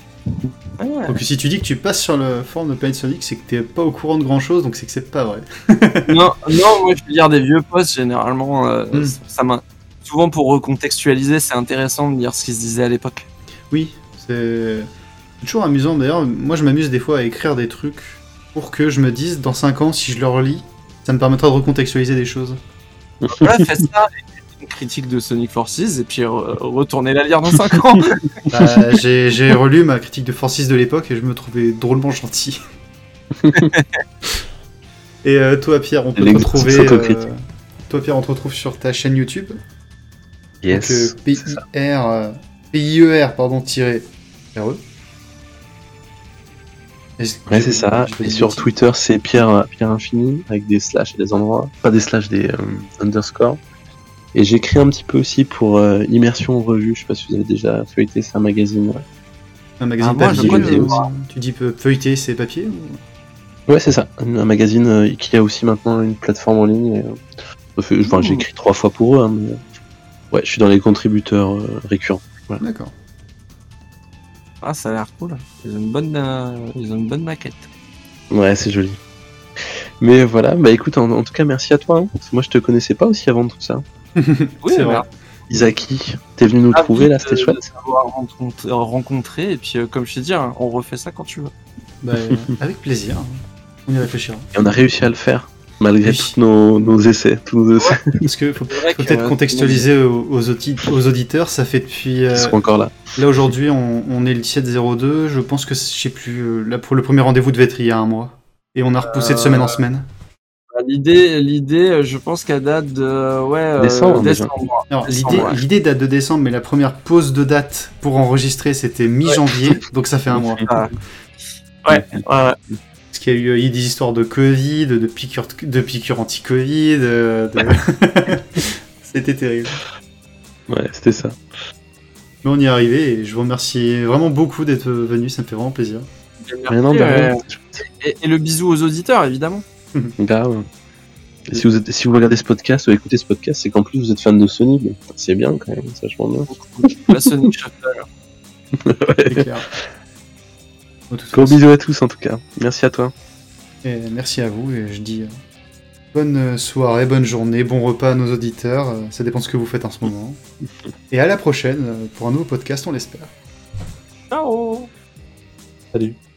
Ouais. Donc si tu dis que tu passes sur le forum de Planet Sonic, c'est que t'es pas au courant de grand chose, donc c'est que c'est pas vrai. non, non, moi je veux lire des vieux posts généralement. euh, Hmm. Ça m'a souvent pour recontextualiser, c'est intéressant de lire ce qui se disait à l'époque. Oui, c'est toujours amusant. D'ailleurs, moi je m'amuse des fois à écrire des trucs pour que je me dise dans 5 ans, si je le relis, ça me permettra de recontextualiser des choses. Voilà, faites ça. critique de Sonic Forces et puis re- retournez la lire dans 5 ans. Bah, j'ai relu ma critique de Forces de l'époque et je me trouvais drôlement gentil. et euh, toi, Pierre, on peut te retrouver. critiques autocritiques. toi, Pierre, on te retrouve sur ta chaîne YouTube. Yes. Donc, euh. PIR, euh, PIER, pardon, tiré RE. Ouais, c'est ça. Et sur Twitter, c'est Pierre, Pierre Infini, avec des slash et des endroits. Pas des slash, des euh, underscores. Et j'écris un petit peu aussi pour euh, Immersion Revue. Je sais pas si vous avez déjà feuilleté, c'est un magazine. ouais. Un magazine Ah, moi, je papier. Tu dis peu- feuilleter, c'est papier ou- Ouais, c'est ça. Un, magazine euh, qui a aussi maintenant une plateforme en ligne. et, euh, enfin, Ouh. j'écris trois fois pour eux, hein, mais euh, ouais, je suis dans les contributeurs euh, récurrents. D'accord. Ah, ça a l'air cool. Ils ont une bonne, euh, ils ont une bonne maquette. Ouais, c'est joli. Mais voilà, bah écoute, en, en tout cas, merci à toi. hein, parce que moi, je te connaissais pas aussi avant tout ça. Oui, C'est vrai. Isaki, t'es venu nous ravi trouver là, c'était de chouette. rencontré, rencontré, et puis euh, comme je t'ai dit, hein, on refait ça quand tu veux. Bah, avec plaisir. On y réfléchira. Et on a réussi à le faire, malgré Oui. tous nos, nos essais. Tous nos essais Parce que faut, peut-être euh, contextualiser aux, aux audi- aux auditeurs. Ça fait depuis. euh, qui sont encore là. là aujourd'hui, on, on est le 17-02. Je pense que je sais plus. euh, là, pour le premier rendez-vous devait être il y a un mois. Et on a repoussé de Euh, semaine en semaine. L'idée, l'idée, euh, je pense qu'elle date de ouais, euh, Décembre, l'idée, ouais. l'idée date de décembre, mais la première pause de date pour enregistrer, c'était mi-janvier, donc ça fait un mois. Ah. Ouais, ouais. Parce qu'il y a eu, il y a eu des histoires de Covid, de piqûres, de piqûres anti-Covid. euh, de- C'était terrible. Ouais, c'était ça. Mais on y est arrivé et je vous remercie vraiment beaucoup d'être venu, ça me fait vraiment plaisir. Merci, bah, euh, et le bisou aux auditeurs, évidemment. Grave. Et si vous, êtes, si vous regardez ce podcast ou écoutez ce podcast, c'est qu'en plus vous êtes fan de Sonic. donc C'est bien quand même, c'est vachement bien. La Sonic Shuffle. Gros bisous à tous en tout cas. Merci à toi. et merci à vous et je dis euh, bonne soirée, bonne journée, bon repas à nos auditeurs. euh, Ça dépend de ce que vous faites en ce moment. Et à la prochaine euh, pour un nouveau podcast, on l'espère. Ciao Salut.